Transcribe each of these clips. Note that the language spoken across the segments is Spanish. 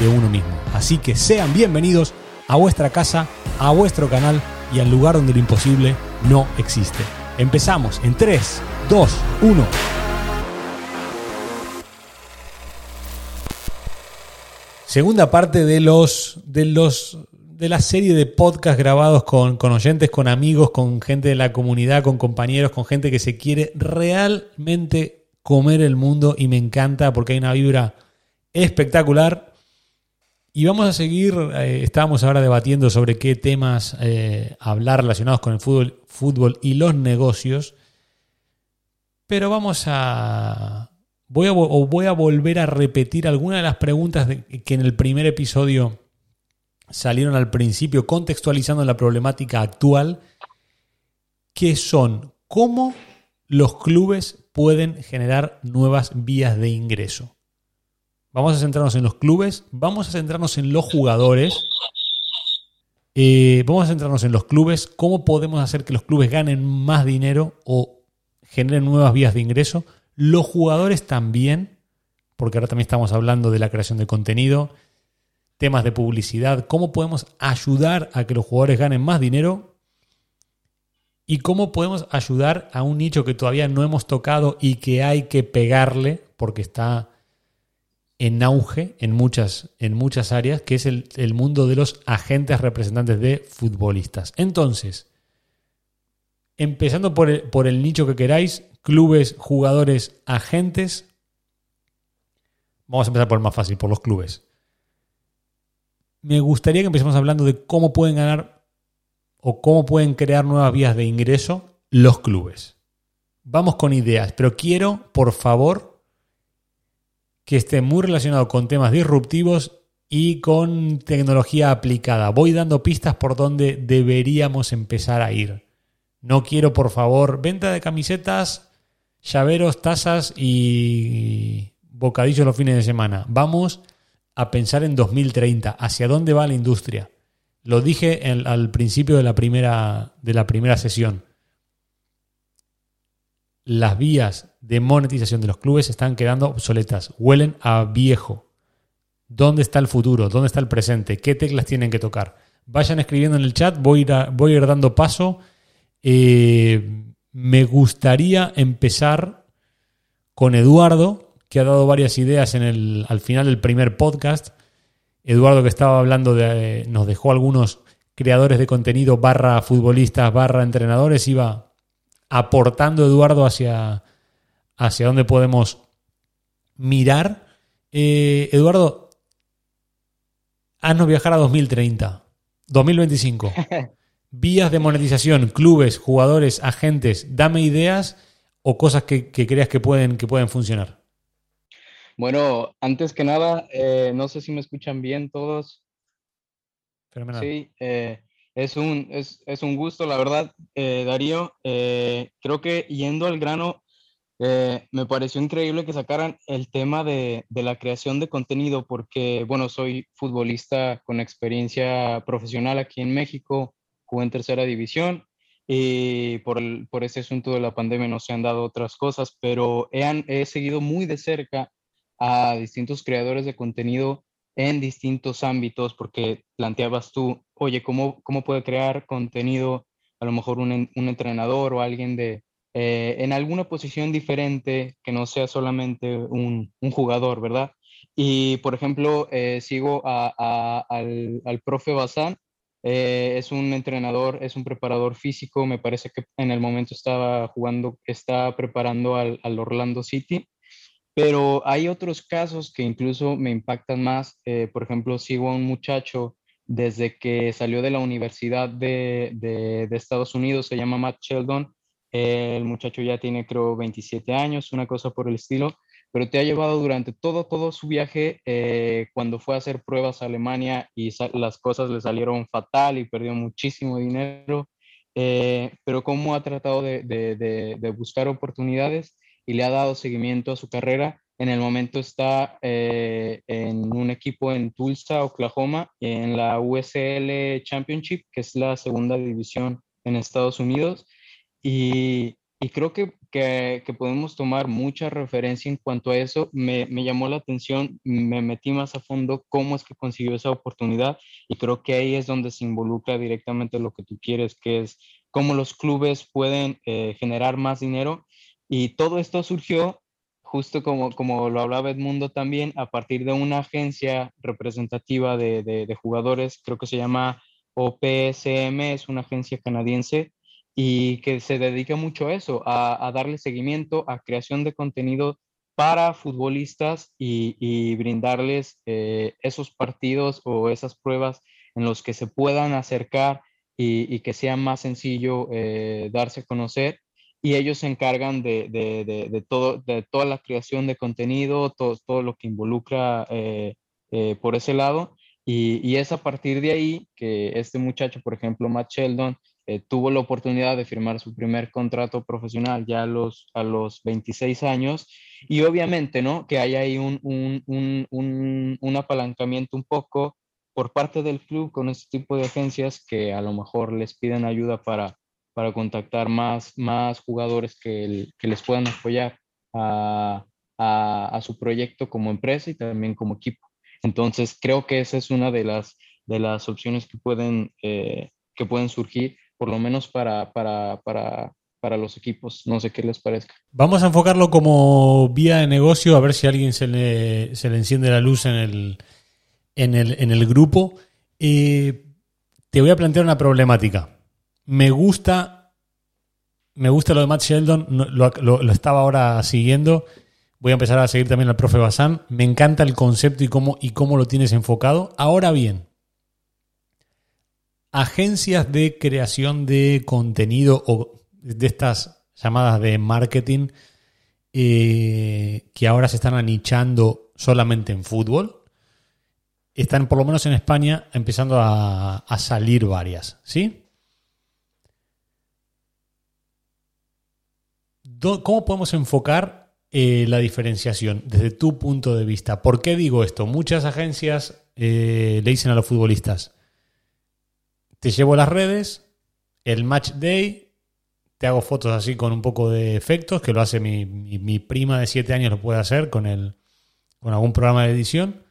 de uno mismo. Así que sean bienvenidos a vuestra casa, a vuestro canal y al lugar donde lo imposible no existe. Empezamos en 3, 2, 1. Segunda parte de los de los de la serie de podcasts grabados con, con oyentes, con amigos, con gente de la comunidad, con compañeros, con gente que se quiere realmente comer el mundo y me encanta porque hay una vibra espectacular y vamos a seguir, eh, estábamos ahora debatiendo sobre qué temas eh, hablar relacionados con el fútbol, fútbol y los negocios, pero vamos a... Voy a, voy a volver a repetir algunas de las preguntas que en el primer episodio salieron al principio contextualizando la problemática actual, que son cómo los clubes pueden generar nuevas vías de ingreso. Vamos a centrarnos en los clubes, vamos a centrarnos en los jugadores. Eh, vamos a centrarnos en los clubes, cómo podemos hacer que los clubes ganen más dinero o generen nuevas vías de ingreso. Los jugadores también, porque ahora también estamos hablando de la creación de contenido, temas de publicidad, cómo podemos ayudar a que los jugadores ganen más dinero y cómo podemos ayudar a un nicho que todavía no hemos tocado y que hay que pegarle porque está en auge en muchas, en muchas áreas, que es el, mundo de los agentes representantes de futbolistas. Entonces, empezando por el, por el nicho que queráis, clubes, jugadores, agentes. Vamos a empezar por el más fácil, por los clubes. Me gustaría que empecemos hablando de cómo pueden ganar o cómo pueden crear nuevas vías de ingreso los clubes. Vamos con ideas, pero quiero, por favor, que esté muy relacionado con temas disruptivos y con tecnología aplicada. Voy dando pistas por donde deberíamos empezar a ir. No quiero, por favor, venta de camisetas, llaveros, tazas y bocadillos los fines de semana. Vamos a pensar en 2030, hacia dónde va la industria. Lo dije al principio de la primera, de la primera sesión las vías de monetización de los clubes están quedando obsoletas, huelen a viejo. ¿Dónde está el futuro? ¿Dónde está el presente? ¿Qué teclas tienen que tocar? Vayan escribiendo en el chat, voy a ir, dando paso. Eh, me gustaría empezar con Eduardo, que ha dado varias ideas en el, al final del primer podcast. Eduardo que estaba hablando de, nos dejó algunos creadores de contenido barra futbolistas barra entrenadores, iba aportando Eduardo hacia, hacia dónde podemos mirar. Eh, Eduardo, haznos viajar a 2030, 2025. Vías de monetización, clubes, jugadores, agentes, dame ideas o cosas que, creas que pueden, que pueden funcionar. Bueno, antes que nada, eh, no sé si me escuchan bien todos. Fenomenal. Sí, eh, es un, es, es un gusto, la verdad, eh, Darío. Eh, creo que yendo al grano, eh, me pareció increíble que sacaran el tema de, de, la creación de contenido, porque, bueno, soy futbolista con experiencia profesional aquí en México, jugué en tercera división y por, el, por ese asunto de la pandemia no se han dado otras cosas, pero he, he seguido muy de cerca a distintos creadores de contenido en distintos ámbitos, porque planteabas tú, oye, ¿cómo, cómo puede crear contenido a lo mejor un, un entrenador o alguien de, eh, en alguna posición diferente que no sea solamente un, un jugador, ¿verdad? Y, por ejemplo, eh, sigo a, al, al, profe Bazán, eh, es un entrenador, es un preparador físico, me parece que en el momento estaba jugando, está preparando al, al Orlando City pero hay otros casos que incluso me impactan más. Eh, por ejemplo, sigo a un muchacho desde que salió de la Universidad de, de, Estados Unidos, se llama Matt Sheldon. el muchacho ya tiene, creo, 27 años, una cosa por el estilo, pero te ha llevado durante todo, todo su viaje, eh, cuando fue a hacer pruebas a Alemania y las cosas le salieron fatal y perdió muchísimo dinero, eh, pero cómo ha tratado de, de, buscar oportunidades y le ha dado seguimiento a su carrera. En el momento está eh, en un equipo en Tulsa, Oklahoma, en la USL Championship, que es la segunda división en Estados Unidos. Y, y creo que, que, que, podemos tomar mucha referencia en cuanto a eso. Me, me, llamó la atención, me metí más a fondo cómo es que consiguió esa oportunidad y creo que ahí es donde se involucra directamente lo que tú quieres, que es cómo los clubes pueden eh, generar más dinero. Y todo esto surgió, justo como, como lo hablaba Edmundo también, a partir de una agencia representativa de, de, jugadores, creo que se llama OPSM, es una agencia canadiense y que se dedica mucho a eso, a, darle seguimiento a creación de contenido para futbolistas y, brindarles eh, esos partidos o esas pruebas en los que se puedan acercar y, que sea más sencillo eh, darse a conocer. Y ellos se encargan de, todo, de toda la creación de contenido, todo, todo lo que involucra eh, por ese lado. Y, y, es a partir de ahí que este muchacho, por ejemplo, Matt Sheldon, eh, tuvo la oportunidad de firmar su primer contrato profesional ya a los, a los 26 años y obviamente, ¿no? Que hay ahí un, un, un, un, apalancamiento un poco por parte del club con este tipo de agencias que a lo mejor les piden ayuda para, para contactar más, más jugadores que, que les puedan apoyar a, a, su proyecto como empresa y también como equipo. Entonces, creo que esa es una de las, de las opciones que pueden, eh, que pueden surgir por lo menos para, para, para, para los equipos. No sé qué les parezca. Vamos a enfocarlo como vía de negocio, a ver si a alguien se le, se le enciende la luz en el, en el, en el grupo. Eh, te voy a plantear una problemática. Me gusta, me gusta lo de Matt Sheldon, lo, estaba ahora siguiendo. Voy a empezar a seguir también al profe Bazán. Me encanta el concepto y cómo, y cómo lo tienes enfocado. Ahora bien, agencias de creación de contenido o de estas llamadas de marketing eh, que ahora se están anichando solamente en fútbol. Están, por lo menos en España, empezando a, salir varias. ¿Sí? ¿Cómo podemos enfocar eh, la diferenciación desde tu punto de vista? ¿Por qué digo esto? Muchas agencias eh, le dicen a los futbolistas, te llevo las redes, el match day, te hago fotos así con un poco de efectos, que lo hace mi, prima de 7 años, lo puede hacer con, el, con algún programa de edición.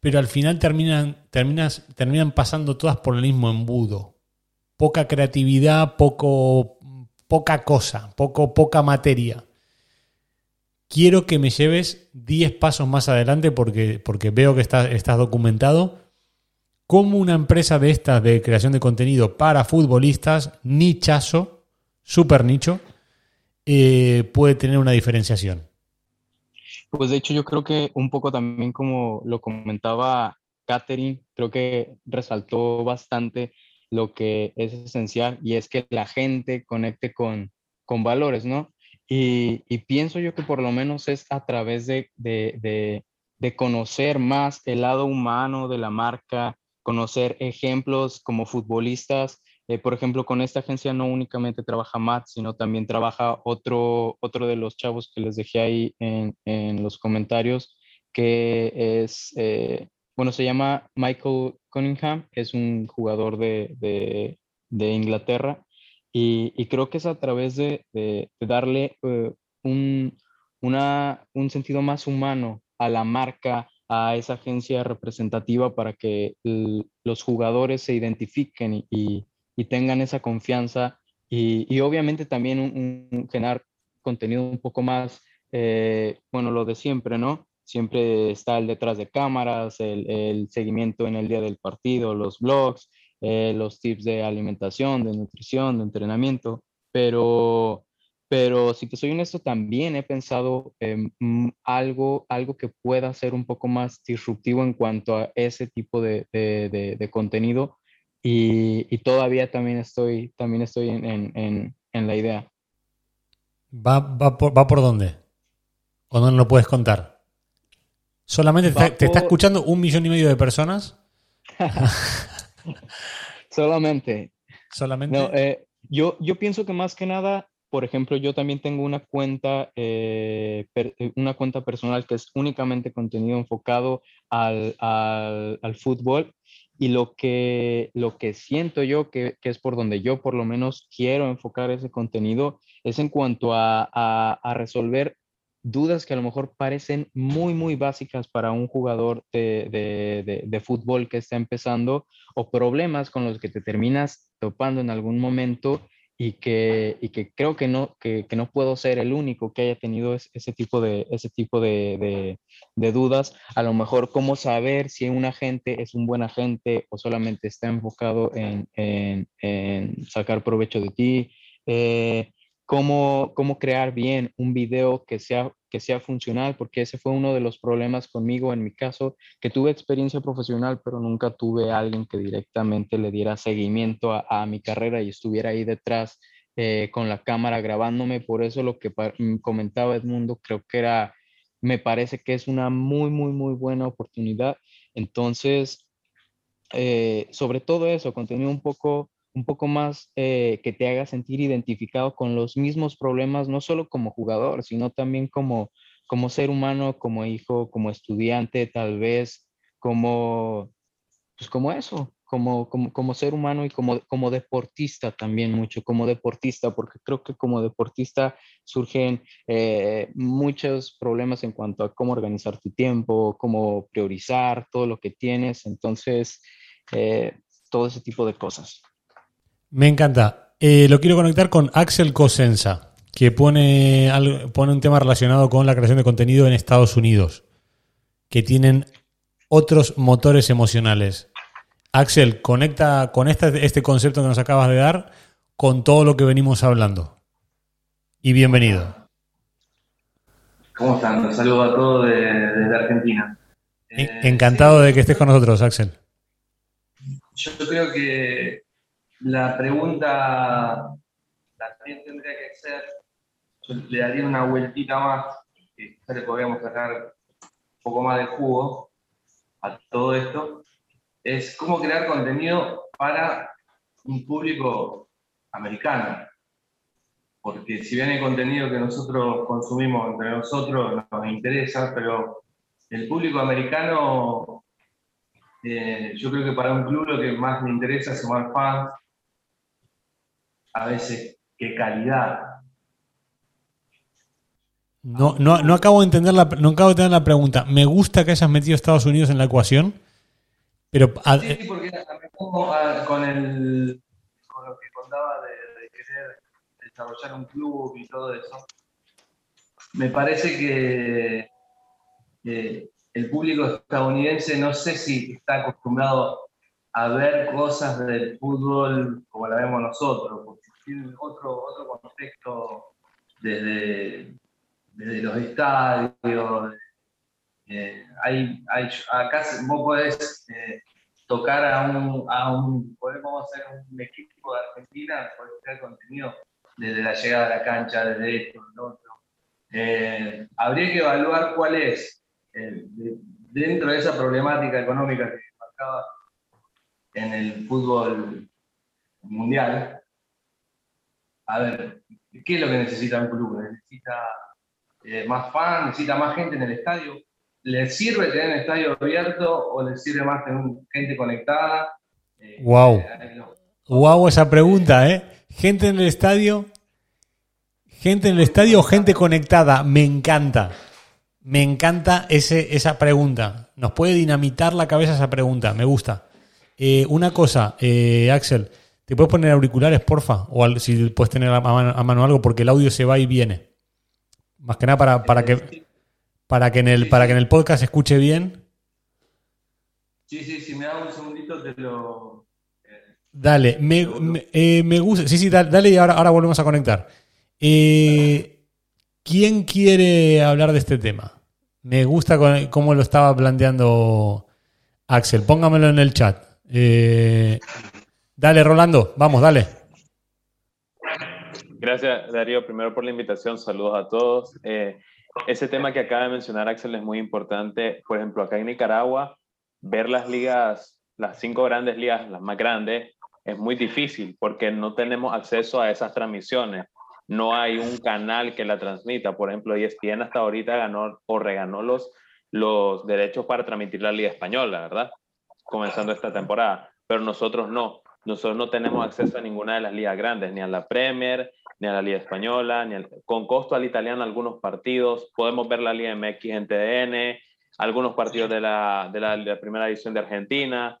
Pero al final terminan, terminas, terminan pasando todas por el mismo embudo. Poca creatividad, poco, poca cosa, poco, poca materia. Quiero que me lleves 10 pasos más adelante porque, porque veo que estás, documentado cómo una empresa de estas de creación de contenido para futbolistas, nichazo, super nicho, eh, puede tener una diferenciación? Pues de hecho yo creo que un poco también como lo comentaba Catherine, creo que resaltó bastante lo que es esencial y es que la gente conecte con, con valores, ¿no? Y, pienso yo que por lo menos es a través de, de, de conocer más el lado humano de la marca, conocer ejemplos como futbolistas. Eh, por ejemplo, con esta agencia no únicamente trabaja Matt, sino también trabaja otro, otro de los chavos que les dejé ahí en, en los comentarios, que es, eh, bueno, se llama Michael Cunningham, es un jugador de, de, Inglaterra, y, y, creo que es a través de, de darle eh, un, una, un sentido más humano a la marca, a esa agencia representativa para que los jugadores se identifiquen y, tengan esa confianza y, obviamente también un, generar contenido un poco más, eh, bueno, lo de siempre, ¿no? Siempre está el detrás de cámaras, el, seguimiento en el día del partido, los blogs, eh, los tips de alimentación, de nutrición, de entrenamiento, pero pero si te soy honesto, también he pensado en mm, algo, algo que pueda ser un poco más disruptivo en cuanto a ese tipo de, de, de, contenido y, y, todavía también estoy, también estoy en, en, en, la idea. ¿Va, va, por, ¿Va por dónde? ¿O no lo puedes contar? Solamente te, está escuchando un millón y medio de personas. Solamente. Solamente. Eh, yo, yo pienso que más que nada, por ejemplo, yo también tengo una cuenta, eh, eh, una cuenta personal que es únicamente contenido enfocado al, al, al fútbol y lo que, lo que siento yo, que, que, es por donde yo por lo menos quiero enfocar ese contenido, es en cuanto a, a, a resolver dudas que a lo mejor parecen muy, muy básicas para un jugador de, de, de, fútbol que está empezando o problemas con los que te terminas topando en algún momento y que, y que creo que no, que, que, no puedo ser el único que haya tenido ese tipo, de, ese tipo de, dudas. A lo mejor cómo saber si un agente es un buen agente o solamente está enfocado en, en, en sacar provecho de ti. Eh, cómo, cómo crear bien un video que sea, que sea funcional, porque ese fue uno de los problemas conmigo en mi caso, que tuve experiencia profesional, pero nunca tuve alguien que directamente le diera seguimiento a, mi carrera y estuviera ahí detrás eh, con la cámara grabándome. Por eso lo que mm, comentaba Edmundo, creo que era, me parece que es una muy, muy, muy buena oportunidad. Entonces, eh, sobre todo eso, contenido un poco un poco más eh, que te haga sentir identificado con los mismos problemas, no solo como jugador, sino también como, como ser humano, como hijo, como estudiante, tal vez, como, pues como eso, como, como, como ser humano y como, como deportista también mucho, como deportista, porque creo que como deportista surgen eh, muchos problemas en cuanto a cómo organizar tu tiempo, cómo priorizar todo lo que tienes, entonces, eh, todo ese tipo de cosas. Me encanta. Eh, lo quiero conectar con Axel Cosenza, que pone, pone un tema relacionado con la creación de contenido en Estados Unidos, que tienen otros motores emocionales. Axel, conecta con este concepto que nos acabas de dar con todo lo que venimos hablando. Y bienvenido. ¿Cómo están? Un saludo a todos desde Argentina. Encantado de que estés con nosotros, Axel. Yo creo que la pregunta también tendría que ser, yo le daría una vueltita más, que le podríamos sacar un poco más de jugo a todo esto, es cómo crear contenido para un público americano. Porque si bien hay contenido que nosotros consumimos entre nosotros, nos interesa, pero el público americano, eh, yo creo que para un club lo que más le interesa es sumar fans, a veces qué calidad. No, no, no, acabo de entender la, no acabo de entender la pregunta. Me gusta que hayas metido a Estados Unidos en la ecuación, pero... Sí, porque me pongo con, el, con lo que contaba de, querer desarrollar un club y todo eso. Me parece que, que el público estadounidense no sé si está acostumbrado a ver cosas del fútbol como la vemos nosotros, porque tienen otro, otro contexto desde, desde los estadios. Eh, hay, hay, acá vos podés eh, tocar a un, a un, podemos hacer un equipo de Argentina, podés crear contenido desde la llegada a la cancha, desde esto, lo otro. Eh, habría que evaluar cuál es, dentro de esa problemática económica que marcaba en el fútbol mundial, a ver, ¿qué es lo que necesita un club? ¿Necesita eh, más fans? ¿Necesita más gente en el estadio? ¿Le sirve tener el estadio abierto o le sirve más tener gente conectada? wow. Eh, wow esa pregunta, ¿eh? Gente en el estadio. Gente en el estadio o gente conectada. Me encanta. Me encanta ese, esa pregunta. Nos puede dinamitar la cabeza esa pregunta. Me gusta. Eh, una cosa, eh, Axel, ¿te puedes poner auriculares, porfa? O si puedes tener a mano, algo, porque el audio se va y viene. Más que nada para, para que para que en el para que en el podcast se escuche bien. Sí, sí, si me da un segundito te lo. Eh, dale, me, me, gusta. Sí, sí, dale, y ahora, ahora volvemos a conectar. ¿Quién quiere hablar de este tema? Me gusta cómo lo estaba planteando Axel. Póngamelo en el chat. Eh, dale, Rolando, vamos, dale. Gracias, Darío, primero por la invitación. Saludos a todos. Eh, ese tema que acaba de mencionar Axel es muy importante. Por ejemplo, acá en Nicaragua, ver las ligas, las cinco grandes ligas, las más grandes, es muy difícil porque no tenemos acceso a esas transmisiones. No hay un canal que la transmita. Por ejemplo, ESPN hasta ahorita ganó o reganó los, los derechos para transmitir la Liga Española, ¿verdad? Comenzando esta temporada. Pero nosotros no. Nosotros no tenemos acceso a ninguna de las ligas grandes, ni a la Premier, ni a la Liga Española, ni con costo al italiano algunos partidos. Podemos ver la Liga MX en TDN, algunos partidos de la, de la, primera edición de Argentina,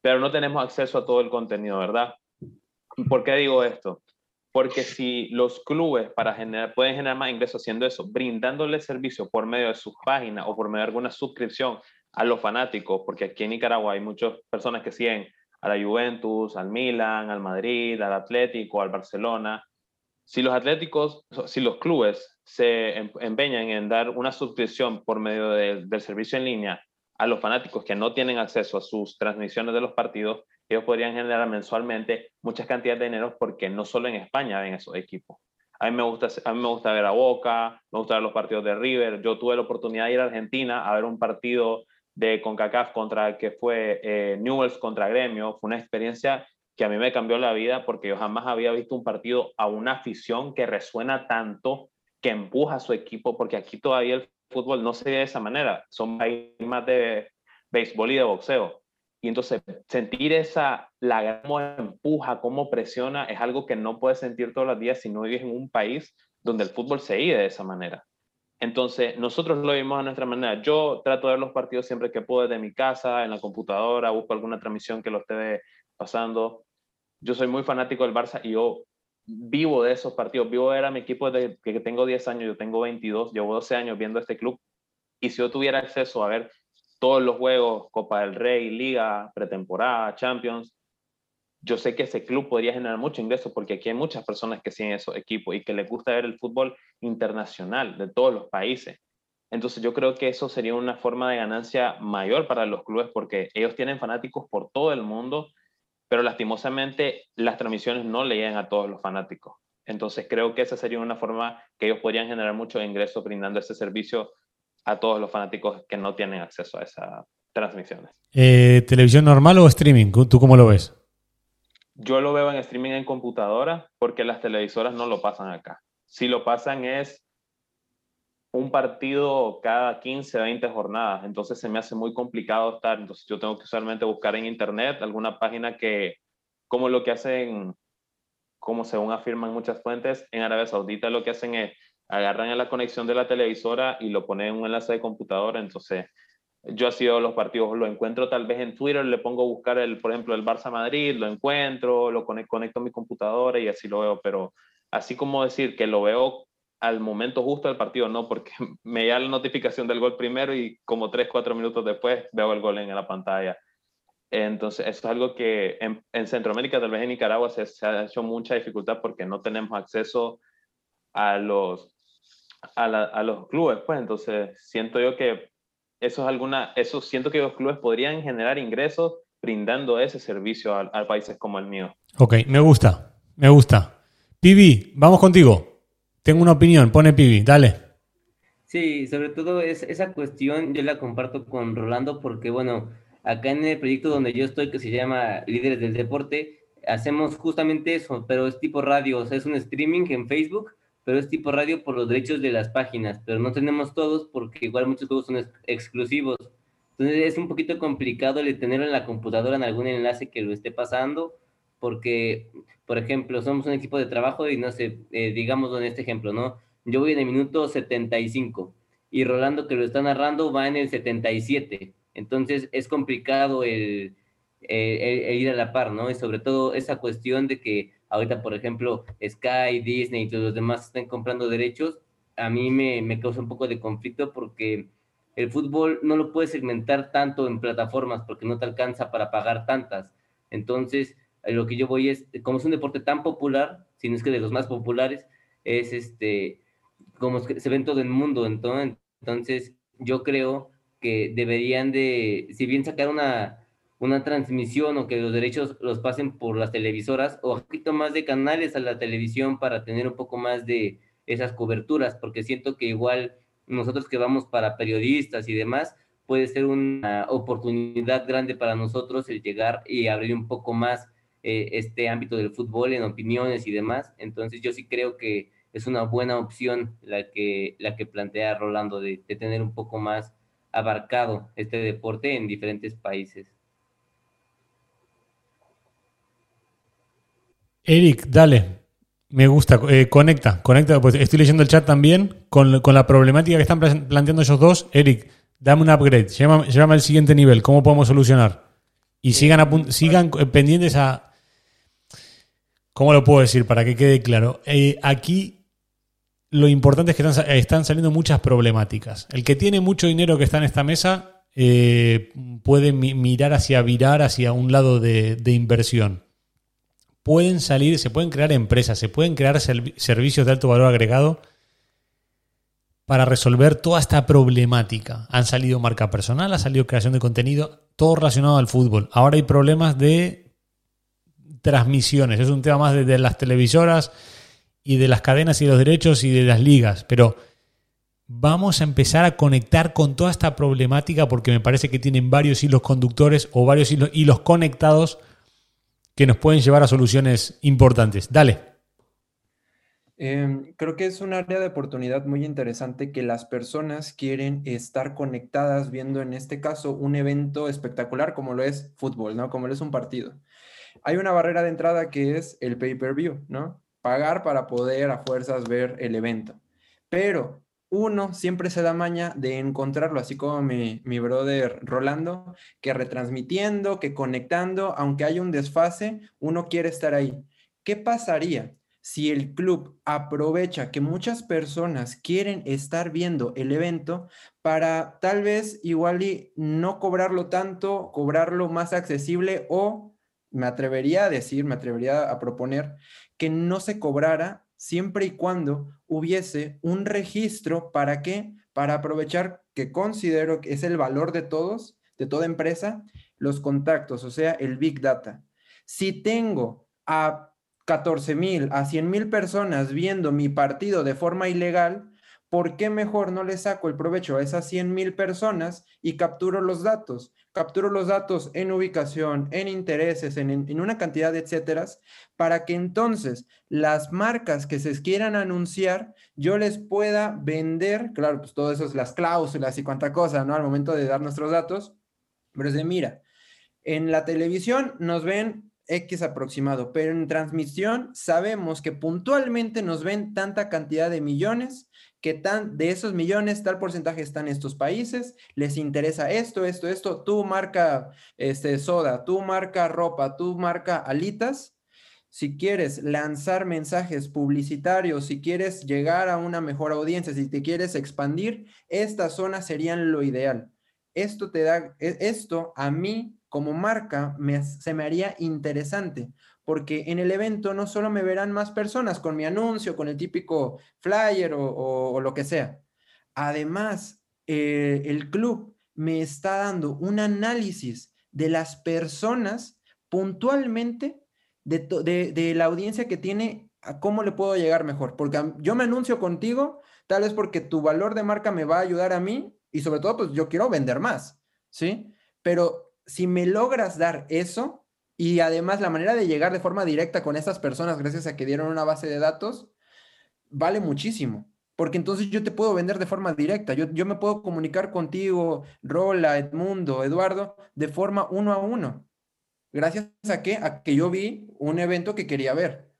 pero no tenemos acceso a todo el contenido, ¿verdad? ¿Por qué digo esto? Porque si los clubes para generar, pueden generar más ingresos haciendo eso, brindándole servicio por medio de sus páginas o por medio de alguna suscripción a los fanáticos, porque aquí en Nicaragua hay muchas personas que siguen a la Juventus, al Milan, al Madrid, al Atlético, al Barcelona. Si los atléticos, si los clubes se em, empeñan en dar una suscripción por medio del servicio en línea a los fanáticos que no tienen acceso a sus transmisiones de los partidos, ellos podrían generar mensualmente muchas cantidades de dinero porque no solo en España ven esos equipos. A mí, me gusta, a mí me gusta ver a Boca, me gusta ver los partidos de River. Yo tuve la oportunidad de ir a Argentina a ver un partido de CONCACAF contra que fue eh, Newells contra Gremio. Fue una experiencia que a mí me cambió la vida porque yo jamás había visto un partido a una afición que resuena tanto, que empuja a su equipo, porque aquí todavía el fútbol no se ve de esa manera, son más de béisbol y de boxeo. Y entonces sentir esa, la cómo empuja, cómo presiona, es algo que no puedes sentir todos los días si no vives en un país donde el fútbol se vive de esa manera. Entonces, nosotros lo vimos a nuestra manera. Yo trato de ver los partidos siempre que puedo desde mi casa, en la computadora, busco alguna transmisión que lo esté pasando. Yo soy muy fanático del Barça y yo vivo de esos partidos, vivo era mi equipo desde que tengo 10 años, yo tengo 22, llevo 12 años viendo este club y si yo tuviera acceso a ver todos los juegos, Copa del Rey, Liga, pretemporada, Champions, yo sé que ese club podría generar mucho ingreso porque aquí hay muchas personas que siguen esos equipos y que les gusta ver el fútbol internacional de todos los países. Entonces yo creo que eso sería una forma de ganancia mayor para los clubes porque ellos tienen fanáticos por todo el mundo pero lastimosamente las transmisiones no le llegan a todos los fanáticos. Entonces creo que esa sería una forma que ellos podrían generar muchos ingresos brindando ese servicio a todos los fanáticos que no tienen acceso a esas transmisiones. Eh, ¿Televisión normal o streaming? ¿Tú cómo lo ves? Yo lo veo en streaming en computadora porque las televisoras no lo pasan acá. Si lo pasan es un partido cada 15, 20 jornadas, entonces se me hace muy complicado estar, entonces yo tengo que usualmente buscar en internet alguna página que, como lo que hacen, como según afirman muchas fuentes, en Arabia Saudita lo que hacen es agarran la conexión de la televisora y lo ponen en un enlace de computadora, entonces yo así veo los partidos, lo encuentro tal vez en Twitter, le pongo a buscar, el, por ejemplo, el Barça Madrid, lo encuentro, lo conecto, conecto a mi computadora y así lo veo, pero así como decir que lo veo al momento justo del partido, no, porque me da la notificación del gol primero y como 3, 4 minutos después veo el gol en la pantalla. Entonces, eso es algo que en, Centroamérica, tal vez en Nicaragua, se, ha hecho mucha dificultad porque no tenemos acceso a los, a, los clubes, pues. Entonces, siento yo que eso es alguna, eso siento que los clubes podrían generar ingresos brindando ese servicio a, a países como el mío. Ok, me gusta, me gusta. Pibi, vamos contigo. Tengo una opinión, pone Pibi, dale. Sí, sobre todo es, esa cuestión yo la comparto con Rolando porque, bueno, acá en el proyecto donde yo estoy, que se llama Líderes del Deporte, hacemos justamente eso, pero es tipo radio, o sea, es un streaming en Facebook, pero es tipo radio por los derechos de las páginas, pero no tenemos todos porque igual muchos juegos son exclusivos. Entonces es un poquito complicado el tenerlo en la computadora en algún enlace que lo esté pasando, porque por ejemplo, somos un equipo de trabajo y no sé, eh, digamos en este ejemplo, ¿no? Yo voy en el minuto 75 y Rolando que lo está narrando va en el 77. Entonces es complicado el, ir a la par, ¿no? Y sobre todo esa cuestión de que ahorita, por ejemplo, Sky, Disney y todos los demás están comprando derechos, a mí me, me causa un poco de conflicto porque el fútbol no lo puedes segmentar tanto en plataformas porque no te alcanza para pagar tantas. Entonces, lo que yo voy es, como es un deporte tan popular, si no es que de los más populares, es este, como se ve en todo el mundo, entonces, entonces yo creo que deberían de, si bien sacar una, una transmisión o que los derechos los pasen por las televisoras o un poquito más de canales a la televisión para tener un poco más de esas coberturas, porque siento que igual nosotros que vamos para periodistas y demás, puede ser una oportunidad grande para nosotros el llegar y abrir un poco más eh, este ámbito del fútbol en opiniones y demás. Entonces yo sí creo que es una buena opción la que, la que plantea Rolando de, de tener un poco más abarcado este deporte en diferentes países. Eric, dale. Me gusta. Eh, conecta, conecta. Pues estoy leyendo el chat también con, con la problemática que están planteando ellos dos. Eric, dame un upgrade. Llévame, al siguiente nivel. ¿Cómo podemos solucionar? Y sigan, sigan pendientes a. ¿Cómo lo puedo decir para que quede claro? Eh, aquí lo importante es que están, saliendo muchas problemáticas. El que tiene mucho dinero que está en esta mesa eh, puede mirar hacia virar hacia un lado de, inversión. Pueden salir, se pueden crear empresas, se pueden crear servicios de alto valor agregado para resolver toda esta problemática. Han salido marca personal, ha salido creación de contenido, todo relacionado al fútbol. Ahora hay problemas de transmisiones, es un tema más de las televisoras y de las cadenas y los derechos y de las ligas, pero vamos a empezar a conectar con toda esta problemática porque me parece que tienen varios hilos conductores o varios hilos, conectados que nos pueden llevar a soluciones importantes. Dale. Em, creo que es un área de oportunidad muy interesante que las personas quieren estar conectadas viendo en este caso un evento espectacular como lo es fútbol, ¿no? Como lo es un partido. Hay una barrera de entrada que es el pay-per-view, ¿no? pagar para poder a fuerzas ver el evento. Pero uno siempre se da maña de encontrarlo, así como mi, mi brother Rolando, que retransmitiendo, que conectando, aunque haya un desfase, uno quiere estar ahí. ¿Qué pasaría si el club aprovecha que muchas personas quieren estar viendo el evento para tal vez igual y no cobrarlo tanto, cobrarlo más accesible o me atrevería a decir, me atrevería a proponer que no se cobrara siempre y cuando hubiese un registro para qué? Para aprovechar que considero que es el valor de todos, de toda empresa, los contactos, o sea, el Big Data. Si tengo a 14 mil, a 100 mil personas viendo mi partido de forma ilegal, ¿por qué mejor no le saco el provecho a esas 100 mil personas y capturo los datos? capturo los datos en ubicación, en intereses, en, una cantidad de etcéteras, para que entonces las marcas que se quieran anunciar, yo les pueda vender, claro, pues todo eso es las cláusulas y cuánta cosa, ¿no? Al momento de dar nuestros datos, pero es de, mira, en la televisión nos ven X aproximado, pero en transmisión sabemos que puntualmente nos ven tanta cantidad de millones que tan, de esos millones, tal porcentaje están en estos países, les interesa esto, esto, esto, tú marca este, soda, tú marca ropa, tú marca alitas. Si quieres lanzar mensajes publicitarios, si quieres llegar a una mejor audiencia, si te quieres expandir, estas zonas serían lo ideal. Esto te da, e, esto a mí como marca me, se me haría interesante porque en el evento no solo me verán más personas con mi anuncio, con el típico flyer o, lo que sea. Además, eh, el club me está dando un análisis de las personas puntualmente de, la audiencia que tiene, a cómo le puedo llegar mejor. Porque yo me anuncio contigo, tal vez porque tu valor de marca me va a ayudar a mí y sobre todo, pues yo quiero vender más, ¿sí? Pero si me logras dar eso, y además la manera de llegar de forma directa con estas personas, gracias a que dieron una base de datos, vale muchísimo. Porque entonces yo te puedo vender de forma directa. Yo, yo me puedo comunicar contigo, Rola, Edmundo, Eduardo, de forma uno a uno. Gracias a que, a que yo vi un evento que quería ver.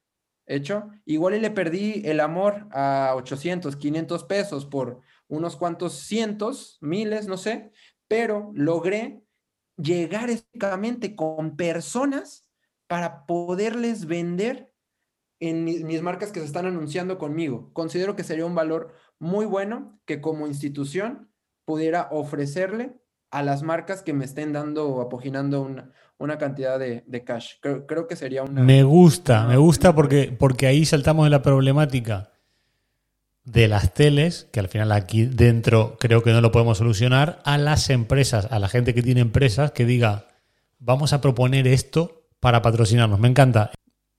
Hecho, igual y le perdí el amor a 800, 500 pesos por unos cuantos cientos, miles, no sé, pero logré llegar específicamente con personas para poderles vender en mis marcas que se están anunciando conmigo. Considero que sería un valor muy bueno que como institución pudiera ofrecerle a las marcas que me estén dando o apoginando una, una cantidad de, cash. Creo, que sería una... Me gusta, me gusta porque, porque ahí saltamos de la problemática de las teles, que al final aquí dentro creo que no lo podemos solucionar, a las empresas, a la gente que tiene empresas, que diga, vamos a proponer esto para patrocinarnos. Me encanta.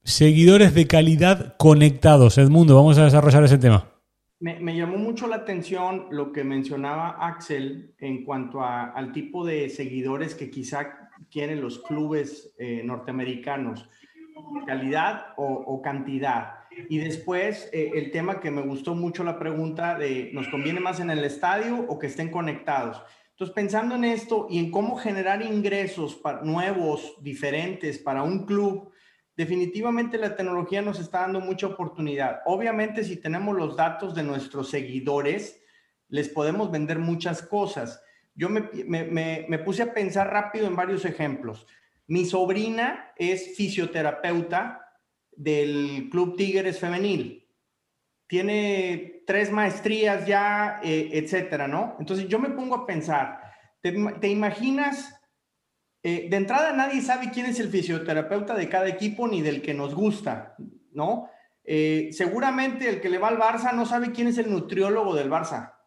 Seguidores de calidad conectados. Edmundo, vamos a desarrollar ese tema. me, llamó mucho la atención lo que mencionaba Axel en cuanto al tipo de seguidores que quizá quieren los clubes eh, norteamericanos, calidad o, cantidad. Y después eh, el tema que me gustó mucho la pregunta de, ¿nos conviene más en el estadio o que estén conectados? Entonces, pensando en esto y en cómo generar ingresos nuevos, diferentes para un club, definitivamente la tecnología nos está dando mucha oportunidad. Obviamente, si tenemos los datos de nuestros seguidores, les podemos vender muchas cosas. Yo me, puse a pensar rápido en varios ejemplos. Mi sobrina es fisioterapeuta del Club Tigres Femenil. Tiene tres maestrías ya, eh, etcétera, ¿no? Entonces yo me pongo a pensar, te imaginas eh, de entrada nadie sabe quién es el fisioterapeuta de cada equipo ni del que nos gusta, ¿no? Eh, seguramente el que le va al Barça no sabe quién es el nutriólogo del Barça.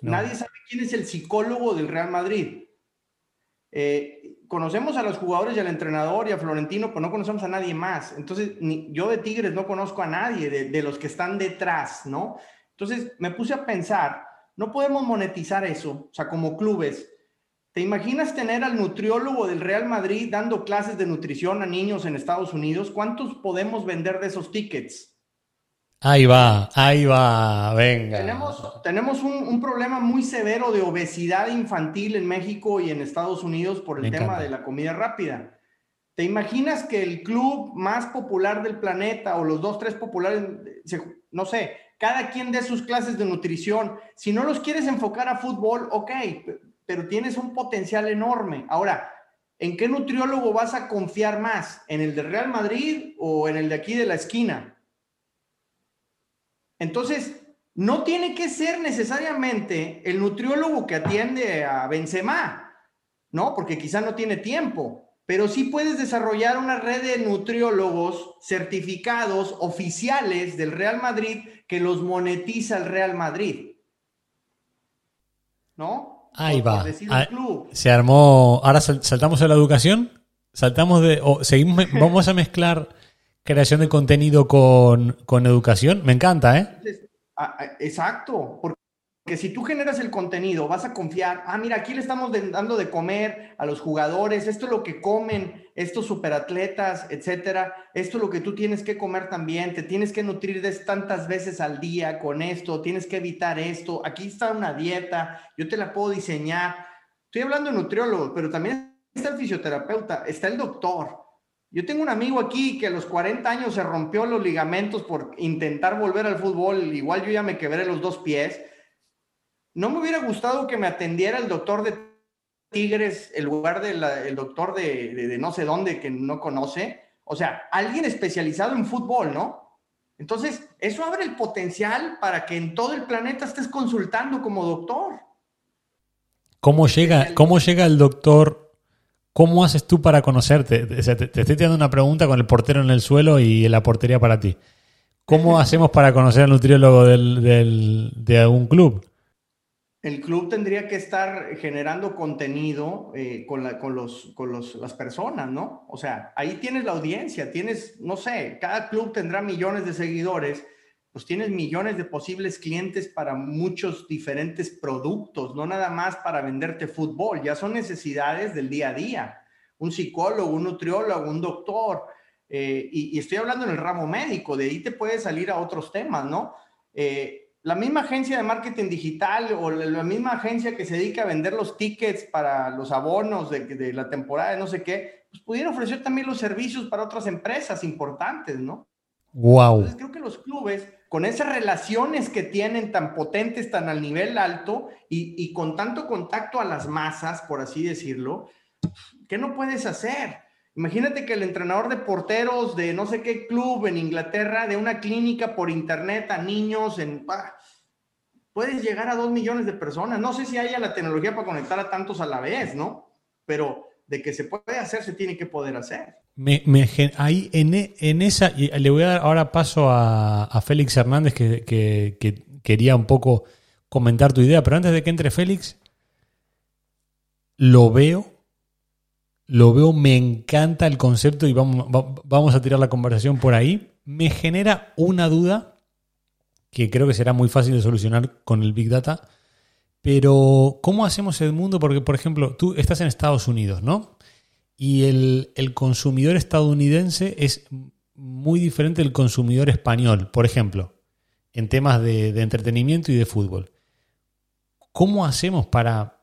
Nadie sabe quién es el psicólogo del Real Madrid. Eh, conocemos a los jugadores y al entrenador y a Florentino, pero no conocemos a nadie más. Entonces, yo de Tigres no conozco a nadie de, de los que están detrás, ¿no? Entonces, me puse a pensar, no podemos monetizar eso, o sea, como clubes ¿Te imaginas tener al nutriólogo del Real Madrid dando clases de nutrición a niños en Estados Unidos? ¿Cuántos podemos vender de esos tickets? Ahí va, ahí va, venga. Tenemos, tenemos un, problema muy severo de obesidad infantil en México y en Estados Unidos por el tema de la comida rápida. ¿Te imaginas que el club más popular del planeta o los dos, tres populares, no sé, cada quien dé sus clases de nutrición? Si no los quieres enfocar a fútbol, ok, pero tienes un potencial enorme. Ahora, ¿en qué nutriólogo vas a confiar más? ¿En el de Real Madrid o en el de aquí de la esquina? Entonces, no tiene que ser necesariamente el nutriólogo que atiende a Benzema, ¿no? Porque quizá no tiene tiempo, pero sí puedes desarrollar una red de nutriólogos certificados oficiales del Real Madrid que los monetiza el Real Madrid. ¿No? Ahí va. se armó. Ahora saltamos a la educación. Saltamos de. O seguimos, vamos a mezclar creación de contenido con, con educación. Me encanta, ¿eh? Exacto. Porque que si tú generas el contenido, vas a confiar, ah, mira, aquí le estamos dando de comer a los jugadores, esto es lo que comen estos superatletas, etcétera, esto es lo que tú tienes que comer también, te tienes que nutrir de tantas veces al día con esto, tienes que evitar esto, aquí está una dieta, yo te la puedo diseñar. Estoy hablando de nutriólogo, pero también está el fisioterapeuta, está el doctor. Yo tengo un amigo aquí que a los 40 años se rompió los ligamentos por intentar volver al fútbol, igual yo ya me quebré los dos pies no me hubiera gustado que me atendiera el doctor de Tigres en lugar del doctor de, no sé dónde que no conoce. O sea, alguien especializado en fútbol, ¿no? Entonces, eso abre el potencial para que en todo el planeta estés consultando como doctor. ¿Cómo llega, cómo llega el doctor? ¿Cómo haces tú para conocerte? te, estoy tirando una pregunta con el portero en el suelo y la portería para ti. ¿Cómo hacemos para conocer al nutriólogo de algún club? el club tendría que estar generando contenido eh, con, los, con las personas, ¿no? O sea, ahí tienes la audiencia, tienes, no sé, cada club tendrá millones de seguidores, pues tienes millones de posibles clientes para muchos diferentes productos, no nada más para venderte fútbol, ya son necesidades del día a día. Un psicólogo, un nutriólogo, un doctor, eh, y, estoy hablando en el ramo médico, de ahí te puedes salir a otros temas, ¿no? Eh, la misma agencia de marketing digital o la misma agencia que se dedica a vender los tickets para los abonos de, la temporada de no sé qué, pues pudiera ofrecer también los servicios para otras empresas importantes, ¿no? Wow. Entonces creo que los clubes, con esas relaciones que tienen tan potentes, tan al nivel alto y, con tanto contacto a las masas, por así decirlo, ¿qué no puedes hacer? Imagínate que el entrenador de porteros de no sé qué club en Inglaterra, de una clínica por internet a niños, en, puedes llegar a dos millones de personas. No sé si haya la tecnología para conectar a tantos a la vez, ¿no? Pero de que se puede hacer, se tiene que poder hacer. Me, ahí en, esa, y le voy a dar ahora paso a, Félix Hernández que, que quería un poco comentar tu idea, pero antes de que entre Félix, lo veo lo veo, me encanta el concepto y vamos, vamos a tirar la conversación por ahí. Me genera una duda que creo que será muy fácil de solucionar con el Big Data. Pero, ¿cómo hacemos el mundo? Porque, por ejemplo, tú estás en Estados Unidos, ¿no? Y el, consumidor estadounidense es muy diferente del consumidor español, por ejemplo, en temas de, de entretenimiento y de fútbol. ¿Cómo hacemos para,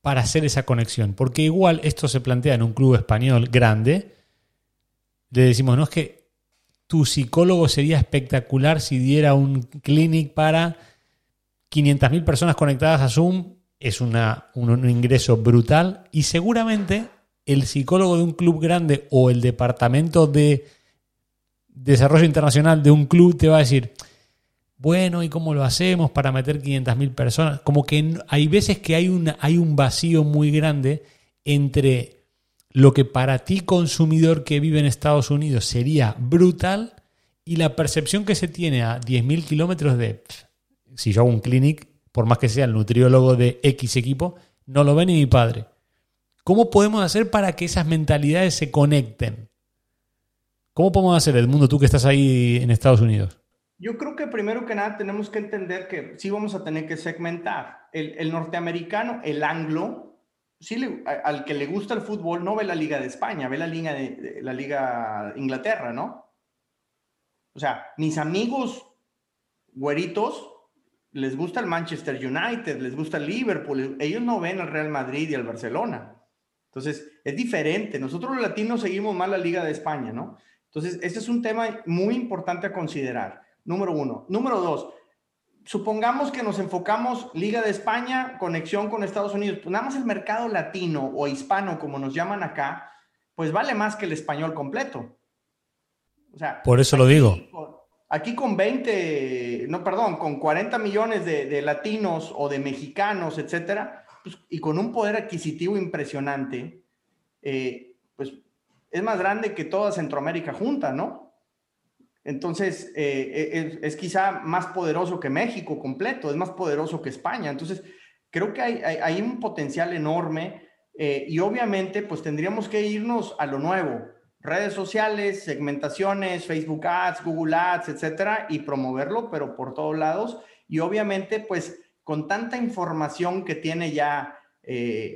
para hacer esa conexión? Porque igual esto se plantea en un club español grande. Le decimos, no es que tu psicólogo sería espectacular si diera un clinic para 500.000 personas conectadas a Zoom. Es una, un, ingreso brutal y seguramente el psicólogo de un club grande o el departamento de desarrollo internacional de un club te va a decir, bueno, ¿y cómo lo hacemos para meter 500.000 personas? Como que hay veces que hay, una, hay un vacío muy grande entre lo que para ti consumidor que vive en Estados Unidos sería brutal y la percepción que se tiene a 10.000 kilómetros de, si yo hago un clinic, por más que sea el nutriólogo de X equipo, no lo ve ni mi padre. ¿Cómo podemos hacer para que esas mentalidades se conecten? ¿Cómo podemos hacer, Edmundo, tú que estás ahí en Estados Unidos? Yo creo que primero que nada tenemos que entender que sí vamos a tener que segmentar. El, norteamericano, el anglo, sí al que le gusta el fútbol no ve la Liga de España, ve la Liga de, la Liga Inglaterra, ¿no? O sea, mis amigos güeritos les gusta el Manchester United, les gusta el Liverpool, ellos no ven al Real Madrid y al Barcelona. Entonces, es diferente. Nosotros los latinos seguimos más la Liga de España, ¿no? Entonces, este es un tema muy importante a considerar. Número uno. Número dos, supongamos que nos enfocamos Liga de España, conexión con Estados Unidos, pues nada más el mercado latino o hispano, como nos llaman acá, pues vale más que el español completo. O sea, por eso lo digo. Aquí con 20, no, perdón, con 40 millones de, latinos o de mexicanos, etcétera, pues, y con un poder adquisitivo impresionante, eh, pues es más grande que toda Centroamérica junta, ¿no? Entonces, eh, eh, es, quizá más poderoso que México completo, es más poderoso que España. Entonces, creo que hay, un potencial enorme eh, y obviamente, pues tendríamos que irnos a lo nuevo. Redes sociales, segmentaciones, Facebook Ads, Google Ads, etcétera, y promoverlo, pero por todos lados. Y obviamente, pues con tanta información que tiene ya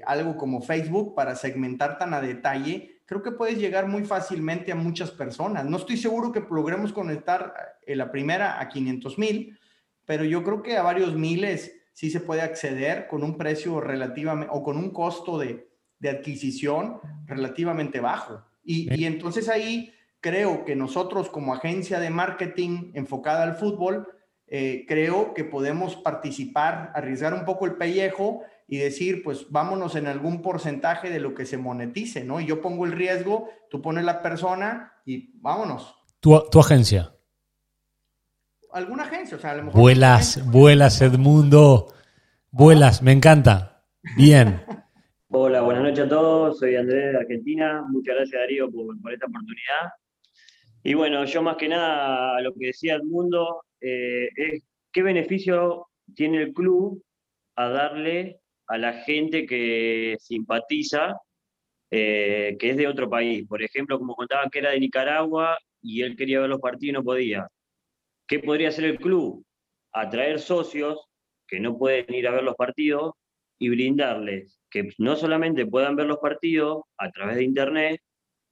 algo como Facebook para segmentar tan a detalle, creo que puedes llegar muy fácilmente a muchas personas. No estoy seguro que logremos conectar eh, la primera a 500 mil, pero yo creo que a varios miles sí se puede acceder con un precio relativamente o con un costo de, adquisición relativamente bajo. Y, entonces ahí creo que nosotros como agencia de marketing enfocada al fútbol, eh, creo que podemos participar, arriesgar un poco el pellejo y decir, pues vámonos en algún porcentaje de lo que se monetice, ¿no? Y yo pongo el riesgo, tú pones la persona y vámonos. Tu, tu agencia. Alguna agencia, o sea, a lo mejor. Vuelas, vuelas, Edmundo. Vuelas, me encanta. Bien. Hola, buenas noches a todos. Soy Andrés de Argentina. Muchas gracias, Darío, por, esta oportunidad. Y bueno, yo más que nada lo que decía Edmundo eh, es qué beneficio tiene el club a darle a la gente que simpatiza, eh, que es de otro país. Por ejemplo, como contaban que era de Nicaragua y él quería ver los partidos y no podía. ¿Qué podría hacer el club? Atraer socios que no pueden ir a ver los partidos y brindarles que no solamente puedan ver los partidos a través de internet,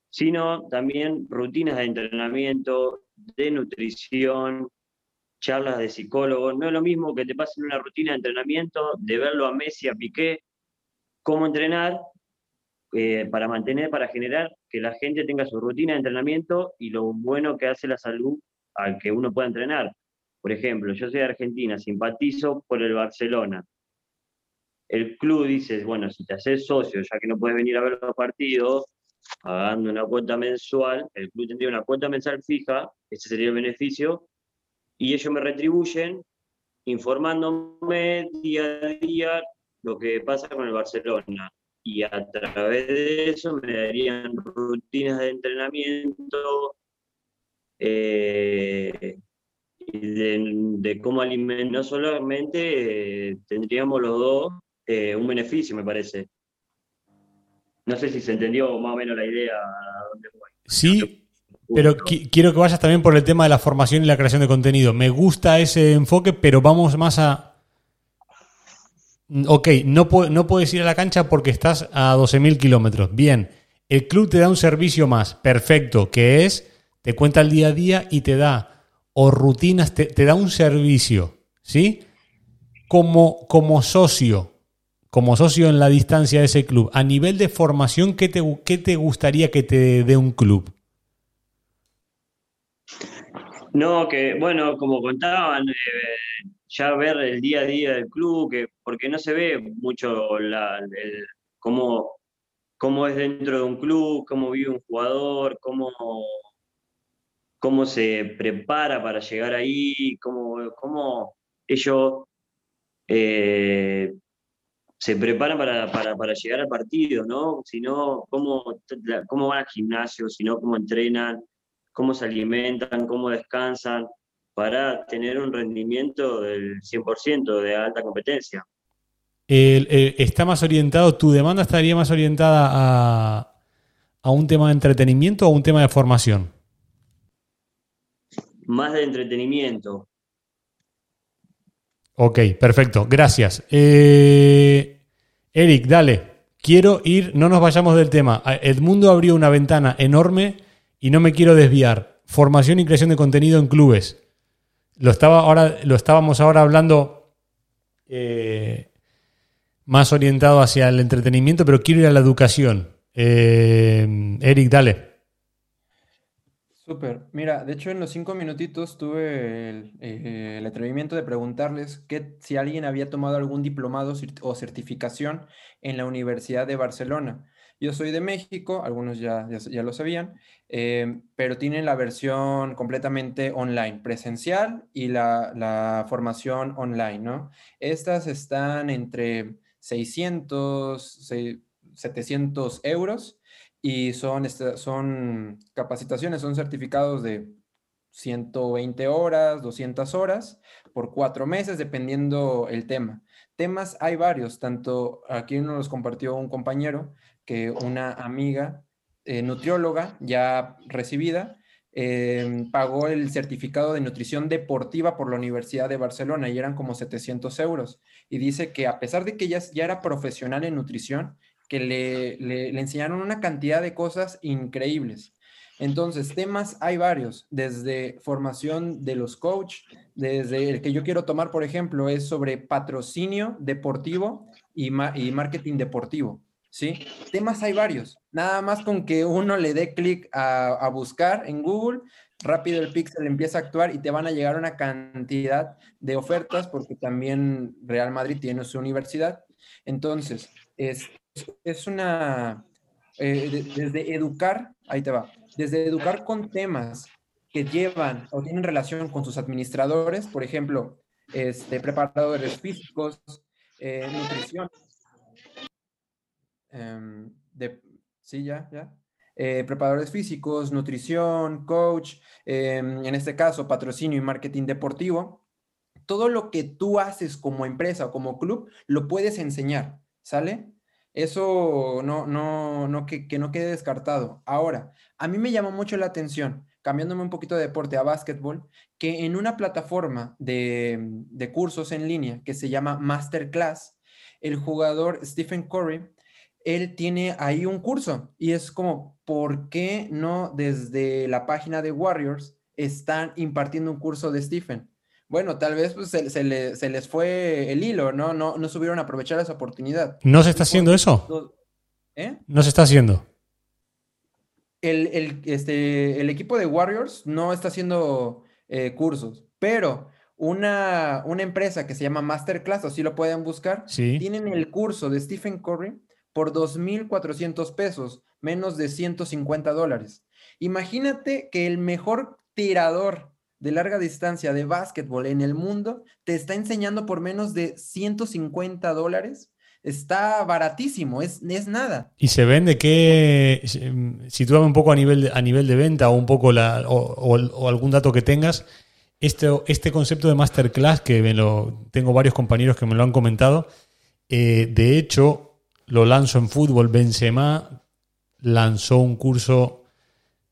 sino también rutinas de entrenamiento, de nutrición, charlas de psicólogo. No es lo mismo que te pasen una rutina de entrenamiento, de verlo a Messi, a Piqué, cómo entrenar eh, para mantener, para generar que la gente tenga su rutina de entrenamiento y lo bueno que hace la salud al que uno pueda entrenar. Por ejemplo, yo soy de Argentina, simpatizo por el Barcelona. El club dice, bueno, si te haces socio, ya que no puedes venir a ver los partidos, pagando una cuota mensual, el club tendría una cuota mensual fija, ese sería el beneficio, y ellos me retribuyen informándome día a día lo que pasa con el Barcelona. Y a través de eso me darían rutinas de entrenamiento eh, de, cómo alimentar. No solamente eh, tendríamos los dos eh, un beneficio, me parece. No sé si se entendió más o menos la idea a dónde voy. Sí, Pero quiero que vayas también por el tema de la formación y la creación de contenido. Me gusta ese enfoque, pero vamos más a... Ok, no, no puedes ir a la cancha porque estás a 12.000 kilómetros. Bien, el club te da un servicio más, perfecto, que es, te cuenta el día a día y te da, o rutinas, te, da un servicio, ¿sí? Como, como socio, como socio en la distancia de ese club, a nivel de formación, ¿qué te, qué te gustaría que te dé un club? No, que bueno, como contaban, eh, ya ver el día a día del club, que, porque no se ve mucho la, cómo, cómo, es dentro de un club, cómo vive un jugador, cómo, cómo se prepara para llegar ahí, cómo, cómo ellos eh, se preparan para, para, llegar al partido, ¿no? Si no, cómo, cómo van al gimnasio, si no, cómo entrenan cómo se alimentan, cómo descansan, para tener un rendimiento del 100% de alta competencia. ¿Está más orientado, tu demanda estaría más orientada a, a un tema de entretenimiento o a un tema de formación? Más de entretenimiento. Ok, perfecto, gracias. Eh, Eric, dale, quiero ir, no nos vayamos del tema. Edmundo abrió una ventana enorme y no me quiero desviar. Formación y creación de contenido en clubes. Lo, estaba ahora, lo estábamos ahora hablando eh, más orientado hacia el entretenimiento, pero quiero ir a la educación. Eh, Eric, dale. Súper. Mira, de hecho en los cinco minutitos tuve el, eh, atrevimiento de preguntarles que, si alguien había tomado algún diplomado o certificación en la Universidad de Barcelona. Yo soy de México, algunos ya, ya, lo sabían, eh, pero tienen la versión completamente online, presencial y la, formación online, ¿no? Estas están entre 600, 700 euros y son, son capacitaciones, son certificados de 120 horas, 200 horas por cuatro meses, dependiendo el tema. Temas hay varios, tanto aquí nos los compartió un compañero, que una amiga eh, nutrióloga ya recibida em, pagó el certificado de nutrición deportiva por la Universidad de Barcelona y eran como 700 euros. Y dice que a pesar de que ella ya era profesional en nutrición, que le, le, enseñaron una cantidad de cosas increíbles. Entonces, temas hay varios, desde formación de los coach, desde el que yo quiero tomar, por ejemplo, es sobre patrocinio deportivo y, y marketing deportivo. ¿sí? Temas hay varios. Nada más con que uno le dé clic a, buscar en Google, rápido el pixel empieza a actuar y te van a llegar una cantidad de ofertas porque también Real Madrid tiene su universidad. Entonces, es, es una, eh, desde educar, ahí te va, desde educar con temas que llevan o tienen relación con sus administradores, por ejemplo, este, preparadores físicos, eh, nutrición, Em, sí, ya, ya. Eh, preparadores físicos, nutrición, coach, em, en este caso patrocinio y marketing deportivo. Todo lo que tú haces como empresa o como club lo puedes enseñar, ¿sale? Eso no, no, no que, que no quede descartado. Ahora, a mí me llamó mucho la atención, cambiándome un poquito de deporte a básquetbol, que en una plataforma de, de cursos en línea que se llama Masterclass, el jugador Stephen Curry él tiene ahí un curso y es como, ¿por qué no desde la página de Warriors están impartiendo un curso de Stephen? Bueno, tal vez pues, se, les fue el hilo, ¿no? ¿no? No supieron aprovechar esa oportunidad. ¿No se está haciendo eso? ¿Eh? No se está haciendo. El, este, el equipo de Warriors no está haciendo eh, cursos, pero una, una, empresa que se llama Masterclass, así lo pueden buscar, tienen el curso de Stephen Curry por 2.400 pesos, menos de 150 dólares. Imagínate que el mejor tirador de larga distancia de básquetbol en el mundo te está enseñando por menos de 150 dólares. Está baratísimo, es, es nada. ¿Y se vende qué? Sitúame un poco a nivel, a nivel de venta o un poco la, o, algún dato que tengas. Este, este concepto de masterclass, que me lo, tengo varios compañeros que me lo han comentado, eh, de hecho, lo lanzo en fútbol. Benzema lanzó un curso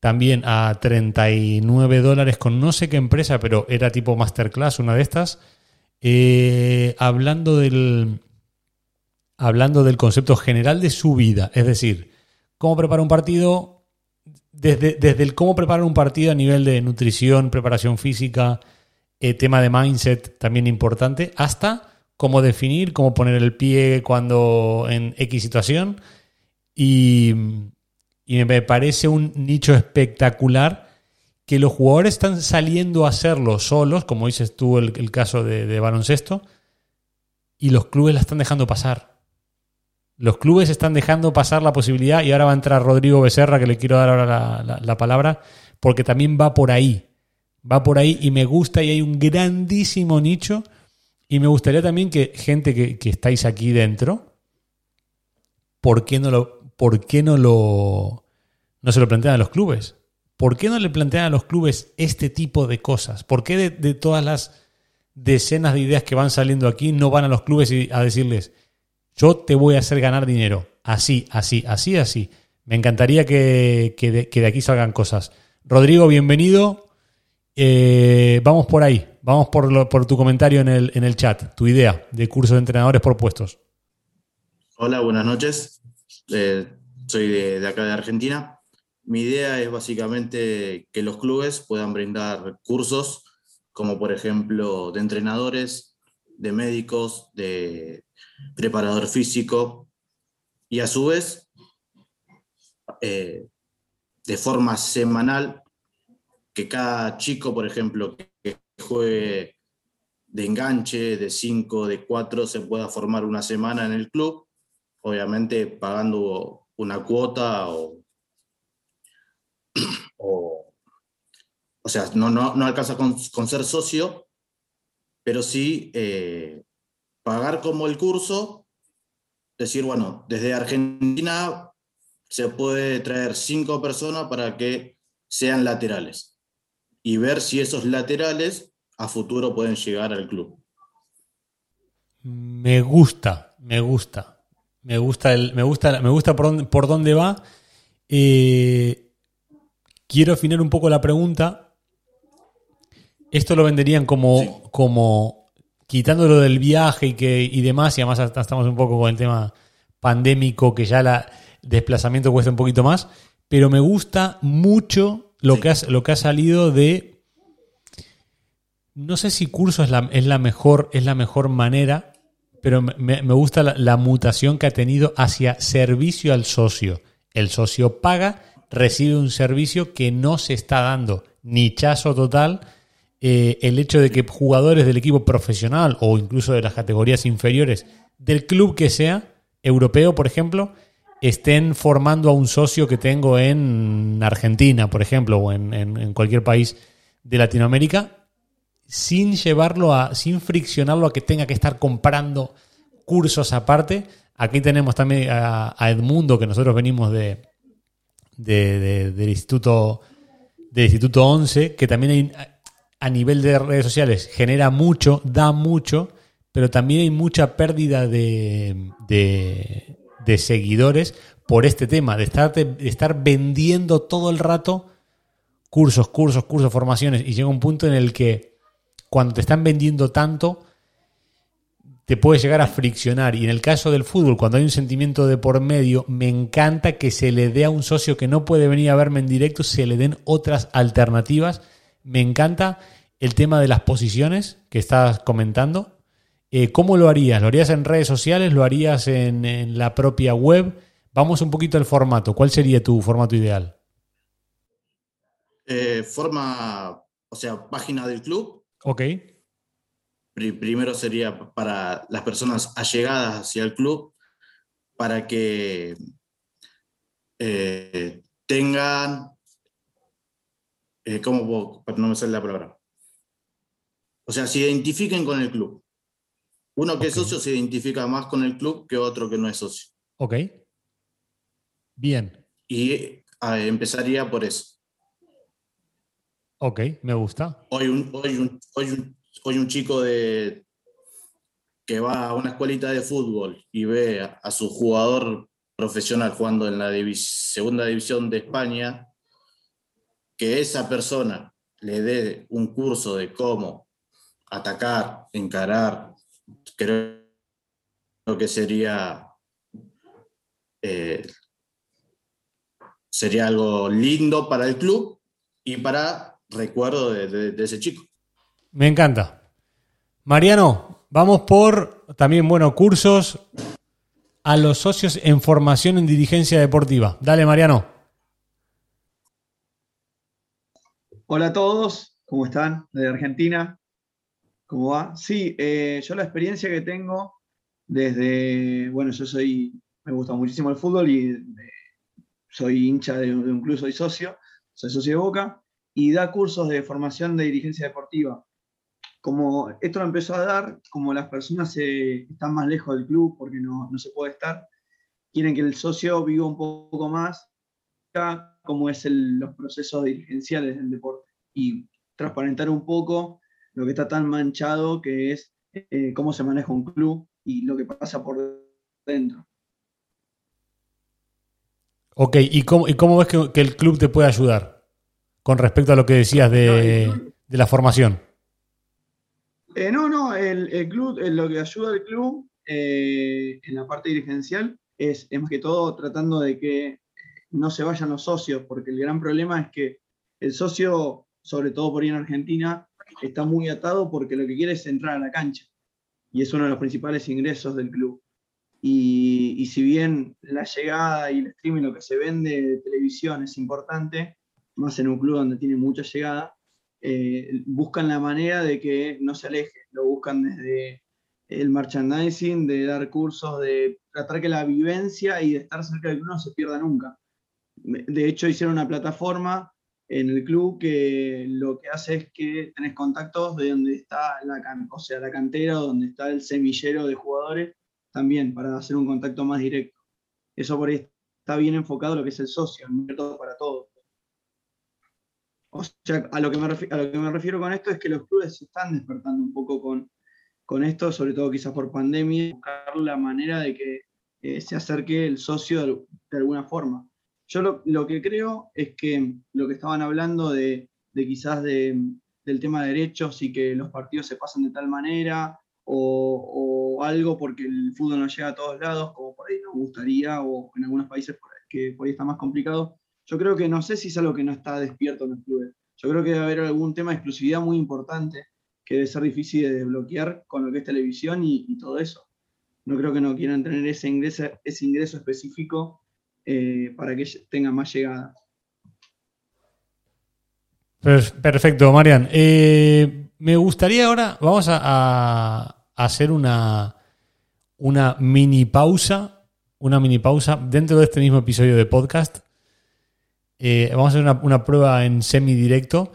también a 39 dólares con no sé qué empresa, pero era tipo masterclass, una de estas, eh, hablando, del, hablando del concepto general de su vida, es decir, cómo preparar un partido, desde, desde el cómo preparar un partido a nivel de nutrición, preparación física, eh, tema de mindset también importante, hasta cómo definir, cómo poner el pie cuando en X situación. Y, y me parece un nicho espectacular que los jugadores están saliendo a hacerlo solos, como dices tú el, caso de, baloncesto, y los clubes la están dejando pasar. Los clubes están dejando pasar la posibilidad, y ahora va a entrar Rodrigo Becerra, que le quiero dar ahora la, palabra, porque también va por ahí. Va por ahí y me gusta y hay un grandísimo nicho. Y me gustaría también que gente que, que estáis aquí dentro, ¿por qué no lo, por qué no lo no se lo plantean a los clubes? ¿por qué no le plantean a los clubes este tipo de cosas? ¿Por qué de, todas las decenas de ideas que van saliendo aquí no van a los clubes a decirles, yo te voy a hacer ganar dinero, así, así, así, así? Me encantaría que, de, aquí salgan cosas. Rodrigo, bienvenido. Eh, vamos por ahí, vamos por, por tu comentario en el, en el chat, tu idea de curso de entrenadores por puestos. Hola, buenas noches. Eh, soy de acá de Argentina. Mi idea es básicamente que los clubes puedan brindar cursos como por ejemplo de entrenadores, de médicos, de preparador físico y a su vez eh, de forma semanal que cada chico, por ejemplo, que juegue de enganche, de 5, de 4, se pueda formar una semana en el club, obviamente pagando una cuota o o, o sea, no, no, no alcanza con, ser socio, pero sí eh, pagar como el curso, decir, bueno, desde Argentina se puede traer cinco personas para que sean laterales y ver si esos laterales a futuro pueden llegar al club. Me gusta, me gusta. Me gusta, el, me gusta, me gusta por, dónde, por dónde va. Eh, Quiero afinar un poco la pregunta. Esto lo venderían como, como quitándolo del viaje y, que, y demás, y además estamos un poco con el tema pandémico, que ya el desplazamiento cuesta un poquito más, pero me gusta mucho lo, que, ha, lo que ha salido de... No sé si curso es la, es la, mejor, es la mejor manera, pero me, me gusta la, la mutación que ha tenido hacia servicio al socio. El socio paga recibe un servicio que no se está dando. Nichazo total. Eh, el hecho de que jugadores del equipo profesional o incluso de las categorías inferiores del club que sea, europeo por ejemplo, estén formando a un socio que tengo en Argentina, por ejemplo, o en, cualquier país de Latinoamérica, sin llevarlo a, sin friccionarlo a que tenga que estar comprando cursos aparte. Aquí tenemos también a Edmundo, que nosotros venimos de, del Instituto del Instituto 11, que también hay, a nivel de redes sociales genera mucho, da mucho, pero también hay mucha pérdida de, de, seguidores por este tema, de estar, de estar vendiendo todo el rato cursos, cursos, cursos, formaciones, y llega un punto en el que cuando te están vendiendo tanto, te puede llegar a friccionar. Y en el caso del fútbol, cuando hay un sentimiento de por medio, me encanta que se le dé a un socio que no puede venir a verme en directo, se le den otras alternativas. Me encanta el tema de las posiciones que estás comentando. Eh, ¿Cómo lo harías? ¿Lo harías en redes sociales? ¿Lo harías en, la propia web? Vamos un poquito al formato. ¿Cuál sería tu formato ideal? Eh, forma, o sea, página del club. Ok primero sería para las personas allegadas hacia el club, para que eh, tengan, eh, ¿cómo No me sale la palabra. O sea, se identifiquen con el club. Uno que es socio se identifica más con el club que otro que no es socio. Ok. Bien. Y empezaría por eso. Ok, me gusta. Hoy un, hoy un, hoy un, hoy un chico de, que va a una escuelita de fútbol y ve a, su jugador profesional jugando en la segunda división de España que esa persona le dé un curso de cómo atacar, encarar, creo que sería, eh, sería algo lindo para el club y para recuerdo de ese chico. Me encanta. Mariano, vamos por también, bueno, cursos a los socios en formación en dirigencia deportiva. Dale, Mariano. Hola a todos, ¿cómo están? De Argentina. ¿Cómo va? Sí, eh, yo la experiencia que tengo desde, bueno, yo soy, me gusta muchísimo el fútbol y soy hincha de, un club, soy socio, soy socio de Boca, y da cursos de formación de dirigencia deportiva. Como esto lo empezó a dar, como las personas están más lejos del club porque no, no se puede estar, quieren que el socio viva un poco más cómo es los procesos dirigenciales del deporte y transparentar un poco lo que está tan manchado que es eh, cómo se maneja un club y lo que pasa por dentro. Ok, ¿y cómo, y cómo ves que, el club te puede ayudar con respecto a lo que decías de, la formación? Eh, no, no, el, club, eh, lo que ayuda al club en la parte dirigencial es, es más que todo tratando de que no se vayan los socios, porque el gran problema es que el socio, sobre todo por ahí en Argentina, está muy atado porque lo que quiere es entrar a la cancha. Y es uno de los principales ingresos del club. Y, si bien la llegada y el streaming, lo que se vende de televisión es importante, más en un club donde tiene mucha llegada, eh, buscan la manera de que no se aleje. Lo buscan desde el merchandising, de dar cursos, de tratar que la vivencia y de estar cerca del club no se pierda nunca. De hecho, hicieron una plataforma en el club que lo que hace es que tenés contactos de donde está la, o sea, la cantera, donde está el semillero de jugadores, también para hacer un contacto más directo. Eso por ahí está bien enfocado lo que es el socio, abierto para todos. O sea, a lo, que me a lo que me refiero con esto es que los clubes se están despertando un poco con, con esto, sobre todo quizás por pandemia, buscar la manera de que eh, se acerque el socio de alguna forma. Yo lo, que creo es que lo que estaban hablando de, quizás del tema de derechos y que los partidos se pasan de tal manera o, algo porque el fútbol no llega a todos lados, como por ahí nos gustaría, o en algunos países que por ahí está más complicado. Yo creo que no sé si es algo que no está despierto en los clubes. Yo creo que debe haber algún tema de exclusividad muy importante que debe ser difícil de desbloquear con lo que es televisión y, todo eso. No creo que no quieran tener ese ingreso, específico eh, para que tenga más llegada. Perfecto, Marian. Eh, me gustaría ahora, vamos a, hacer una, una mini pausa, una mini pausa dentro de este mismo episodio de podcast. Eh, vamos a hacer una, prueba en semidirecto.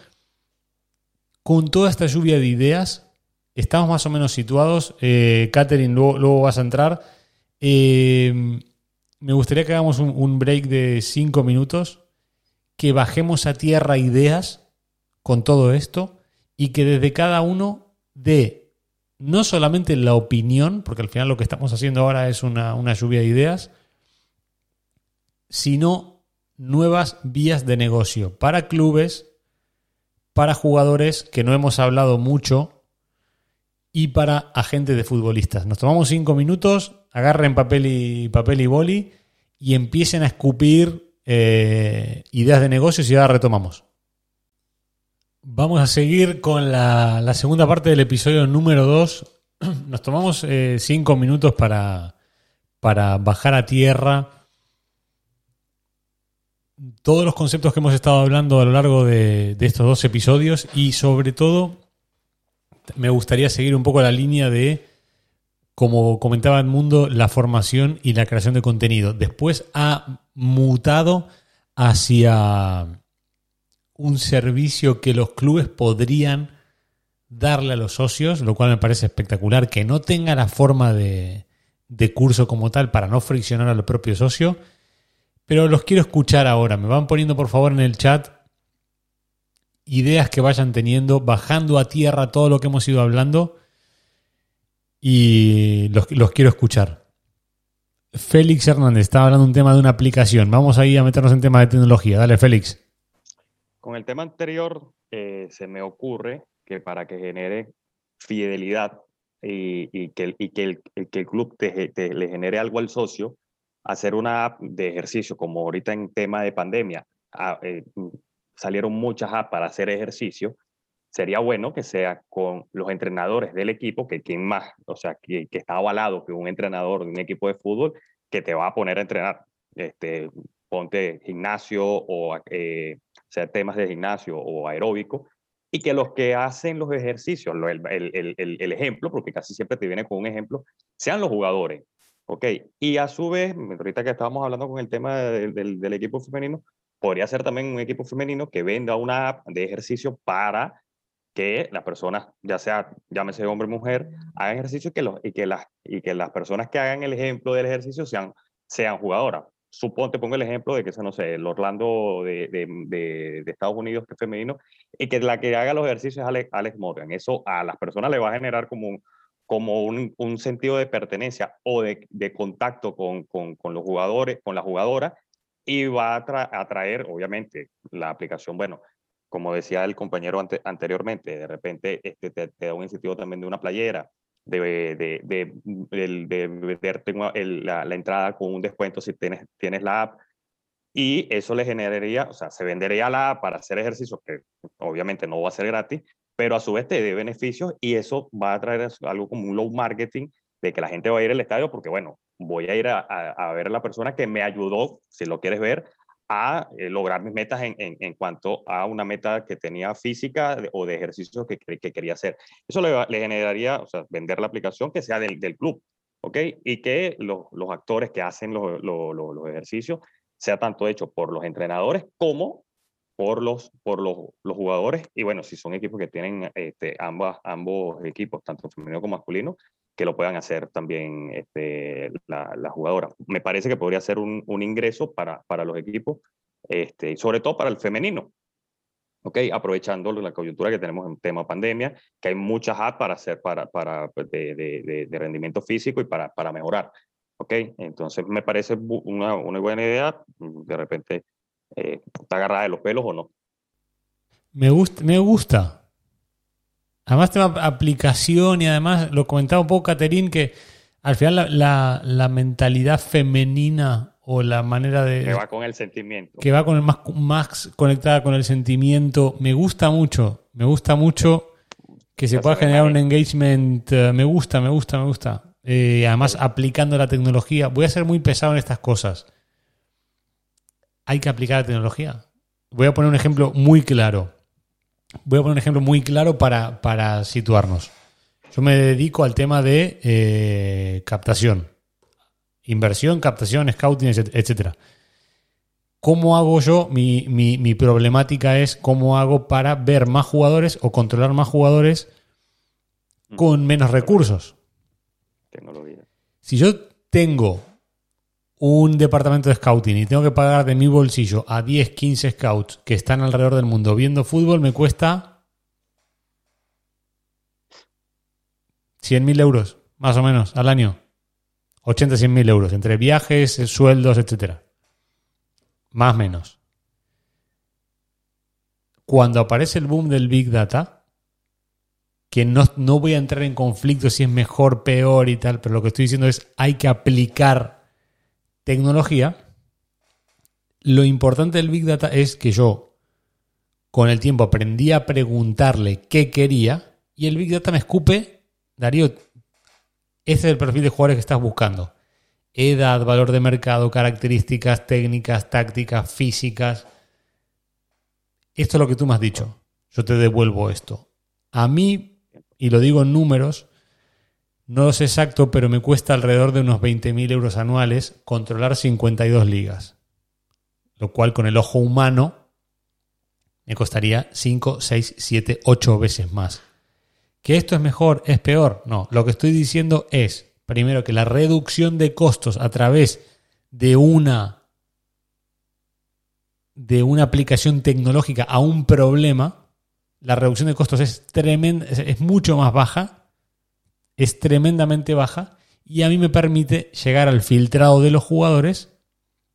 Con toda esta lluvia de ideas, estamos más o menos situados. Eh, luego, luego, vas a entrar. Eh, me gustaría que hagamos un, break de cinco minutos, que bajemos a tierra ideas con todo esto y que desde cada uno dé no solamente la opinión, porque al final lo que estamos haciendo ahora es una, una lluvia de ideas, sino nuevas vías de negocio para clubes, para jugadores que no hemos hablado mucho y para agentes de futbolistas. Nos tomamos cinco minutos agarren papel y, papel y boli y empiecen a escupir eh, ideas de negocios y ahora retomamos. Vamos a seguir con la, segunda parte del episodio número 2. Nos tomamos eh, cinco minutos para, para bajar a tierra todos los conceptos que hemos estado hablando a lo largo de, de, estos dos episodios y sobre todo me gustaría seguir un poco la línea de como comentaba el mundo, la formación y la creación de contenido. Después ha mutado hacia un servicio que los clubes podrían darle a los socios, lo cual me parece espectacular, que no tenga la forma de, curso como tal para no friccionar al propio socio. Pero los quiero escuchar ahora. Me van poniendo por favor en el chat ideas que vayan teniendo, bajando a tierra todo lo que hemos ido hablando y los, quiero escuchar. Félix Hernández estaba hablando un tema de una aplicación. Vamos ahí a meternos en tema de tecnología. Dale, Félix. con el tema anterior, eh, se me ocurre que para que genere fidelidad y, que, el, club te, le genere algo al socio, hacer una app de ejercicio, como ahorita en tema de pandemia, ah, eh, salieron muchas apps para hacer ejercicio, sería bueno que sea con los entrenadores del equipo, que quien más, o sea, que, que, está avalado que un entrenador de un equipo de fútbol que te va a poner a entrenar. Este, ponte gimnasio o eh, sea temas de gimnasio o aeróbico, y que los que hacen los ejercicios, el, el, el, el, ejemplo, porque casi siempre te viene con un ejemplo, sean los jugadores. ¿Ok? Y a su vez, ahorita que estábamos hablando con el tema del, del equipo femenino, podría ser también un equipo femenino que venda una app de ejercicio para que las personas, ya sea, llámese hombre o mujer, hagan ejercicio y que, los, y, que las, y que las personas que hagan el ejemplo del ejercicio sean, sean jugadoras suponte, pongo el ejemplo de que, no sé, el Orlando de, de, de, Estados Unidos, que es femenino, y que la que haga los ejercicios es Alex, Alex Morgan. Eso a las personas le va a generar como, como un, un sentido de pertenencia o de, de contacto con, con, con, los jugadores, con la jugadora, y va a atraer, obviamente, la aplicación, bueno, como decía el compañero anteriormente, de repente este, te, da un incentivo también de una playera, de, de, de, de la, la, entrada con un descuento si tienes, tienes la app. Y eso le generaría, o sea, se vendería la app para hacer ejercicio, que obviamente no va a ser gratis, pero a su vez te dé beneficios y eso va a traer algo como un low marketing de que la gente va a ir al estadio porque, bueno, voy a ir a, a, ver a la persona que me ayudó, si lo quieres ver, a eh, lograr mis metas en, en, en, cuanto a una meta que tenía física o de ejercicio que, que quería hacer. Eso le, le, generaría, o sea, vender la aplicación que sea del, del club, ¿ok? Y que los, los actores que hacen los, los, los, ejercicios sea tanto hecho por los entrenadores como por los, por los, los jugadores. Y bueno, si son equipos que tienen este, ambas, ambos equipos, tanto femenino como masculino, que lo puedan hacer también este, la, la, jugadora. Me parece que podría ser un, un ingreso para, para, los equipos, este, y sobre todo para el femenino. ¿ok? Aprovechando la coyuntura que tenemos en tema pandemia, que hay muchas apps para hacer para, para de, de, de, rendimiento físico y para, para mejorar. ¿ok? Entonces me parece una, una buena idea, de repente eh, está agarrada de los pelos o no. Me gusta, me gusta, Además, tema aplicación y además lo comentaba un poco Caterín que al final la, la, la, mentalidad femenina o la manera de. Que va con el sentimiento. Que va con el más, más conectada con el sentimiento. Me gusta mucho. Me gusta mucho que se pueda generar un engagement. Uh, me gusta, me gusta, me gusta. Eh, además, aplicando la tecnología. Voy a ser muy pesado en estas cosas. Hay que aplicar la tecnología. Voy a poner un ejemplo muy claro. Voy a poner un ejemplo muy claro para, para situarnos. Yo me dedico al tema de eh, captación. Inversión, captación, scouting, etc. ¿Cómo hago yo? Mi, mi, mi, problemática es cómo hago para ver más jugadores o controlar más jugadores con menos recursos. Tecnología. Si yo tengo un departamento de scouting y tengo que pagar de mi bolsillo a 10, 15 scouts que están alrededor del mundo viendo fútbol, me cuesta 100.000 euros, más o menos, al año. 80, 100.000 euros, entre viajes, sueldos, etcétera. Más o menos. Cuando aparece el boom del Big Data, que no, no voy a entrar en conflicto si es mejor, peor y tal, pero lo que estoy diciendo es hay que aplicar tecnología, lo importante del Big Data es que yo con el tiempo aprendí a preguntarle qué quería y el Big Data me escupe, Darío, ese es el perfil de jugadores que estás buscando. Edad, valor de mercado, características técnicas, tácticas, físicas. Esto es lo que tú me has dicho. Yo te devuelvo esto. A mí, y lo digo en números, no lo sé exacto, pero me cuesta alrededor de unos 20.000 euros anuales controlar 52 ligas. Lo cual con el ojo humano me costaría 5, 6, 7, 8 veces más. ¿Que esto es mejor? ¿Es peor? No. Lo que estoy diciendo es, primero, que la reducción de costos a través de una de una aplicación tecnológica a un problema, la reducción de costos es tremenda, es mucho más baja es tremendamente baja y a mí me permite llegar al filtrado de los jugadores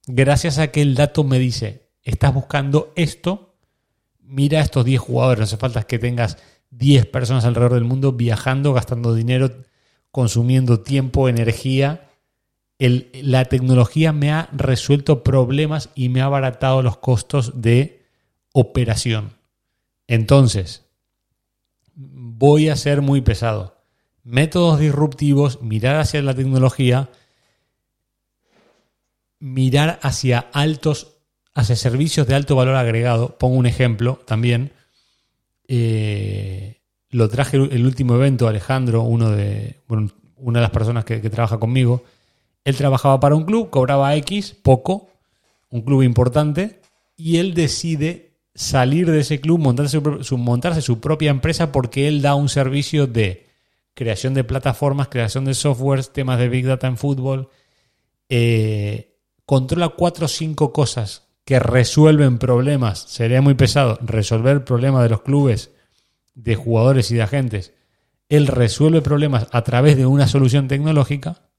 gracias a que el dato me dice, estás buscando esto, mira a estos 10 jugadores, no hace falta que tengas 10 personas alrededor del mundo viajando, gastando dinero, consumiendo tiempo, energía. la tecnología me ha resuelto problemas y me ha abaratado los costos de operación. Entonces, voy a ser muy pesado. Métodos disruptivos, mirar hacia la tecnología, mirar hacia altos, hacia servicios de alto valor agregado. Pongo un ejemplo también. Eh, lo traje el último evento, Alejandro, uno de, una de las personas que, trabaja conmigo. Él trabajaba para un club, cobraba X, poco, un club importante, y él decide salir de ese club, montarse su, montarse su propia empresa porque él da un servicio de creación de plataformas, creación de softwares, temas de Big Data en fútbol. Eh, controla cuatro o cinco cosas que resuelven problemas. Sería muy pesado resolver problemas de los clubes, de jugadores y de agentes. Él resuelve problemas a través de una solución tecnológica,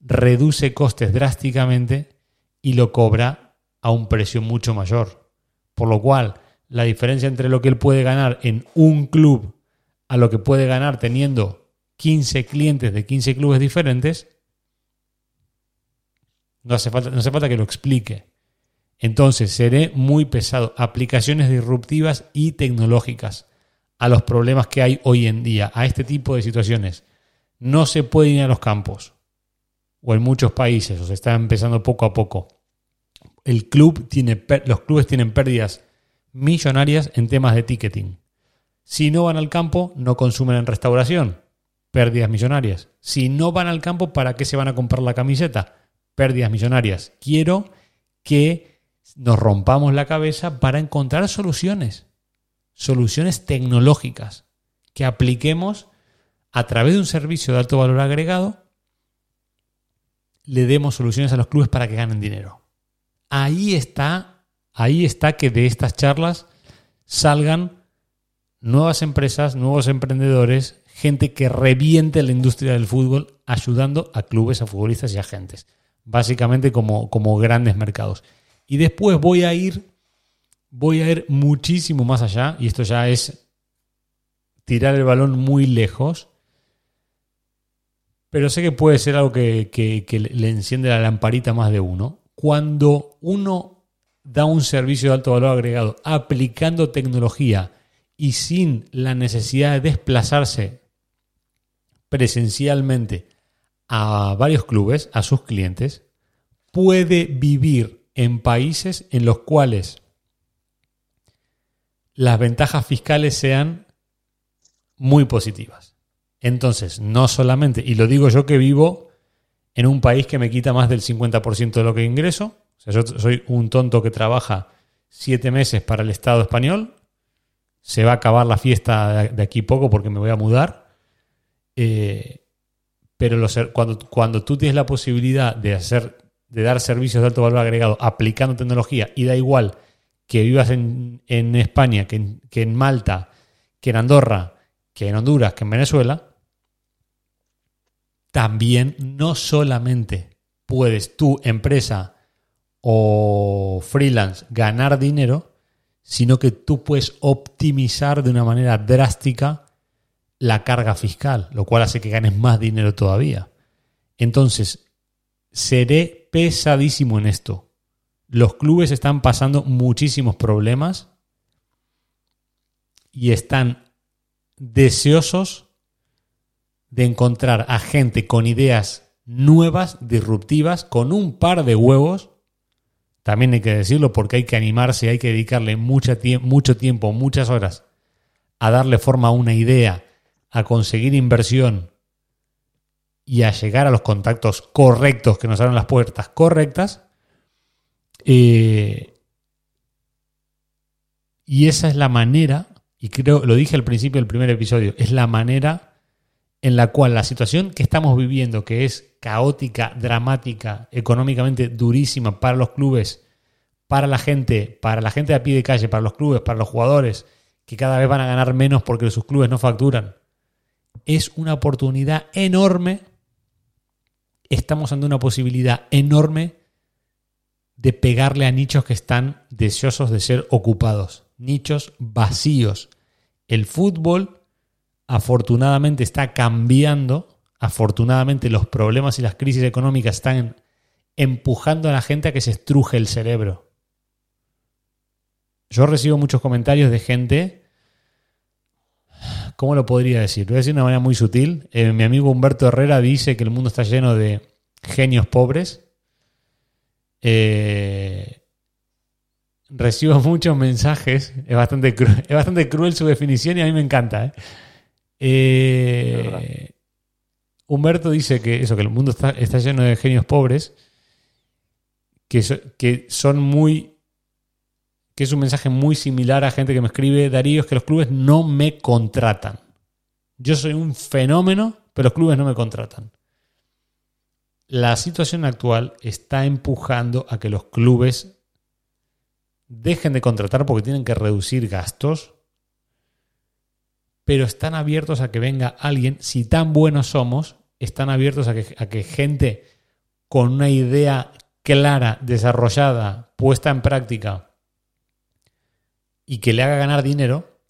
reduce costes drásticamente y lo cobra a un precio mucho mayor. Por lo cual, la diferencia entre lo que él puede ganar en un club a lo que puede ganar teniendo 15 clientes de 15 clubes diferentes, no hace falta, no hace falta que lo explique. Entonces, seré muy pesado. Aplicaciones disruptivas y tecnológicas a los problemas que hay hoy en día, a este tipo de situaciones. No se puede ir a los campos, o en muchos países, o se está empezando poco a poco. El club tiene, los clubes tienen pérdidas millonarias en temas de ticketing. Si no van al campo, no consumen en restauración. Pérdidas millonarias. Si no van al campo, ¿para qué se van a comprar la camiseta? Pérdidas millonarias. Quiero que nos rompamos la cabeza para encontrar soluciones. Soluciones tecnológicas que apliquemos a través de un servicio de alto valor agregado, le demos soluciones a los clubes para que ganen dinero. Ahí está, ahí está que de estas charlas salgan nuevas empresas, nuevos emprendedores, gente que reviente la industria del fútbol ayudando a clubes, a futbolistas y agentes. Básicamente como, como grandes mercados. Y después voy a ir, voy a ir muchísimo más allá, y esto ya es tirar el balón muy lejos, pero sé que puede ser algo que, que le enciende la lamparita más de uno. Cuando uno da un servicio de alto valor agregado aplicando tecnología, y sin la necesidad de desplazarse presencialmente a varios clubes, a sus clientes, puede vivir en países en los cuales las ventajas fiscales sean muy positivas. Entonces, no solamente, y lo digo yo que vivo en un país que me quita más del 50% de lo que ingreso, o sea, yo soy un tonto que trabaja siete meses para el Estado español, se va a acabar la fiesta de aquí poco porque me voy a mudar. Eh, pero cuando, cuando tú tienes la posibilidad de hacer, de dar servicios de alto valor agregado aplicando tecnología, y da igual que vivas en, España, que en, que en Malta, que en Andorra, que en Honduras, que en Venezuela, también no solamente puedes tu empresa o freelance ganar dinero, sino que tú puedes optimizar de una manera drástica la carga fiscal, lo cual hace que ganes más dinero todavía. Entonces, seré pesadísimo en esto. Los clubes están pasando muchísimos problemas y están deseosos de encontrar a gente con ideas nuevas, disruptivas, con un par de huevos también hay que decirlo porque hay que animarse, hay que dedicarle mucho, tiempo, muchas horas a darle forma a una idea, a conseguir inversión y a llegar a los contactos correctos que nos abran las puertas correctas. Eh, y esa es la manera, y creo, lo dije al principio del primer episodio, es la manera en la cual la situación que estamos viviendo, que es caótica, dramática, económicamente durísima para los clubes, para la gente, para la gente de a pie de calle, para los clubes, para los jugadores, que cada vez van a ganar menos porque sus clubes no facturan, es una oportunidad enorme. Estamos ante una posibilidad enorme de pegarle a nichos que están deseosos de ser ocupados nichos vacíos. El fútbol afortunadamente está cambiando, afortunadamente los problemas y las crisis económicas están empujando a la gente a que se estruje el cerebro. Yo recibo muchos comentarios de gente, ¿cómo lo podría decir? Lo voy a decir de una manera muy sutil. Eh, mi amigo Humberto Herrera dice que el mundo está lleno de genios pobres. Eh, recibo muchos mensajes, es bastante, es bastante cruel su definición y a mí me encanta. ¿eh? Eh, Humberto dice que eso, que el mundo está, está lleno de genios pobres, que, que son muy. que es un mensaje muy similar a gente que me escribe, Darío, es que los clubes no me contratan. Yo soy un fenómeno, pero los clubes no me contratan. La situación actual está empujando a que los clubes dejen de contratar porque tienen que reducir gastos pero están abiertos a que venga alguien, si tan buenos somos, están abiertos a que, a que gente con una idea clara, desarrollada, puesta en práctica y que le haga ganar dinero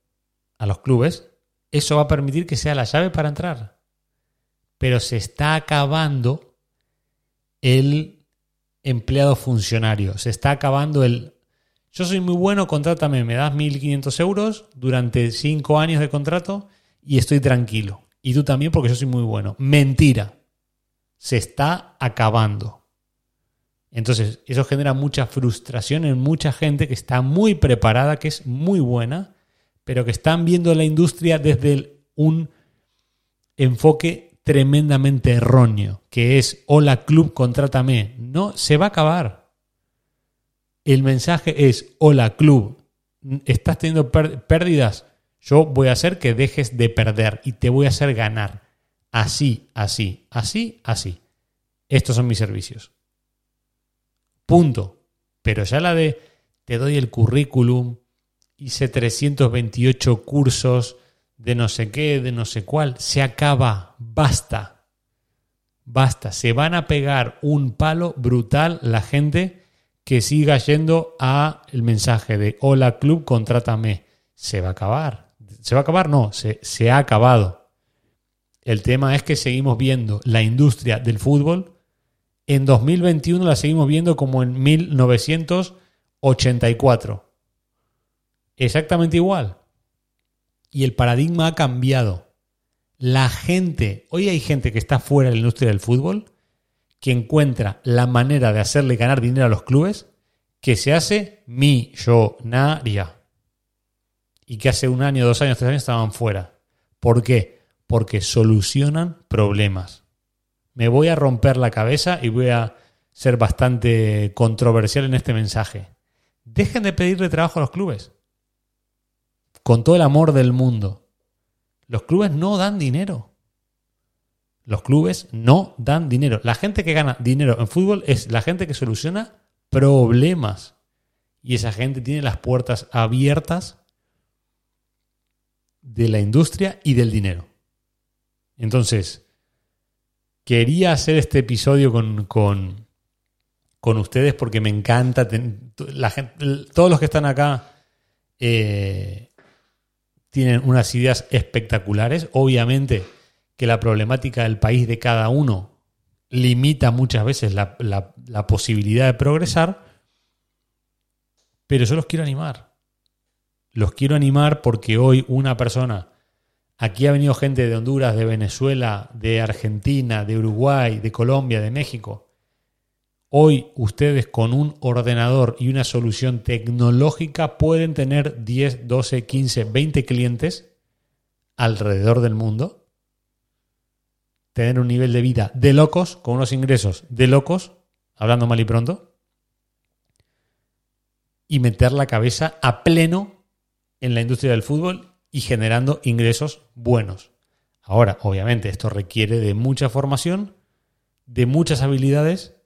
a los clubes, eso va a permitir que sea la llave para entrar. Pero se está acabando el empleado funcionario, se está acabando el yo soy muy bueno, contrátame, me das 1.500 euros durante 5 años de contrato y estoy tranquilo. Y tú también porque yo soy muy bueno. Mentira. Se está acabando. Entonces, eso genera mucha frustración en mucha gente que está muy preparada, que es muy buena, pero que están viendo la industria desde un enfoque tremendamente erróneo, que es, hola club, contrátame. No, se va a acabar. El mensaje es, hola club, estás teniendo pérdidas, yo voy a hacer que dejes de perder y te voy a hacer ganar. Así, así, así, así. Estos son mis servicios. Punto. Pero ya la de te doy el currículum, hice 328 cursos de no sé qué, de no sé cuál, se acaba, basta. Basta, se van a pegar un palo brutal la gente que siga yendo a el mensaje de hola club, contrátame. Se va a acabar. ¿Se va a acabar? No, se, se ha acabado. El tema es que seguimos viendo la industria del fútbol. En 2021 la seguimos viendo como en 1984. Exactamente igual. Y el paradigma ha cambiado. La gente, hoy hay gente que está fuera de la industria del fútbol que encuentra la manera de hacerle ganar dinero a los clubes que se hace millonaria. Y que hace un año, dos años, tres años estaban fuera. ¿Por qué? Porque solucionan problemas. Me voy a romper la cabeza y voy a ser bastante controversial en este mensaje. Dejen de pedirle trabajo a los clubes. Con todo el amor del mundo. Los clubes no dan dinero. Los clubes no dan dinero. La gente que gana dinero en fútbol es la gente que soluciona problemas. Y esa gente tiene las puertas abiertas de la industria y del dinero. Entonces, quería hacer este episodio con, con, con ustedes porque me encanta. La gente, todos los que están acá eh, tienen unas ideas espectaculares. Obviamente que la problemática del país de cada uno limita muchas veces la, posibilidad de progresar, pero yo los quiero animar. Los quiero animar porque hoy una persona, aquí ha venido gente de Honduras, de Venezuela, de Argentina, de Uruguay, de Colombia, de México. Hoy ustedes con un ordenador y una solución tecnológica pueden tener 10, 12, 15, 20 clientes alrededor del mundo tener un nivel de vida de locos, con unos ingresos de locos, hablando mal y pronto, y meter la cabeza a pleno en la industria del fútbol y generando ingresos buenos. Ahora, obviamente, esto requiere de mucha formación, de muchas habilidades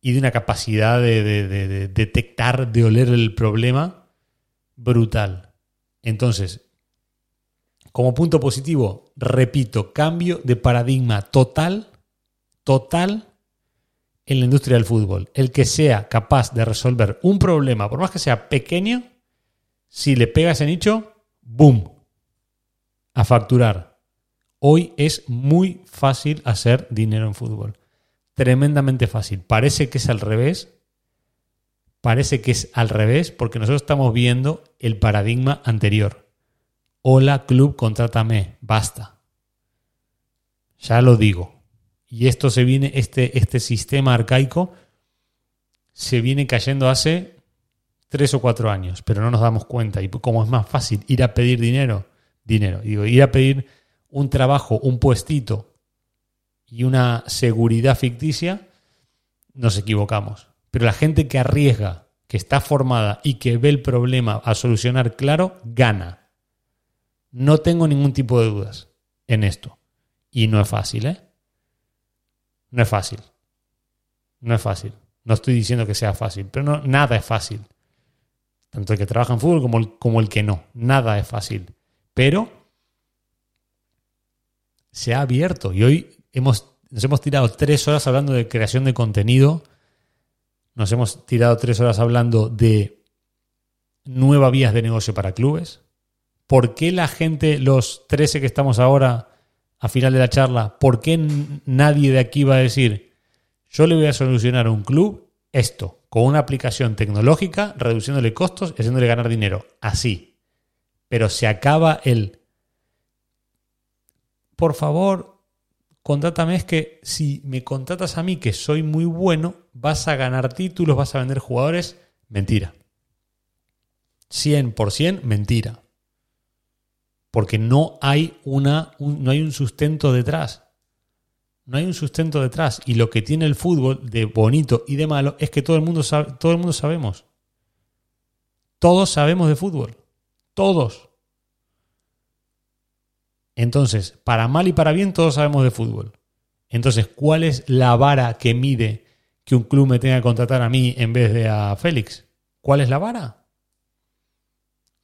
y de una capacidad de, de detectar, de oler el problema brutal. Entonces, como punto positivo, repito, cambio de paradigma total, total en la industria del fútbol. El que sea capaz de resolver un problema, por más que sea pequeño, Si le pega ese nicho, ¡boom! A facturar. Hoy es muy fácil hacer dinero en fútbol. Tremendamente fácil. Parece que es al revés. Parece que es al revés porque nosotros estamos viendo el paradigma anterior. Hola, club, contrátame. Basta. Ya lo digo. Y esto se viene, este, este sistema arcaico se viene cayendo hace tres o cuatro años, pero no nos damos cuenta. Y como es más fácil ir a pedir dinero, dinero, digo, ir a pedir un trabajo, un puestito y una seguridad ficticia, nos equivocamos. Pero la gente que arriesga, que está formada y que ve el problema a solucionar claro, gana. No tengo ningún tipo de dudas en esto. Y no es fácil, ¿eh? No es fácil. No es fácil. No estoy diciendo que sea fácil, pero no, nada es fácil. Tanto el que trabaja en fútbol como el, como el que no. Nada es fácil. Pero se ha abierto y hoy hemos, nos hemos tirado tres horas hablando de creación de contenido. Nos hemos tirado tres horas hablando de nuevas vías de negocio para clubes. ¿Por qué la gente, los 13 que estamos ahora a final de la charla, por qué nadie de aquí va a decir, yo le voy a solucionar a un club esto, con una aplicación tecnológica, reduciéndole costos y haciéndole ganar dinero. Así. Pero se acaba el... Por favor, contrátame. Es que si me contratas a mí, que soy muy bueno, vas a ganar títulos, vas a vender jugadores. Mentira. 100% mentira. Porque no hay, una, no hay un sustento detrás no hay un sustento detrás. Y lo que tiene el fútbol de bonito y de malo es que todo el mundo, sabe, todo el mundo sabemos. Todos sabemos de fútbol. Todos. Entonces, para mal y para bien, todos sabemos de fútbol. Entonces, ¿cuál es la vara que mide que un club me tenga que contratar a mí en vez de a Félix? ¿Cuál es la vara?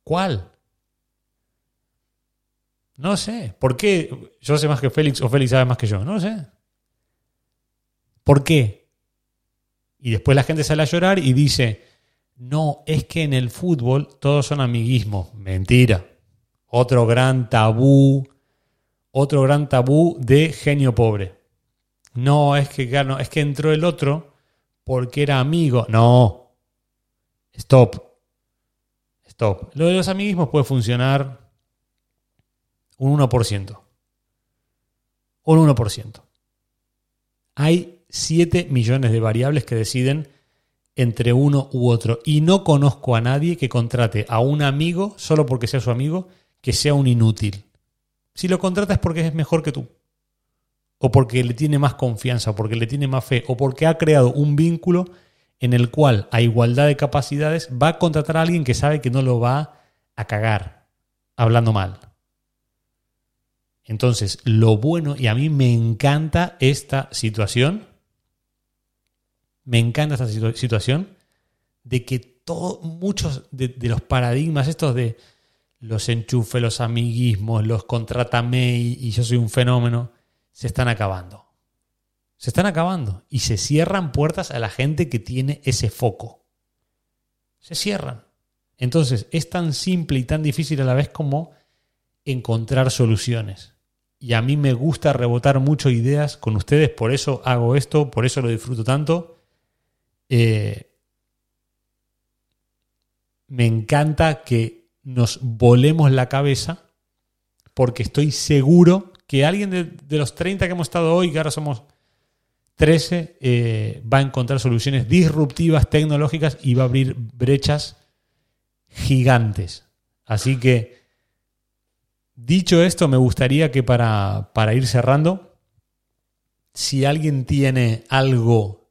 ¿Cuál? No sé. ¿Por qué yo sé más que Félix o Félix sabe más que yo? No sé. ¿Por qué? Y después la gente sale a llorar y dice, no, es que en el fútbol todos son amiguismo. Mentira. Otro gran tabú, otro gran tabú de genio pobre. No, es que, claro, es que entró el otro porque era amigo. No. Stop. Stop. Lo de los amiguismos puede funcionar un 1%. Un 1%. Hay 7 millones de variables que deciden entre uno u otro. Y no conozco a nadie que contrate a un amigo solo porque sea su amigo que sea un inútil. Si lo contrata es porque es mejor que tú. O porque le tiene más confianza, o porque le tiene más fe, o porque ha creado un vínculo en el cual, a igualdad de capacidades, va a contratar a alguien que sabe que no lo va a cagar hablando mal. Entonces, lo bueno, y a mí me encanta esta situación, me encanta esta situación de que todo, muchos de, los paradigmas estos de los enchufes, los amiguismos, los contrátame y, y yo soy un fenómeno, se están acabando. Se están acabando y se cierran puertas a la gente que tiene ese foco. Se cierran. Entonces es tan simple y tan difícil a la vez como encontrar soluciones. Y a mí me gusta rebotar mucho ideas con ustedes, por eso hago esto, por eso lo disfruto tanto eh, me encanta que nos volemos la cabeza porque estoy seguro que alguien de, los 30 que hemos estado hoy, que ahora somos 13, eh, va a encontrar soluciones disruptivas, tecnológicas y va a abrir brechas gigantes. Así que, dicho esto, me gustaría que para, para ir cerrando, si alguien tiene algo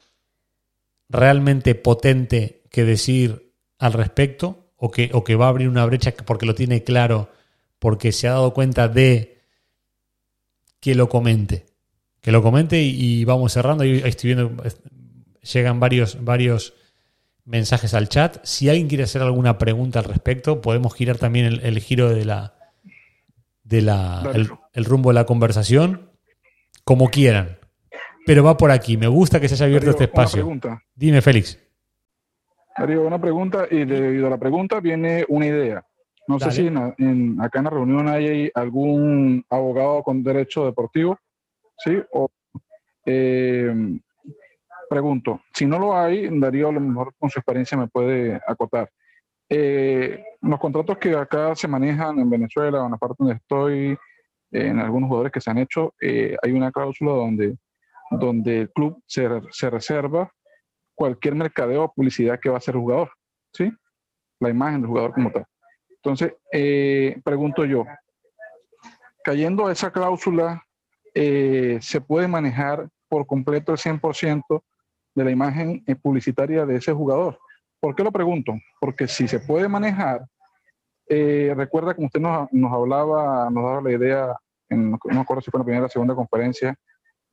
realmente potente que decir al respecto o que, o que va a abrir una brecha porque lo tiene claro, porque se ha dado cuenta de que lo comente. Que lo comente y, vamos cerrando. Ahí estoy viendo, llegan varios, varios mensajes al chat. Si alguien quiere hacer alguna pregunta al respecto, podemos girar también el, giro de la, de la el, rumbo de la conversación, como quieran pero va por aquí. Me gusta que se haya abierto este espacio. Dime, Félix. Darío, una pregunta y debido a la pregunta viene una idea. No sé si en, acá en la reunión hay algún abogado con derecho deportivo, ¿sí? O, eh, pregunto, si no lo hay, Darío a lo mejor con su experiencia me puede acotar. Eh, los contratos que acá se manejan en Venezuela, en la parte donde estoy, en algunos jugadores que se han hecho, eh, hay una cláusula donde, donde el club se, se, reserva cualquier mercadeo o publicidad que va a hacer el jugador, ¿sí? La imagen del jugador como tal. Entonces, eh, pregunto yo, cayendo a esa cláusula, ¿se puede manejar por completo el 100% de la imagen publicitaria de ese jugador? ¿Por qué lo pregunto? Porque si se puede manejar, eh, recuerda como usted nos, nos, hablaba, nos daba la idea, en, no me acuerdo si fue en la primera o segunda conferencia,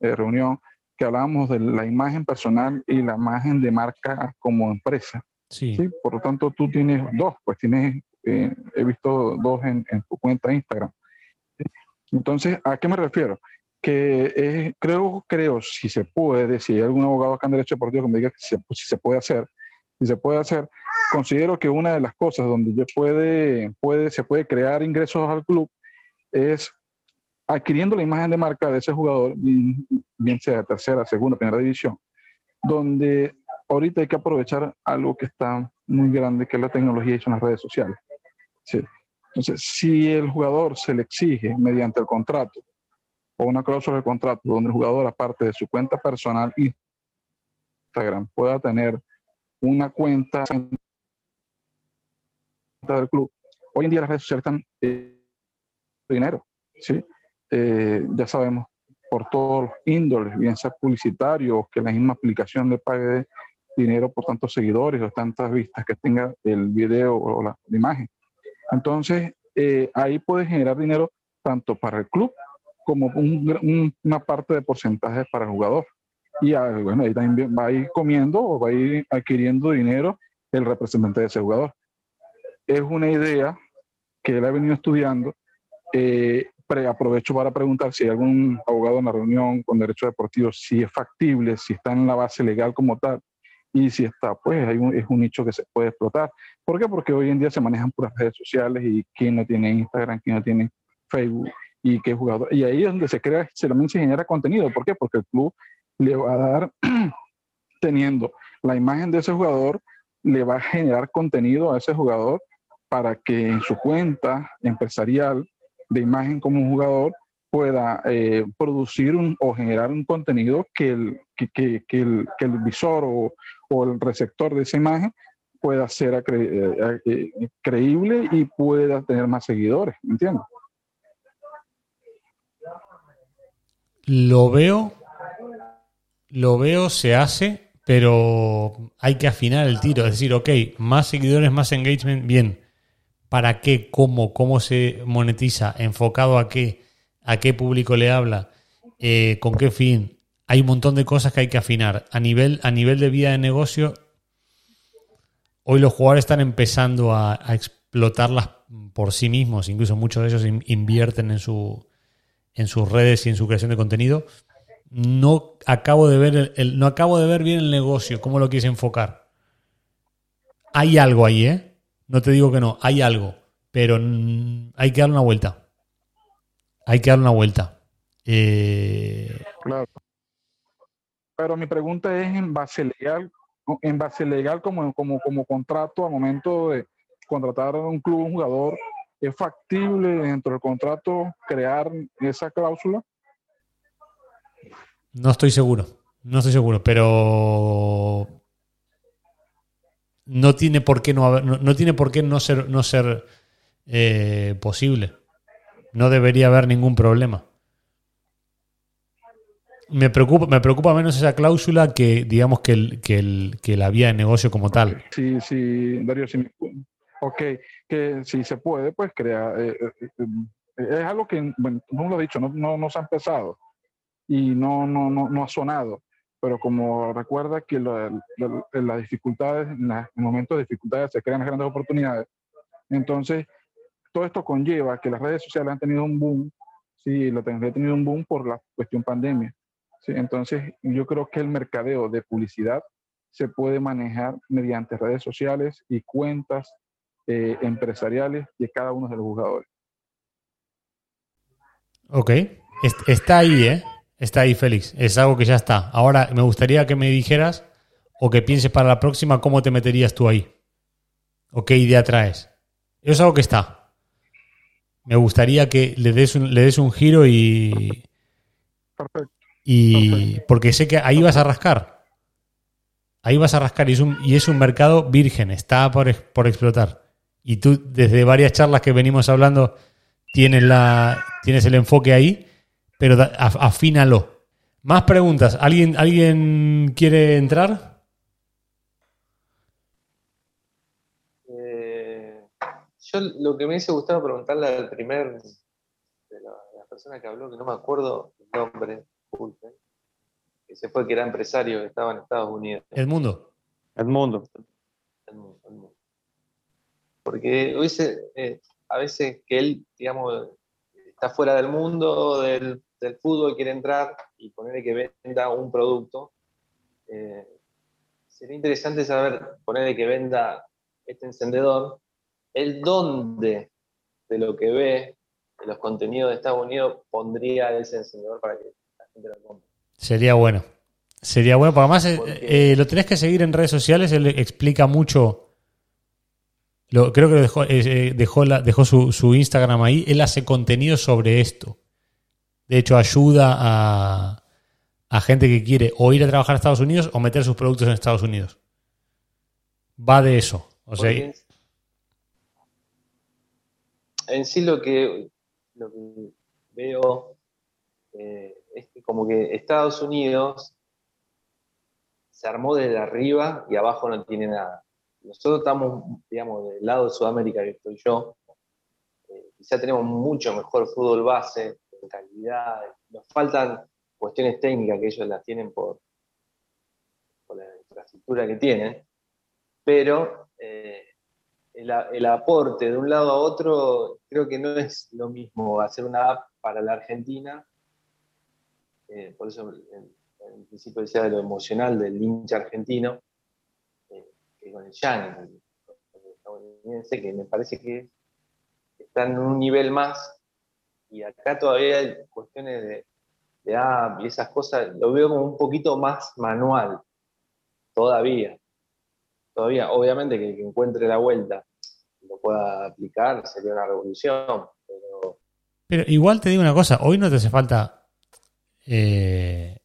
eh, reunión, que hablábamos de la imagen personal y la imagen de marca como empresa. Sí. Por lo tanto, tú tienes dos, pues tienes, eh, he visto dos en, en, tu cuenta Instagram. Entonces, ¿a qué me refiero? Que creo, creo, si se puede, si hay algún abogado acá en Derecho Deportivo que me diga que si se puede hacer, si se puede hacer. Considero que una de las cosas donde puede, puede, se puede crear ingresos al club es adquiriendo la imagen de marca de ese jugador, bien sea tercera, segunda, primera división, donde ahorita hay que aprovechar algo que está muy grande, que es la tecnología y son las redes sociales. Entonces, si el jugador se le exige mediante el contrato o una cláusula de contrato donde el jugador, aparte de su cuenta personal Instagram, pueda tener una cuenta del club. Hoy en día las redes sociales están eh, dinero, ¿sí? Eh, ya sabemos por todos los índoles, bien sea publicitario, que la misma aplicación le pague dinero por tantos seguidores o tantas vistas que tenga el video o la, imagen. Entonces, eh, ahí puede generar dinero tanto para el club como una parte de porcentaje para el jugador y ah, bueno, ahí también va a ir comiendo o va a ir adquiriendo dinero el representante de ese jugador. Es una idea que él ha venido estudiando. Eh, aprovecho para preguntar si hay algún abogado en la reunión con derecho deportivo, si es factible, si está en la base legal como tal, y si está, pues hay es un nicho que se puede explotar. ¿Por qué? Porque hoy en día se manejan puras redes sociales y quién no tiene Instagram, quién no tiene Facebook y qué jugador. Y ahí es donde se crea, se, se genera contenido. ¿Por qué? Porque el club le va a dar, teniendo la imagen de ese jugador, le va a generar contenido a ese jugador para que en su cuenta empresarial de imagen como un jugador pueda eh, producir un, o generar un contenido que el, que, el, visor o, o, el receptor de esa imagen pueda ser eh, eh, creíble y pueda tener más seguidores, ¿entiendes? Lo veo lo veo, se hace, pero hay que afinar el tiro. Es decir, ok, más seguidores, más engagement, bien. ¿Para qué? ¿Cómo? ¿Cómo se monetiza? ¿Enfocado a qué? ¿A qué público le habla? Eh, ¿Con qué fin? Hay un montón de cosas que hay que afinar. A nivel, a nivel de vida de negocio, hoy los jugadores están empezando a, explotarlas por sí mismos. Incluso muchos de ellos invierten en, su, en sus redes y en su creación de contenido no acabo de ver no acabo de ver bien el negocio, cómo lo quieres enfocar. Hay algo ahí, ¿eh? No te digo que no, hay algo, pero hay que dar una vuelta. Hay que dar una vuelta. Eh, claro. Pero mi pregunta es en base legal, en base legal como, como, como contrato al momento de contratar a un club, un jugador, ¿es factible dentro del contrato crear esa cláusula? No estoy seguro. No estoy seguro, pero no tiene por qué no haber, no, tiene por qué no ser, no ser eh, posible. No debería haber ningún problema. Me preocupa, me preocupa menos esa cláusula que, digamos, que, el, que, el, que la vía de negocio como tal. Sí, sí, Darío, sí. Ok, que si se puede, pues crear. Eh, eh, es algo que, bueno, no lo he dicho, no, no, no se ha empezado y no, no, no, no ha sonado. Pero como recuerda que las dificultades, en, el momento de dificultades se crean grandes oportunidades. Entonces, todo esto conlleva que las redes sociales han tenido un boom, sí, la tecnología ha tenido un boom por la cuestión pandemia. ¿sí? Entonces, yo creo que el mercadeo de publicidad se puede manejar mediante redes sociales y cuentas eh, empresariales de cada uno de los jugadores. Ok, está ahí, ¿eh? Está ahí, Félix. Es algo que ya está. Ahora me gustaría que me dijeras o que pienses para la próxima cómo te meterías tú ahí. O qué idea traes. Eso es algo que está. Me gustaría que le des un, le des un giro y. Perfecto. Y. Porque sé que ahí vas a rascar. Ahí vas a rascar y es un, y es un mercado virgen, está por, por explotar. Y tú, desde varias charlas que venimos hablando, tienes, la, tienes el enfoque ahí pero afínalo. Más preguntas. ¿Alguien, ¿Alguien quiere entrar? Eh, yo lo que me hubiese gustado preguntarle al primer de la, persona que habló, que no me acuerdo el nombre, que se fue, que era empresario, que estaba en Estados Unidos. Edmundo. Edmundo. Edmundo. Porque hubiese, eh, a veces que él, digamos, está fuera del mundo del del fútbol quiere entrar y ponerle que venda un producto, eh, sería interesante saber, ponerle que venda este encendedor, el dónde de lo que ve, de los contenidos de Estados Unidos, pondría ese encendedor para que la gente lo compre. Sería bueno. Sería bueno, porque además eh, eh, lo tenés que seguir en redes sociales, él explica mucho. Lo, creo que dejó, dejó, dejó su, su Instagram ahí. Él hace contenido sobre esto. De hecho, ayuda a, gente que quiere o ir a trabajar a Estados Unidos o meter sus productos en Estados Unidos. Va de eso. O sea, en sí lo que, veo eh, es que como que Estados Unidos se armó desde arriba y abajo no tiene nada. Nosotros estamos, digamos, del lado de Sudamérica que estoy yo, eh, quizá tenemos mucho mejor fútbol base, calidad, nos faltan cuestiones técnicas que ellos las tienen por, la infraestructura que tienen, pero eh, el, aporte de un lado a otro creo que no es lo mismo hacer una app para la Argentina, eh, por eso en, principio decía de lo emocional del hincha argentino, eh, que con el Yang, estadounidense, que me parece que están en un nivel más y acá todavía hay cuestiones de, app y esas cosas, lo veo como un poquito más manual, todavía. Todavía, obviamente que, que encuentre la vuelta lo pueda aplicar sería una revolución. Pero... pero igual te digo una cosa, hoy no te hace falta eh,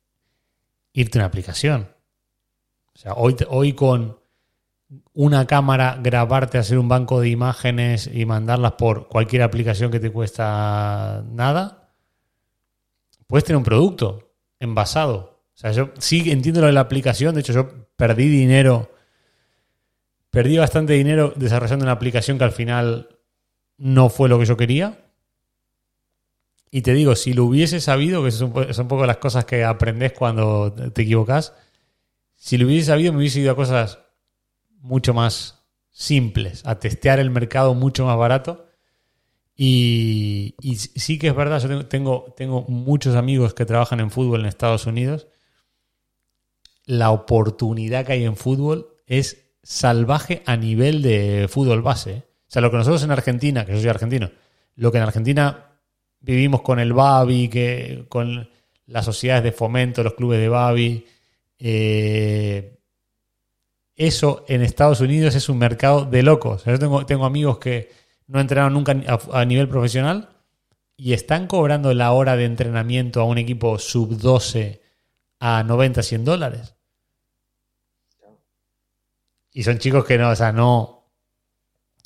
irte a una aplicación. O sea, hoy, hoy con una cámara, grabarte, hacer un banco de imágenes y mandarlas por cualquier aplicación que te cuesta nada, puedes tener un producto envasado. O sea, yo sí entiendo lo de la aplicación, de hecho yo perdí dinero, perdí bastante dinero desarrollando una aplicación que al final no fue lo que yo quería. Y te digo, si lo hubiese sabido, que son, un poco las cosas que aprendes cuando te equivocas, si lo hubiese sabido me hubiese ido a cosas mucho más simples, a testear el mercado mucho más barato. Y, sí que es verdad, yo tengo, tengo muchos amigos que trabajan en fútbol en Estados Unidos. La oportunidad que hay en fútbol es salvaje a nivel de fútbol base. O sea, lo que nosotros en Argentina, que yo soy argentino, lo que en Argentina vivimos con el Babi, que, con las sociedades de fomento, los clubes de Babi, eh, eso en Estados Unidos es un mercado de locos. Yo tengo, amigos que no entrenaron nunca a, nivel profesional y están cobrando la hora de entrenamiento a un equipo sub-12 a 90, 100 dólares. Y son chicos que no, o sea, no.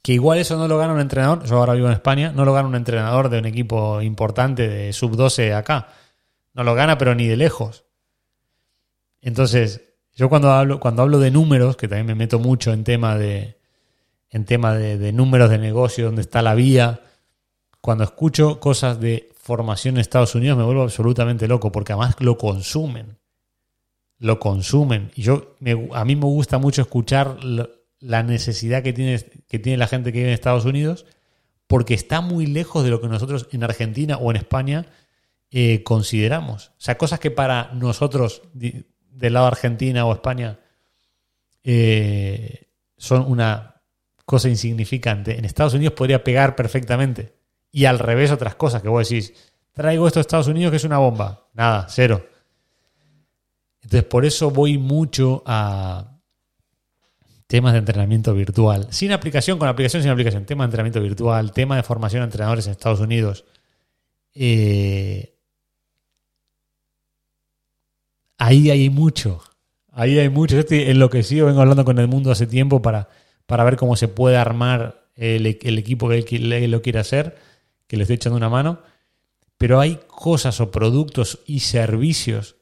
Que igual eso no lo gana un entrenador. Yo ahora vivo en España. No lo gana un entrenador de un equipo importante de sub-12 acá. No lo gana, pero ni de lejos. Entonces, yo cuando hablo, cuando hablo de números, que también me meto mucho en tema de, en tema de, números de negocio, donde está la vía, cuando escucho cosas de formación en Estados Unidos me vuelvo absolutamente loco, porque además lo consumen. Lo consumen. Y yo, a mí me gusta mucho escuchar la necesidad que tiene, que tiene la gente que vive en Estados Unidos, porque está muy lejos de lo que nosotros en Argentina o en España eh, consideramos. O sea, cosas que para nosotros del lado Argentina o España eh, son una cosa insignificante. En Estados Unidos podría pegar perfectamente. Y al revés otras cosas que vos decís, traigo esto a Estados Unidos que es una bomba. Nada, cero. Entonces por eso voy mucho a temas de entrenamiento virtual. Sin aplicación, con aplicación, sin aplicación. Tema de entrenamiento virtual, tema de formación de entrenadores en Estados Unidos. Eh, ahí hay mucho. Ahí hay mucho. Yo estoy enloquecido, vengo hablando con el mundo hace tiempo para, para ver cómo se puede armar el, equipo que él, lo quiere hacer, que le estoy echando una mano. Pero hay cosas o productos y servicios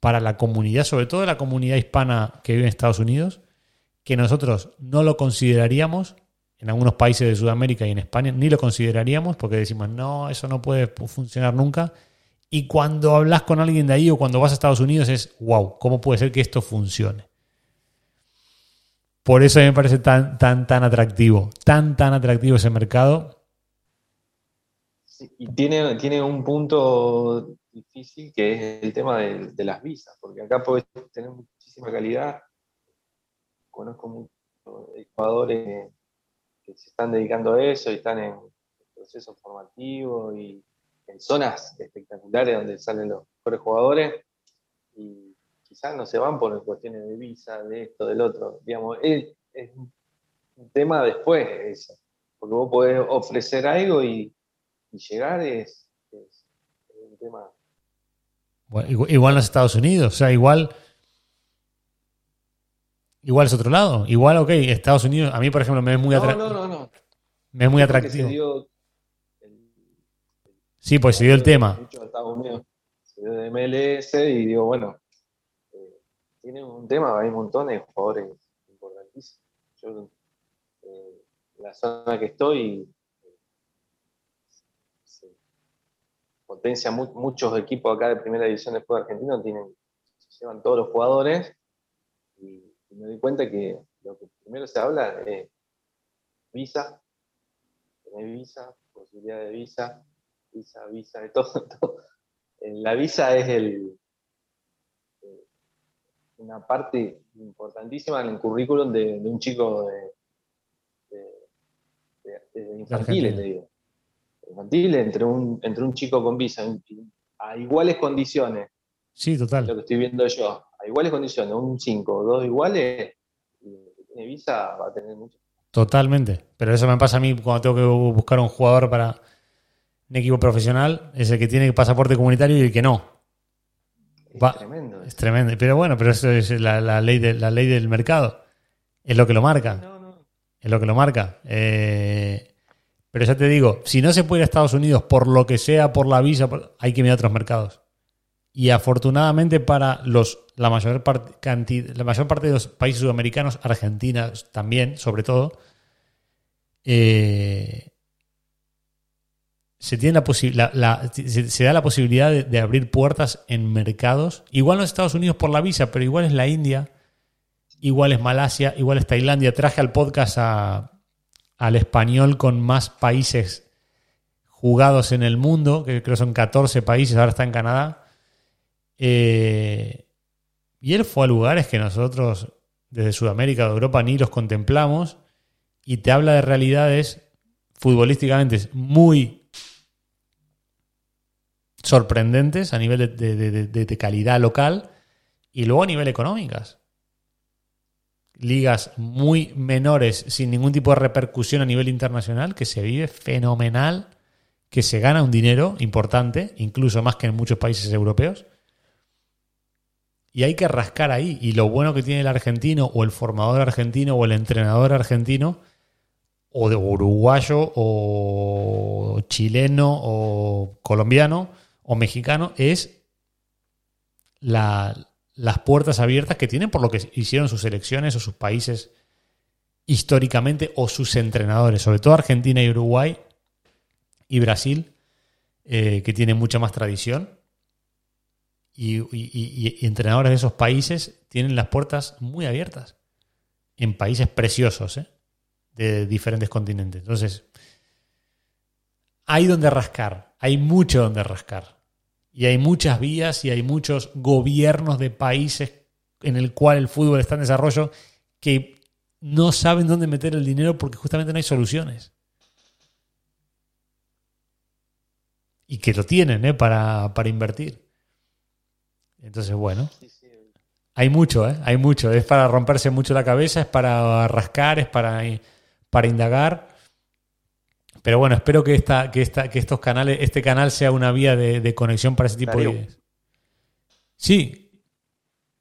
para la comunidad, sobre todo la comunidad hispana que vive en Estados Unidos, que nosotros no lo consideraríamos en algunos países de Sudamérica y en España, ni lo consideraríamos porque decimos, no, eso no puede funcionar nunca. Y cuando hablas con alguien de ahí o cuando vas a Estados Unidos es, wow, ¿cómo puede ser que esto funcione? Por eso me parece tan, tan, tan atractivo, tan, tan atractivo ese mercado. y tiene, tiene un punto difícil que es el tema de, las visas, porque acá puedes tener muchísima calidad. Conozco muchos jugadores que se están dedicando a eso y están en procesos formativos y en zonas espectaculares donde salen los mejores jugadores y quizás no se van por cuestiones de visa, de esto, del otro. Digamos, es, un tema después eso, porque vos podés ofrecer algo y, llegar es, un tema. igual en los Estados Unidos, o sea, igual. Igual es otro lado. Igual, ok, Estados Unidos, a mí, por ejemplo, me es muy atractivo. No, no, no, Me es muy atractivo. Sí, pues se dio el tema. se dio de MLS y digo, bueno, eh, tiene un tema, hay montones de jugadores importantísimos. Yo, eh, en la zona que estoy, se potencia muchos equipos acá de primera división de fútbol argentino, tienen, se llevan todos los jugadores y, me doy cuenta que lo que primero se habla es visa, tener visa, posibilidad de visa, visa, visa, de todo, La visa es el, eh, una parte importantísima en el currículum de, un chico de, de, infantiles, te digo. Infantiles, entre un, entre un chico con visa, a iguales condiciones. Sí, total. Lo que estoy viendo yo, a iguales condiciones, un 5 o dos iguales, tiene visa va a tener mucho. Totalmente. Pero eso me pasa a mí cuando tengo que buscar un jugador para, un equipo profesional es el que tiene pasaporte comunitario y el que no. Es tremendo. Es tremendo. Pero bueno, pero eso es la, ley, de, la ley del mercado. Es lo que lo marca. Es lo que lo marca. Eh, pero ya te digo, si no se puede ir a Estados Unidos por lo que sea, por la visa, hay que mirar otros mercados. Y afortunadamente para los, la, mayor parte, la mayor parte de los países sudamericanos, Argentina también, sobre todo, eh, se, tiene la, se, da la posibilidad de, abrir puertas en mercados. Igual no es Estados Unidos por la visa, pero igual es la India, igual es Malasia, igual es Tailandia. Traje al podcast al español con más países jugados en el mundo, que creo son 14 países, ahora está en Canadá. Eh, y él fue a lugares que nosotros desde Sudamérica o Europa ni los contemplamos y te habla de realidades futbolísticamente muy sorprendentes a nivel de, calidad local y luego a nivel económicas. Ligas muy menores sin ningún tipo de repercusión a nivel internacional, que se vive fenomenal, que se gana un dinero importante, incluso más que en muchos países europeos. Y hay que rascar ahí. Y lo bueno que tiene el argentino, o el formador argentino, o el entrenador argentino, o de uruguayo, o chileno, o colombiano, o mexicano es las puertas abiertas que tienen por lo que hicieron sus elecciones o sus países históricamente o sus entrenadores, sobre todo Argentina y Uruguay y Brasil, eh, que tienen mucha más tradición. Y, entrenadores de esos países tienen las puertas muy abiertas en países preciosos ¿eh? de diferentes continentes. Entonces, hay donde rascar, hay mucho donde rascar. Y hay muchas vías y hay muchos gobiernos de países en el cual el fútbol está en desarrollo que no saben dónde meter el dinero porque justamente no hay soluciones. Y que lo tienen ¿eh? para, para invertir. Entonces, bueno. Hay mucho, ¿eh? Hay mucho. Es para romperse mucho la cabeza, es para rascar, es para, para indagar. Pero bueno, espero que, esta, que, esta, que estos canales, este canal sea una vía de, conexión para ese tipo de. Sí.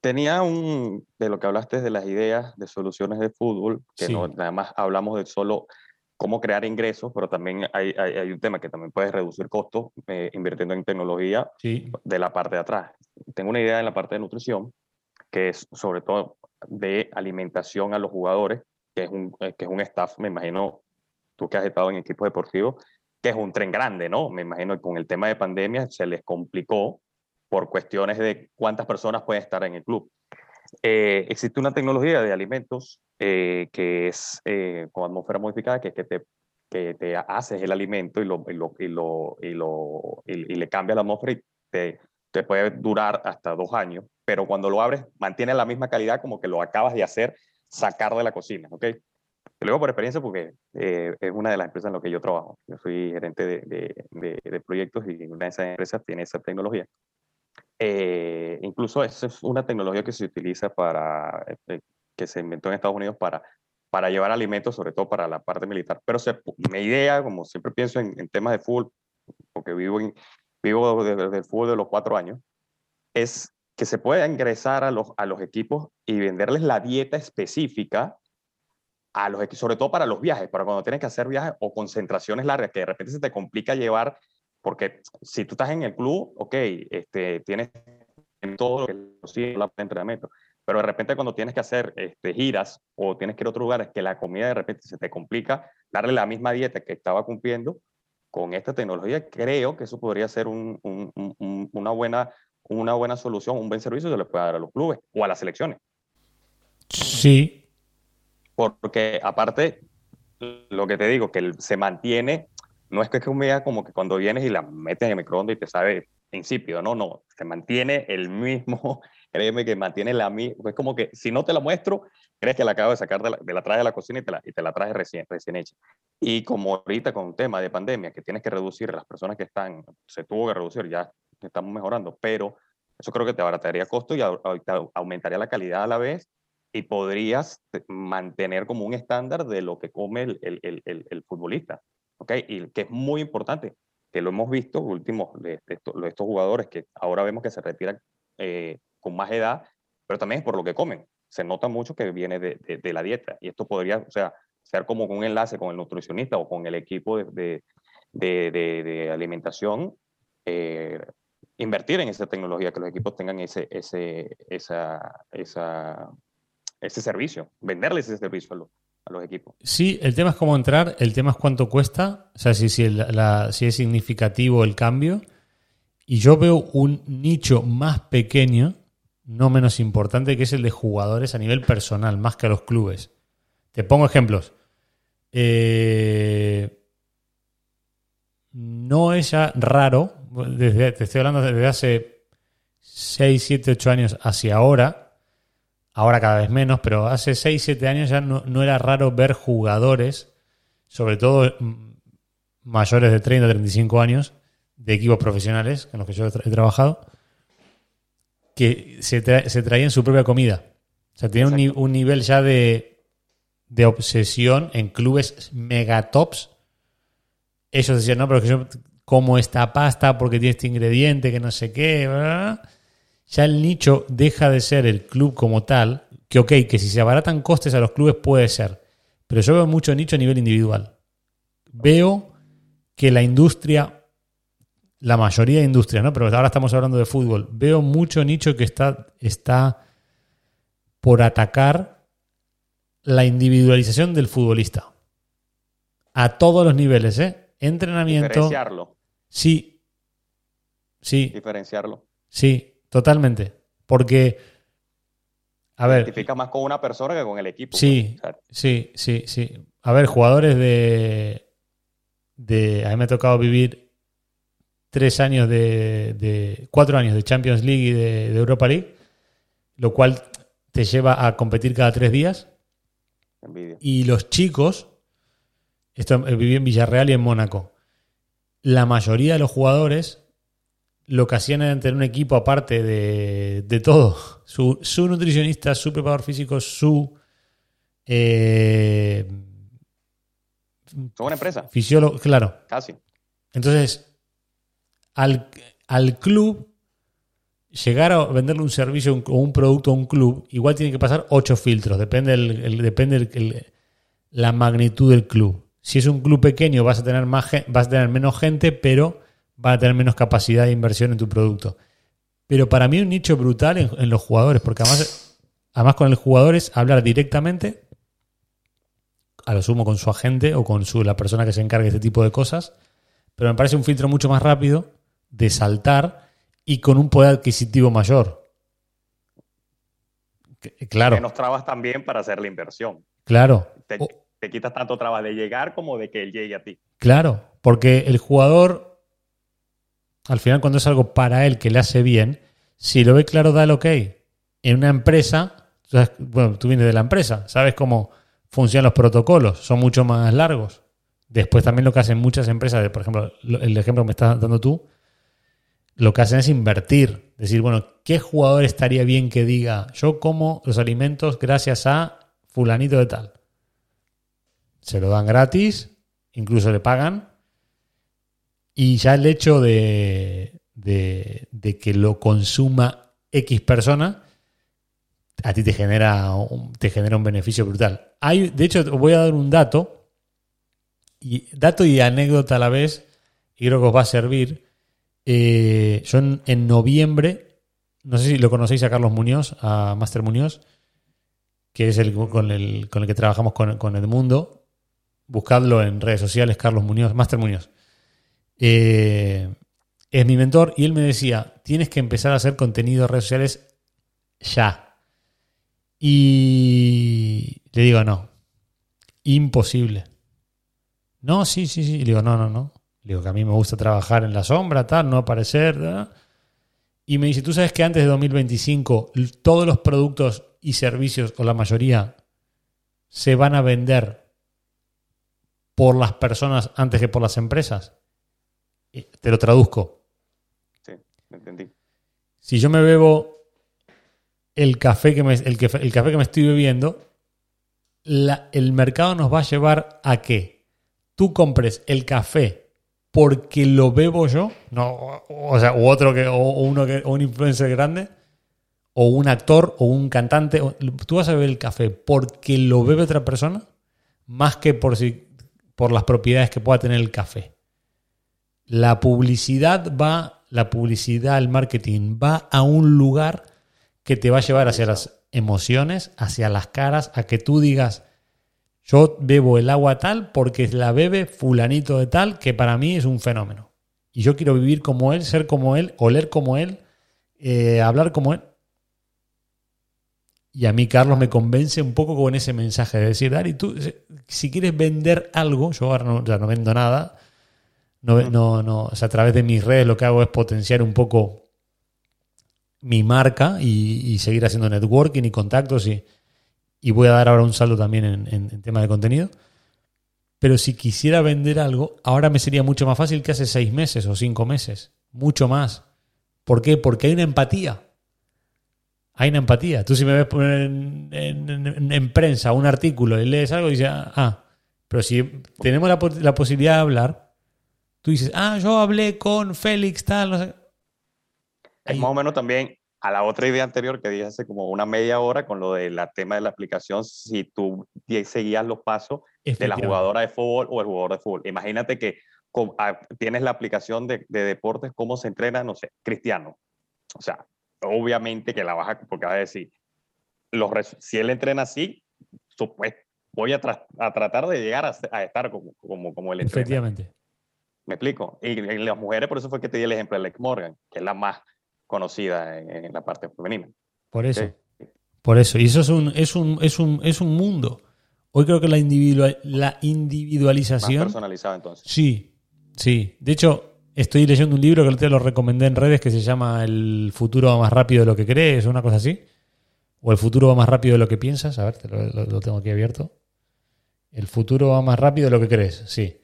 Tenía un. De lo que hablaste de las ideas de soluciones de fútbol, que no, nada más hablamos de solo cómo crear ingresos, pero también hay, hay, un tema que también puedes reducir costos eh, invirtiendo en tecnología de la parte de atrás. Tengo una idea en la parte de nutrición, que es sobre todo de alimentación a los jugadores, que es un, eh, que es un staff, me imagino, tú que has estado en equipos deportivos, que es un tren grande, ¿no? Me imagino que con el tema de pandemia se les complicó por cuestiones de cuántas personas pueden estar en el club. Eh, existe una tecnología de alimentos eh, que es con atmósfera modificada, que es que te, que te haces el alimento y, lo, y, lo, y, lo, y, lo, y le cambia la atmósfera y te, te puede durar hasta dos años pero cuando lo abres mantiene la misma calidad como que lo acabas de hacer, sacar de la cocina, ¿ok? Te lo digo por experiencia porque eh, es una de las empresas en las que yo trabajo. Yo soy gerente de, de, de, proyectos y una de esas empresas tiene esa tecnología. Eh, incluso esa es una tecnología que se utiliza para, este, que se inventó en Estados Unidos para, para llevar alimentos, sobre todo para la parte militar. Pero se, mi idea, como siempre pienso en, en temas de fútbol, porque vivo, en, vivo desde el fútbol de los cuatro años, es que se pueda ingresar a los, a los equipos y venderles la dieta específica a los sobre todo para los viajes, para cuando tienes que hacer viajes o concentraciones largas, que de repente se te complica llevar, porque si tú estás en el club, ok, este, tienes todo lo que la entrenamiento, pero de repente cuando tienes que hacer este, giras o tienes que ir a otros lugares, que la comida de repente se te complica, darle la misma dieta que estaba cumpliendo, con esta tecnología creo que eso podría ser un, un, una buena una buena solución, un buen servicio se le puede dar a los clubes o a las selecciones. Sí. Porque aparte, lo que te digo, que se mantiene, no es que es que como que cuando vienes y la metes en el microondas y te sabe insípido, no, no, se mantiene el mismo, créeme que mantiene la misma, es como que si no te la muestro, crees que la acabo de sacar de la, de la traje de la cocina y te la, y te la traje recién, recién hecha. Y como ahorita con un tema de pandemia, que tienes que reducir las personas que están, se tuvo que reducir, ya estamos mejorando, pero eso creo que te abarataría costo y aumentaría la calidad a la vez y podrías mantener como un estándar de lo que come el, el, el, el futbolista. ¿ok? Y que es muy importante, que lo hemos visto últimos de, estos, jugadores que ahora vemos que se retiran eh, con más edad, pero también es por lo que comen. Se nota mucho que viene de, de, la dieta y esto podría, o sea, ser como un enlace con el nutricionista o con el equipo de, de alimentación eh, invertir en esa tecnología, que los equipos tengan ese, ese, esa, esa, ese servicio, venderles ese servicio a los, equipos. Sí, el tema es cómo entrar, el tema es cuánto cuesta, o sea, si, si, la, si es significativo el cambio. Y yo veo un nicho más pequeño, no menos importante, que es el de jugadores a nivel personal, más que a los clubes. Te pongo ejemplos. Eh, no es ya raro desde, te estoy hablando desde hace 6, 7, 8 años hacia ahora, ahora cada vez menos, pero hace 6, 7 años ya no, era raro ver jugadores, sobre todo mm, mayores de 30, 35 años, de equipos profesionales con los que yo he, trabajado, que se, traían su propia comida. O sea, tenían un, un, nivel ya de, de obsesión en clubes megatops. Ellos decían, no, pero que yo como esta pasta porque tiene este ingrediente que no sé qué, ya el nicho deja de ser el club como tal, que ok, que si se abaratan costes a los clubes puede ser, pero yo veo mucho nicho a nivel individual. Veo que la industria, la mayoría de industrias, ¿no? pero ahora estamos hablando de fútbol, veo mucho nicho que está, está por atacar la individualización del futbolista. A todos los niveles, ¿eh? Entrenamiento. Sí. Sí. Diferenciarlo. Sí, totalmente. Porque, a ver. Identifica más con una persona que con el equipo. Sí, pues, sí, sí, sí. A ver, jugadores de. de a mí me ha tocado vivir tres años de, de. cuatro años de Champions League y de, Europa League, lo cual te lleva a competir cada tres días. Envidia. Y los chicos, esto eh, viví en Villarreal y en Mónaco, la mayoría de los jugadores lo que hacían era tener un equipo aparte de, de todo. Su, su nutricionista, su preparador físico, su eh, una empresa. fisiólogo, claro. Casi. Entonces, al, al club, llegar a venderle un servicio o un producto a un club, igual tiene que pasar ocho filtros, depende, el, el- depende el- la magnitud del club. Si es un club pequeño, vas a tener, más, vas a tener menos gente, pero vas a tener menos capacidad de inversión en tu producto. Pero para mí un nicho brutal en, en los jugadores, porque además, además con el jugador es hablar directamente, a lo sumo con su agente o con su, la persona que se encargue de este tipo de cosas, pero me parece un filtro mucho más rápido de saltar y con un poder adquisitivo mayor. Que- Claro, Menos trabas también para hacer la inversión. claro, Te, te quitas tanto trabas de llegar como de que él llegue a ti. claro, porque el jugador, al final cuando es algo para él que le hace bien, si lo ve claro, da el ok. En una empresa, bueno, tú vienes de la empresa, sabes cómo funcionan los protocolos, son mucho más largos. Después también lo que hacen muchas empresas, por ejemplo, lo- el ejemplo que me estás dando tú, lo que hacen es invertir. Decir, bueno, ¿qué jugador estaría bien que diga, yo como los alimentos gracias a fulanito de tal? Se lo dan gratis, incluso le pagan. Y ya el hecho de, de- que lo consuma X persona, a ti te genera un, te genera un beneficio brutal. Hay, de hecho, te voy a dar un dato, y, dato y anécdota a la vez, y creo que os va a servir. Eh, yo en, en noviembre, no sé si lo conocéis a Carlos Muñoz, a Master Muñoz, que es el con el, con el que trabajamos con, con Edmundo. Buscadlo en redes sociales, Carlos Muñoz, Master Muñoz. Eh, es mi mentor y él me decía, tienes que empezar a hacer contenido en redes sociales ya. Y le digo, no, imposible. No, sí, sí, sí. Y le digo, no, no, no. Le digo que a mí me gusta trabajar en la sombra, tal, no aparecer. Y me dice, ¿tú sabes que antes de 2025 l- todos los productos y servicios, o la mayoría, se van a vender por las personas antes que por las empresas? Y te lo traduzco. Sí, me entendí. Si yo me bebo el café que me, el, que- el café que me estoy bebiendo, la- el mercado nos va a llevar a que tú compres el café porque lo bebo yo, no, o, sea, u otro que, o, o uno que, o un influencer grande, o un actor, o un cantante, o- tú vas a beber el café porque lo bebe otra persona, más que por si, por las propiedades que pueda tener el café. La publicidad va, la publicidad, el marketing va a un lugar que te va a llevar hacia las emociones, hacia las caras, a que tú digas, yo bebo el agua tal porque la bebe fulanito de tal, que para mí es un fenómeno. Y yo quiero vivir como él, ser como él, oler como él, eh, hablar como él. Y a mí Carlos me convence un poco con ese mensaje de decir, Dari, tú, si quieres vender algo, yo ahora ya no vendo nada, no, no, no, o sea, a través de mis redes lo que hago es potenciar un poco mi marca y, y seguir haciendo networking y contactos y, y voy a dar ahora un salto también en, en, en tema de contenido. Pero si quisiera vender algo, ahora me sería mucho más fácil que hace seis meses o cinco meses. Mucho más. ¿Por qué? Porque hay una empatía. Hay una empatía. Tú si me ves en, en- en- en prensa un artículo y lees algo y dices, ah, ah. pero si tenemos la, la posibilidad de hablar, tú dices, ah, yo hablé con Félix, tal, no sé. Es más o menos también a la otra idea anterior que dije hace como una media hora con lo del tema de la aplicación, si tú seguías los pasos de la jugadora de fútbol o el jugador de fútbol. Imagínate que ah, tienes la aplicación de, de deportes, cómo se entrena, no sé, Cristiano. O sea, obviamente que la vas a, porque vas a decir, los, si él entrena así, pues, voy a, tra- a tratar de llegar a, a estar como, como, como él entrena. Efectivamente. ¿Me explico? Y, y las mujeres, por eso fue que te di el ejemplo de Lex Morgan, que es la más conocida en, en la parte femenina. Por eso. Sí. Por eso. Y eso es un, es un, es un, es un mundo. Hoy creo que la, individua- la Más individualización. personalizada entonces. Sí, sí. De hecho, estoy leyendo un libro que te lo recomendé en redes que se llama El futuro va más rápido de lo que crees, una cosa así. O el futuro va más rápido de lo que piensas. A ver, te lo, lo- lo tengo aquí abierto. El futuro va más rápido de lo que crees, sí.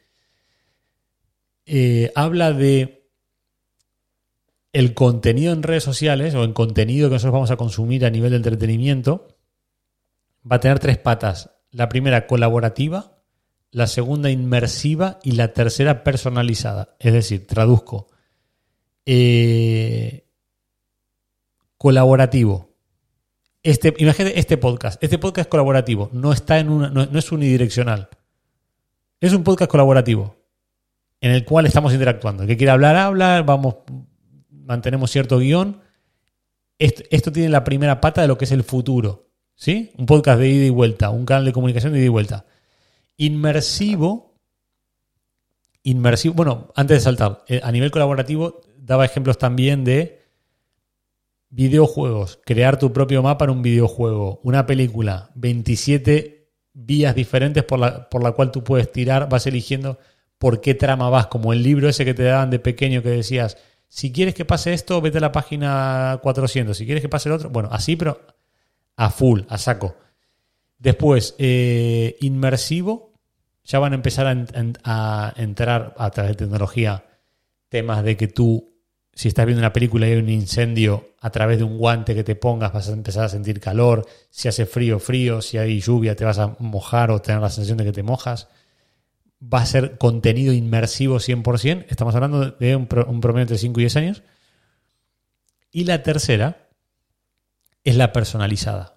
Eh, habla de el contenido en redes sociales o en contenido que nosotros vamos a consumir a nivel de entretenimiento. Va a tener tres patas. La primera colaborativa, la segunda inmersiva y la tercera personalizada. Es decir, traduzco. Eh, colaborativo. Este, imagínate este podcast. Este podcast colaborativo. No está en una, no es unidireccional. Es un podcast colaborativo en el cual estamos interactuando. El que quiera hablar, habla. Vamos, mantenemos cierto guion. Esto, esto tiene la primera pata de lo que es el futuro. ¿Sí? Un podcast de ida y vuelta, un canal de comunicación de ida y vuelta. Inmersivo. Inmersivo. Bueno, antes de saltar, eh, a nivel colaborativo, daba ejemplos también de videojuegos. Crear tu propio mapa en un videojuego. Una película. 27 vías diferentes por la, por la cual tú puedes tirar. Vas eligiendo por qué trama vas. Como el libro ese que te daban de pequeño que decías. Si quieres que pase esto, vete a la página 400. Si quieres que pase el otro, bueno, así, pero a full, a saco. Después, eh, inmersivo. Ya van a empezar a, a entrar a través de tecnología temas de que tú, si estás viendo una película y hay un incendio, a través de un guante que te pongas vas a empezar a sentir calor. Si hace frío, frío. Si hay lluvia, te vas a mojar o tener la sensación de que te mojas. Va a ser contenido inmersivo 100%. Estamos hablando de un, pro- un promedio entre 5 y 10 años. Y la tercera es la personalizada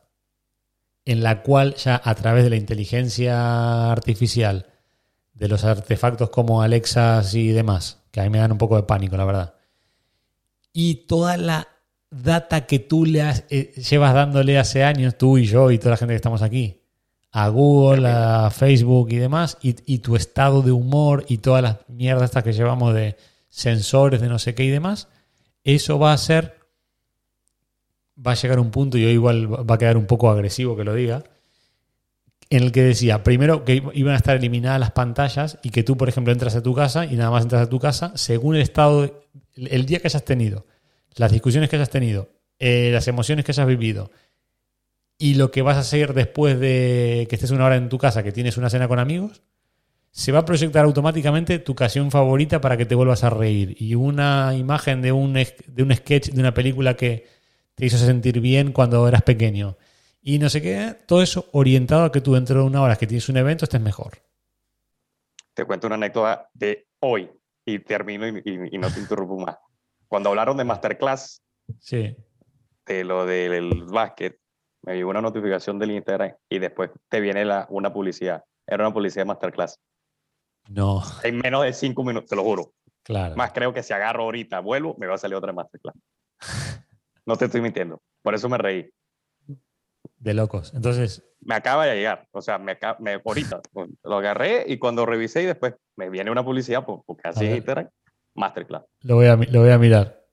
en la cual ya a través de la inteligencia artificial, de los artefactos como Alexas y demás, que a mí me dan un poco de pánico, la verdad, y toda la data que tú le eh, llevas dándole hace años, tú y yo y toda la gente que estamos aquí, a Google, a Facebook y demás, y, y tu estado de humor y todas las mierdas estas que llevamos de sensores, de no sé qué y demás, eso va a ser va a llegar un punto, y yo igual va a quedar un poco agresivo que lo diga, en el que decía, primero que iban a estar eliminadas las pantallas y que tú, por ejemplo, entras a tu casa y nada más entras a tu casa, según el estado, de- el día que hayas tenido, las discusiones que hayas tenido, eh, las emociones que hayas vivido y lo que vas a hacer después de que estés una hora en tu casa, que tienes una cena con amigos, se va a proyectar automáticamente tu canción favorita para que te vuelvas a reír. Y una imagen de un, de un sketch de una película que te hizo sentir bien cuando eras pequeño. Y no sé qué, todo eso orientado a que tú dentro de una hora que tienes un evento estés mejor. Te cuento una anécdota de hoy y termino y, y- y no te interrumpo más. Cuando hablaron de Masterclass, Sí. de lo del básquet, me llegó una notificación del Instagram y después te viene la, una publicidad. Era una publicidad de Masterclass. No, En menos de cinco minutos, te lo juro. claro. Más creo que si agarro ahorita, vuelvo, me va a salir otra Masterclass. No te estoy mintiendo. Por eso me reí. De locos. Entonces, Me acaba de llegar. O sea, me, me ahorita lo agarré y cuando revisé y después me viene una publicidad, por- porque así es. Instagram, Masterclass. lo voy a, lo voy a mirar.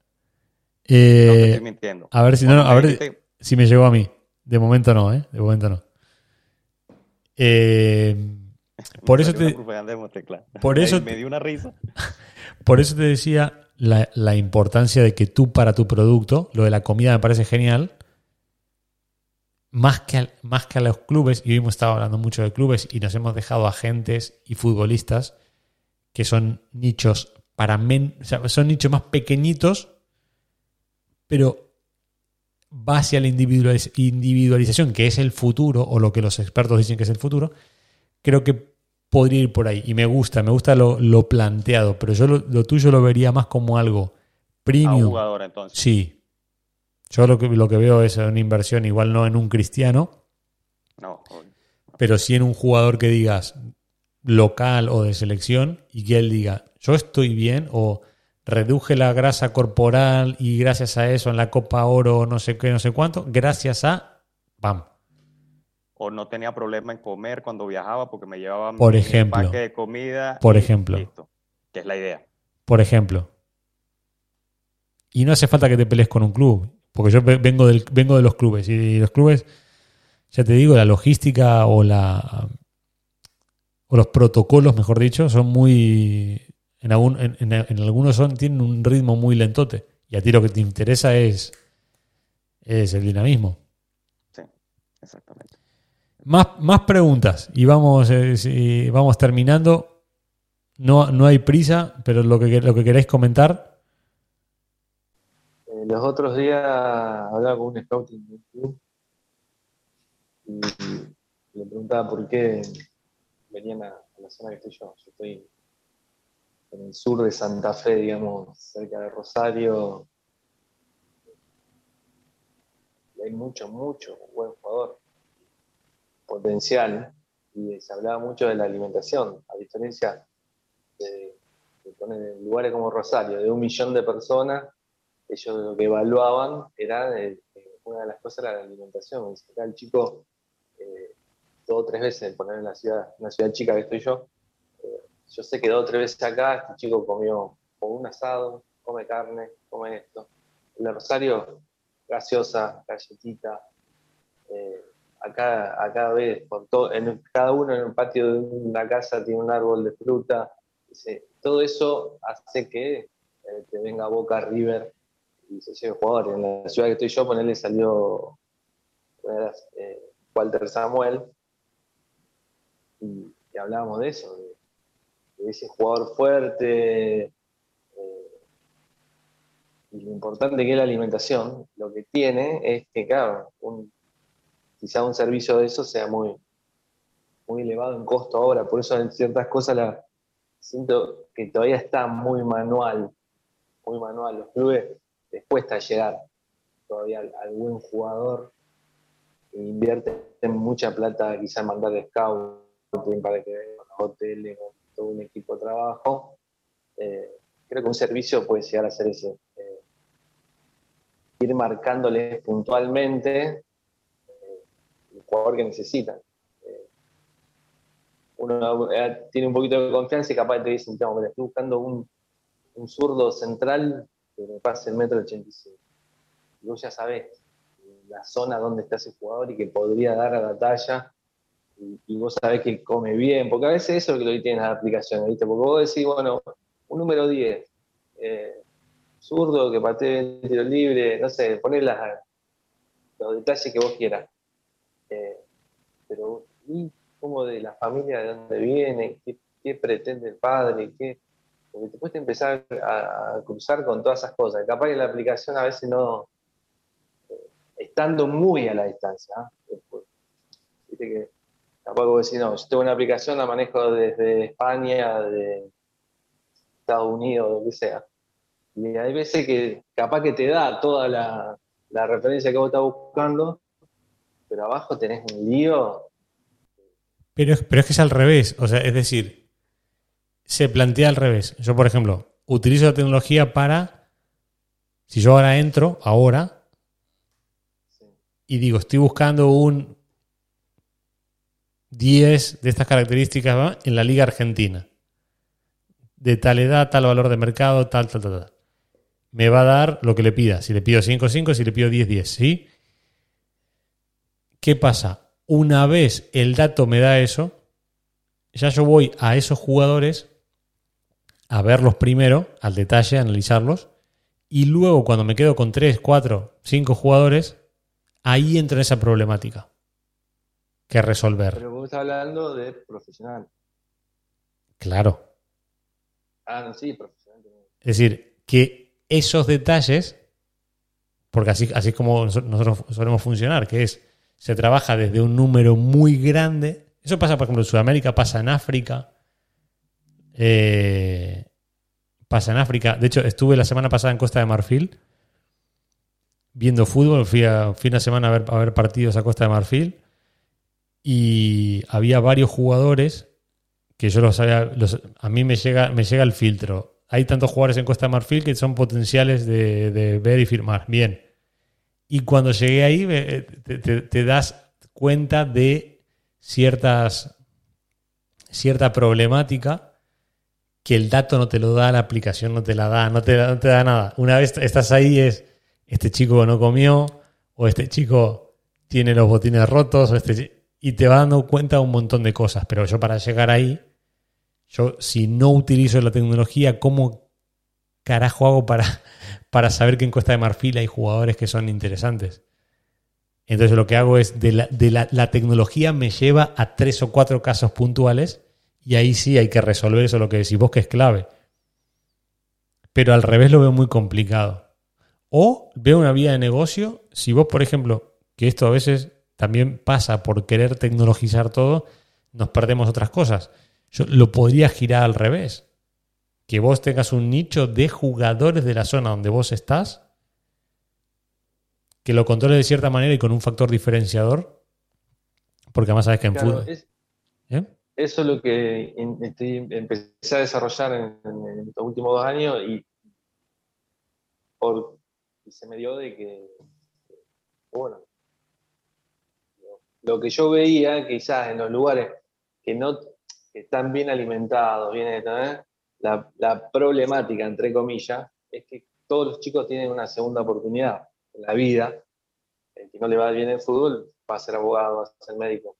No te Eh, estoy mintiendo. a ver si no, Cuando a ver si me llegó a mí. De momento no, ¿eh? De momento no. Eh, por eso te, por Me- eso me, dio una risa. Por eso te decía la, la importancia de que tú para tu producto, lo de la comida me parece genial, más que, al- más que a los clubes, y hoy hemos estado hablando mucho de clubes y nos hemos dejado agentes y futbolistas que son nichos para men, o sea, son nichos más pequeñitos, pero va hacia la individualiz- individualización, que es el futuro, o lo que los expertos dicen que es el futuro, creo que podría ir por ahí. Y me gusta, me gusta lo, lo planteado, pero yo lo, lo tuyo lo vería más como algo A premium. jugador, entonces. Sí. Yo lo que, lo que veo es una inversión, igual no en un cristiano, No, pero sí en un jugador que digas local o de selección y que él diga, yo estoy bien o reduje la grasa corporal y gracias a eso en la Copa Oro no sé qué, no sé cuánto, gracias a... ¡Pam! o no tenía problema en comer cuando viajaba porque me llevaba Por mi ejemplo. empaque de comida. Por y ejemplo. Listo, que es la idea. Por ejemplo. Y no hace falta que te pelees con un club, porque yo ve- vengo, del, vengo de los clubes y los clubes, ya te digo, la logística o la o los protocolos, mejor dicho, son muy en, algún- en- en- en algunos son tienen un ritmo muy lentote y a ti lo que te interesa es es el dinamismo. Sí. Más, más preguntas y vamos, eh, si- vamos terminando. No, no hay prisa, pero lo que, lo que queráis comentar. Eh, los otros días hablaba con un scouting de un club y le preguntaba por qué venían a, a la zona que estoy yo. Yo estoy en el sur de Santa Fe, digamos, cerca de Rosario. Y hay mucho, mucho buen jugador, potencial, y se hablaba mucho de la alimentación, a diferencia de, en lugares como Rosario, de un millón de personas, ellos lo que evaluaban era, eh, eh, una de las cosas era la alimentación. Acá el chico, eh, dos o tres veces, poner en la ciudad, una ciudad chica que estoy yo, yo sé que dos o tres veces acá, este chico comió un asado, come carne, come esto. El Rosario, gaseosa, galletita. eh, acá, acá ves, por todo, cada uno en el patio de una casa tiene un árbol de fruta. Todo eso hace que eh, te venga Boca River y se lleve jugadores. En la ciudad que estoy yo, ponerle salió eh, Walter Samuel y, y hablábamos de eso, de ese jugador fuerte eh, y lo importante que es la alimentación. Lo que tiene es que, claro, un, quizá un servicio de eso sea muy, muy elevado en costo ahora, por eso en ciertas cosas la, siento que todavía está muy manual, muy manual. Los clubes les cuesta llegar todavía al, al buen jugador e invierten mucha plata quizá en mandar scouting para que los hoteles todo un equipo de trabajo. Eh, creo que un servicio puede llegar a ser ese. eh, ir marcándoles puntualmente eh, el jugador que necesitan. Uno tiene un poquito de confianza y capaz te dicen, "No, estoy buscando un, un zurdo central que me pase el metro 85. Y vos ya sabés la zona donde está ese jugador y que podría dar a la talla y, vos sabés que come bien, porque a veces eso es lo que tienen las aplicaciones, ¿viste? Porque vos decís, bueno, un número 10, eh, zurdo que patee el tiro libre, no sé, poner las, los detalles que vos quieras. Eh, pero, ¿y cómo de la familia de dónde viene? ¿Qué, pretende el padre? ¿Qué? Porque te puedes empezar a, cruzar con todas esas cosas. Capaz que la aplicación a veces no, eh, estando muy a la distancia. Después, viste que capaz vos decís, no, yo tengo una aplicación, la manejo desde España, de Estados Unidos, lo que sea. Y hay veces que capaz que te da toda la, la referencia que vos estás buscando, pero abajo tenés un lío. Pero pero es que es al revés. O sea, es decir, se plantea al revés. Yo, por ejemplo, utilizo la tecnología para. Si yo ahora entro, ahora, y digo, estoy buscando un 10 de estas características ¿va? en la Liga Argentina. De tal edad, tal valor de mercado, tal, tal, tal, tal. Me va a dar lo que le pida. Si le pido 5-5, si le pido 10-10, ¿sí? ¿Qué pasa? Una vez el dato me da eso, ya yo voy a esos jugadores a verlos primero, al detalle, a analizarlos, y luego cuando me quedo con 3, 4, 5 jugadores, ahí entro en esa problemática que resolver. Pero vos estás hablando de profesional. Claro. Ah, no, sí, profesional. Es decir, que esos detalles, porque así, así es como nos- nosotros solemos funcionar, que es, se trabaja desde un número muy grande. Eso pasa, por ejemplo, en Sudamérica, pasa en África. eh, pasa en África. De hecho, estuve la semana pasada en Costa de Marfil viendo fútbol. Fui, a, fui una semana a ver, a ver partidos a Costa de Marfil y había varios jugadores que yo los había. los- a mí me llega, me llega el filtro. Hay tantos jugadores en Costa Marfil que son potenciales de, de ver y firmar. Bien. Y cuando llegué ahí, me- te, te- das cuenta de ciertas. cierta problemática que el dato no te lo da, la aplicación no te la da, no te, no te da nada. Una vez estás ahí es, este chico no comió, o este chico tiene los botines rotos, o este chi- y te va dando cuenta de un montón de cosas. Pero yo para llegar ahí, yo si no utilizo la tecnología, ¿cómo carajo hago para, para saber que en Costa de Marfil hay jugadores que son interesantes? Entonces lo que hago es, de, la, de la, la tecnología me lleva a tres o cuatro casos puntuales y ahí sí hay que resolver eso, lo que decís vos que es clave. Pero al revés lo veo muy complicado. O veo una vía de negocio, si vos, por ejemplo, que esto a veces también pasa por querer tecnologizar todo, nos perdemos otras cosas. Yo lo podría girar al revés. Que vos tengas un nicho de jugadores de la zona donde vos estás, que lo controles de cierta manera y con un factor diferenciador, porque además sabes que en Claro, fútbol... es- ¿Eh? Eso es lo que en- estoy- empecé a desarrollar en, en estos últimos dos años y, por, y se me dio de que, bueno, lo, que yo veía quizás en los lugares que no que están bien alimentados, bien, ¿eh? la, la problemática, entre comillas, es que todos los chicos tienen una segunda oportunidad en la vida. El que no le va bien en fútbol va a ser abogado, va a ser médico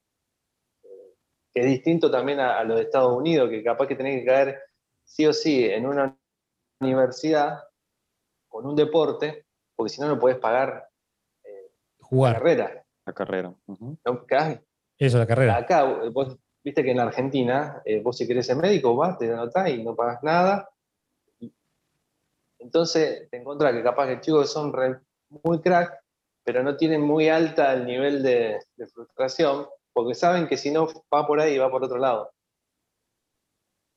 que es distinto también a, a los de Estados Unidos, que capaz que tenés que caer sí o sí en una universidad con un deporte, porque si no, no podés pagar la Jugar. carrera. La carrera. ¿no? Ca- Eso, la carrera. Acá, vos viste que en Argentina, eh, vos si querés ser médico, vas, te anotás y no pagas nada. Entonces te encontrás que capaz que chicos son re- muy crack, pero no tienen muy alta el nivel de, de frustración, porque saben que si no va por ahí, va por otro lado.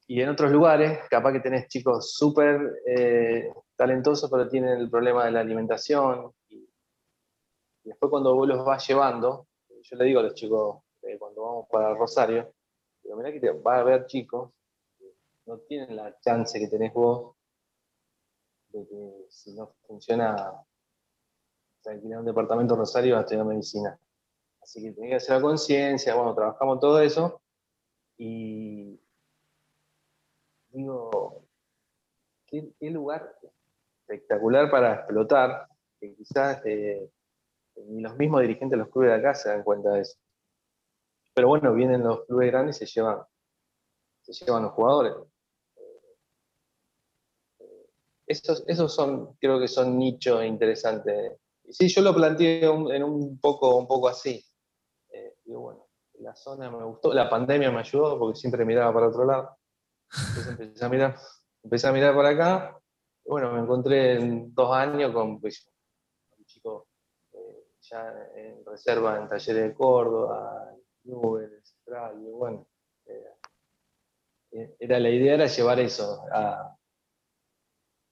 Y en otros lugares, capaz que tenés chicos súper eh, talentosos, pero tienen el problema de la alimentación. Y después cuando vos los vas llevando, yo le digo a los chicos, eh, cuando vamos para Rosario, digo, mirá que va a haber chicos que no tienen la chance que tenés vos de que si no funciona, se alquila un departamento en Rosario a estudiar medicina. Así que tenés que hacer la conciencia, bueno, trabajamos todo eso y digo, qué, qué lugar espectacular para explotar, que quizás eh, ni los mismos dirigentes de los clubes de acá se dan cuenta de eso. Pero bueno, vienen los clubes grandes y se llevan, se llevan los jugadores. Esos, esos son, creo que son nichos interesantes. Y sí, yo lo planteé en un poco, un poco así. Eh, bueno, la zona me gustó, la pandemia me ayudó porque siempre miraba para otro lado. Entonces empecé a mirar, empecé a mirar para acá. y Bueno, me encontré en dos años con pues, ya en reserva en Talleres de Córdoba, Nubes, y bueno, eh, era la idea era llevar eso, a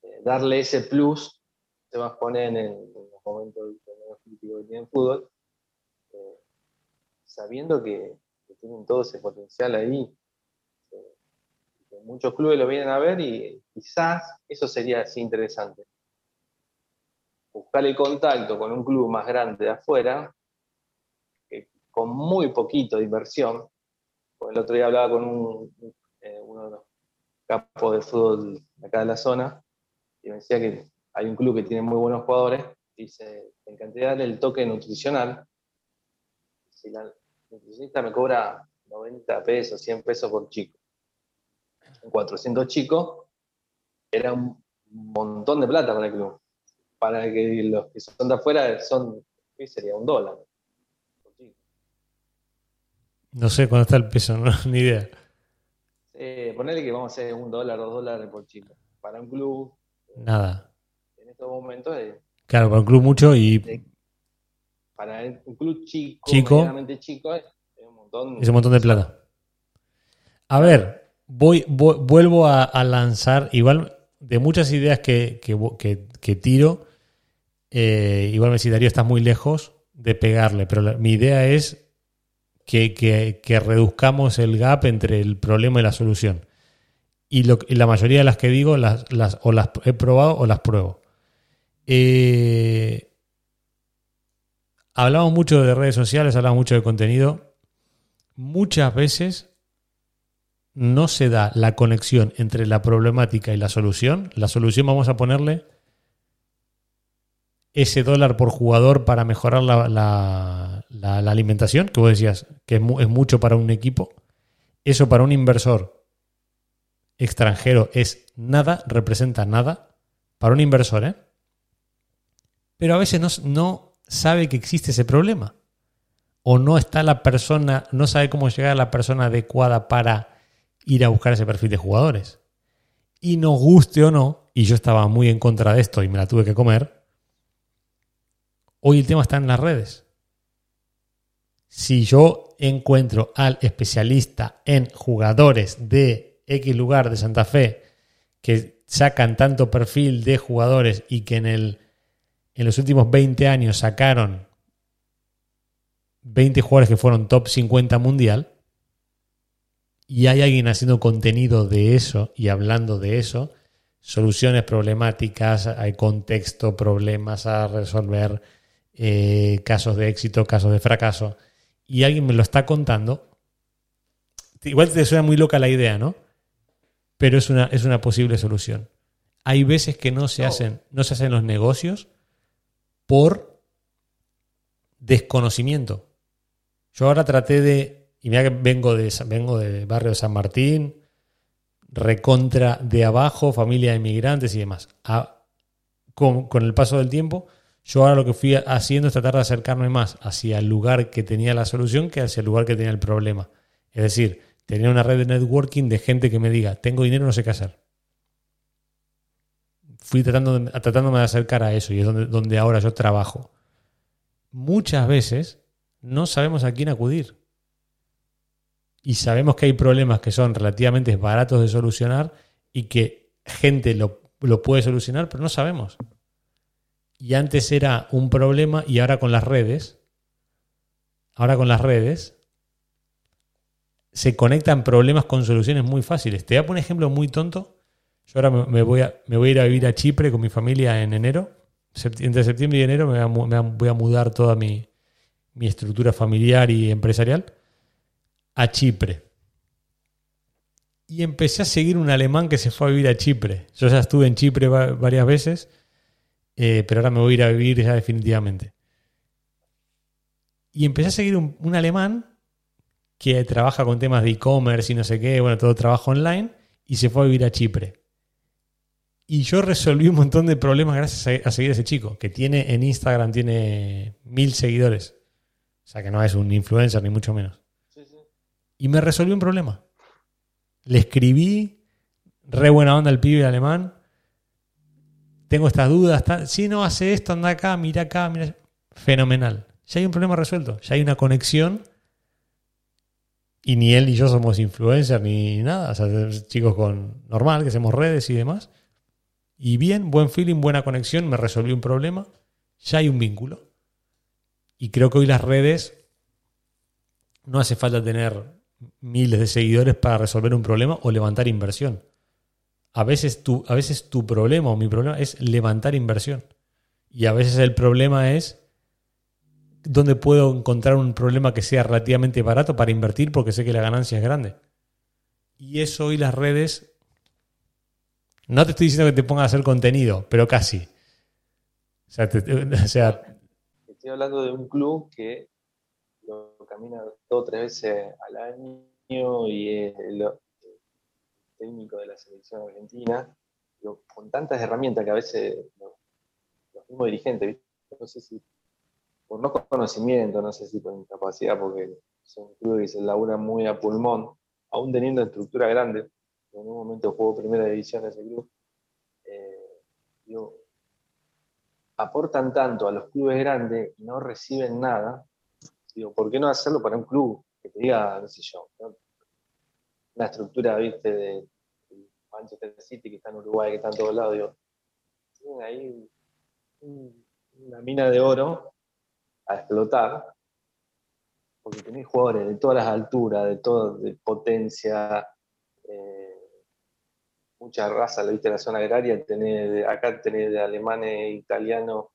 eh, darle ese plus que vas a poner en, el- en los momentos críticos que tiene el fútbol, eh, sabiendo que, tienen todo ese potencial ahí. eh, muchos clubes lo vienen a ver y quizás eso sería así interesante. Buscar el contacto con un club más grande de afuera, con muy poquito de inversión. El otro día hablaba con un, eh, uno de los capos de fútbol de acá de la zona y me decía que hay un club que tiene muy buenos jugadores. Dice, me encantaría darle el toque nutricional. Si la nutricionista me cobra 90 pesos, 100 pesos por chico. En 400 chicos, era un montón de plata para el club. Para que los que son de afuera son, ¿qué sería? Un dólar. No sé cuándo está el peso, no, ni idea. Eh, ponele que vamos a hacer un dólar, dos dólares por chico. Para un club, Nada. en estos momentos, es- Claro, para un club mucho y para un club chico, Chico. chico, es un montón. es un montón de plata. A ver, voy, voy- vuelvo a, a lanzar, igual de muchas ideas que, que, que- tiro, eh, igual me decís, Darío, estás muy lejos de pegarle, pero mi idea es que, reduzcamos el gap entre el problema y la solución. Y, lo, la mayoría de las que digo, las, las, o las he probado o las pruebo. Eh, hablamos mucho de redes sociales, hablamos mucho de contenido. Muchas veces no se da la conexión entre la problemática y la solución. La solución vamos a ponerle ese dólar por jugador para mejorar la, alimentación, que vos decías que es mucho para un equipo. Eso para un inversor extranjero es nada, representa nada. Para un inversor, ¿eh? Pero a veces no, no, sabe que existe ese problema. O no está la persona, no sabe cómo llegar a la persona adecuada para ir a buscar ese perfil de jugadores. Y nos guste o no, y yo estaba muy en contra de esto y me la tuve que comer, hoy el tema está en las redes. Si yo encuentro al especialista en jugadores de X lugar de Santa Fe que sacan tanto perfil de jugadores y que en, el, en los últimos 20 años sacaron 20 jugadores que fueron top 50 mundial, y hay alguien haciendo contenido de eso y hablando de eso, soluciones problemáticas, hay contexto, problemas a resolver, eh, casos de éxito, casos de fracaso, y alguien me lo está contando, igual te suena muy loca la idea, ¿no? Pero es una, es una posible solución. Hay veces que no se, hacen, no se hacen los negocios por desconocimiento. Yo ahora traté de, y mira que vengo de, barrio de San Martín, recontra de abajo, familia de inmigrantes y demás. con, el paso del tiempo, yo ahora lo que fui haciendo es tratar de acercarme más hacia el lugar que tenía la solución que hacia el lugar que tenía el problema. Es decir, tener una red de networking de gente que me diga, tengo dinero, no sé qué hacer. Fui tratando tratándome de acercar a eso y es donde ahora yo trabajo. Muchas veces no sabemos a quién acudir. Y sabemos que hay problemas que son relativamente baratos de solucionar y que gente lo, lo puede solucionar, pero no sabemos. Y antes era un problema y ahora con las redes, ahora con las redes, se conectan problemas con soluciones muy fáciles. Te voy a poner un ejemplo muy tonto. Yo ahora me voy, a, me voy a ir a vivir a Chipre con mi familia en enero. Entre septiembre y enero me voy a, mudar toda mi, mi estructura familiar y empresarial a Chipre. Y empecé a seguir un alemán que se fue a vivir a Chipre. Yo ya estuve en Chipre varias veces, eh, pero ahora me voy a ir a vivir ya definitivamente. Y empecé a seguir un, alemán que trabaja con temas de e-commerce y no sé qué, bueno, todo trabajo online, y se fue a vivir a Chipre. Y yo resolví un montón de problemas gracias a, seguir a ese chico, que tiene en Instagram, tiene mil seguidores. O sea que no es un influencer, ni mucho menos. Y me resolvió un problema. Le escribí, re buena onda al pibe alemán. Tengo estas dudas. Si no hace esto, anda acá, mira acá, mira. Fenomenal. Ya hay un problema resuelto. Ya hay una conexión y ni él ni yo somos influencers ni nada. O sea, chicos con normal, que hacemos redes y demás. Y bien, buen feeling, buena conexión, me resolvió un problema. Ya hay un vínculo. Y creo que hoy las redes no hace falta tener miles de seguidores para resolver un problema o levantar inversión. A veces tu, a veces tu problema o mi problema es levantar inversión. Y a veces el problema es dónde puedo encontrar un problema que sea relativamente barato para invertir porque sé que la ganancia es grande. Y eso hoy las redes... No te estoy diciendo que te pongas a hacer contenido, pero casi. O sea, Estoy hablando de un club que lo camina dos o tres veces al año y es el técnico de la selección argentina, con tantas herramientas que a veces los, mismos dirigentes, no sé si por no conocimiento, no sé si por incapacidad, porque son clubes que se laburan muy a pulmón, aún teniendo estructura grande, en un momento jugó primera división ese club, eh, aportan tanto a los clubes grandes y no reciben nada, digo, ¿por qué no hacerlo para un club que te diga, no sé yo, una estructura, viste, de, Manchester City que está en Uruguay, que está en todos lados, digo, tienen ahí una mina de oro a explotar, porque tenés jugadores de todas las alturas, de todo, de potencia, eh, mucha raza, lo viste en la zona agraria, tenés, acá tenés de alemanes, italianos,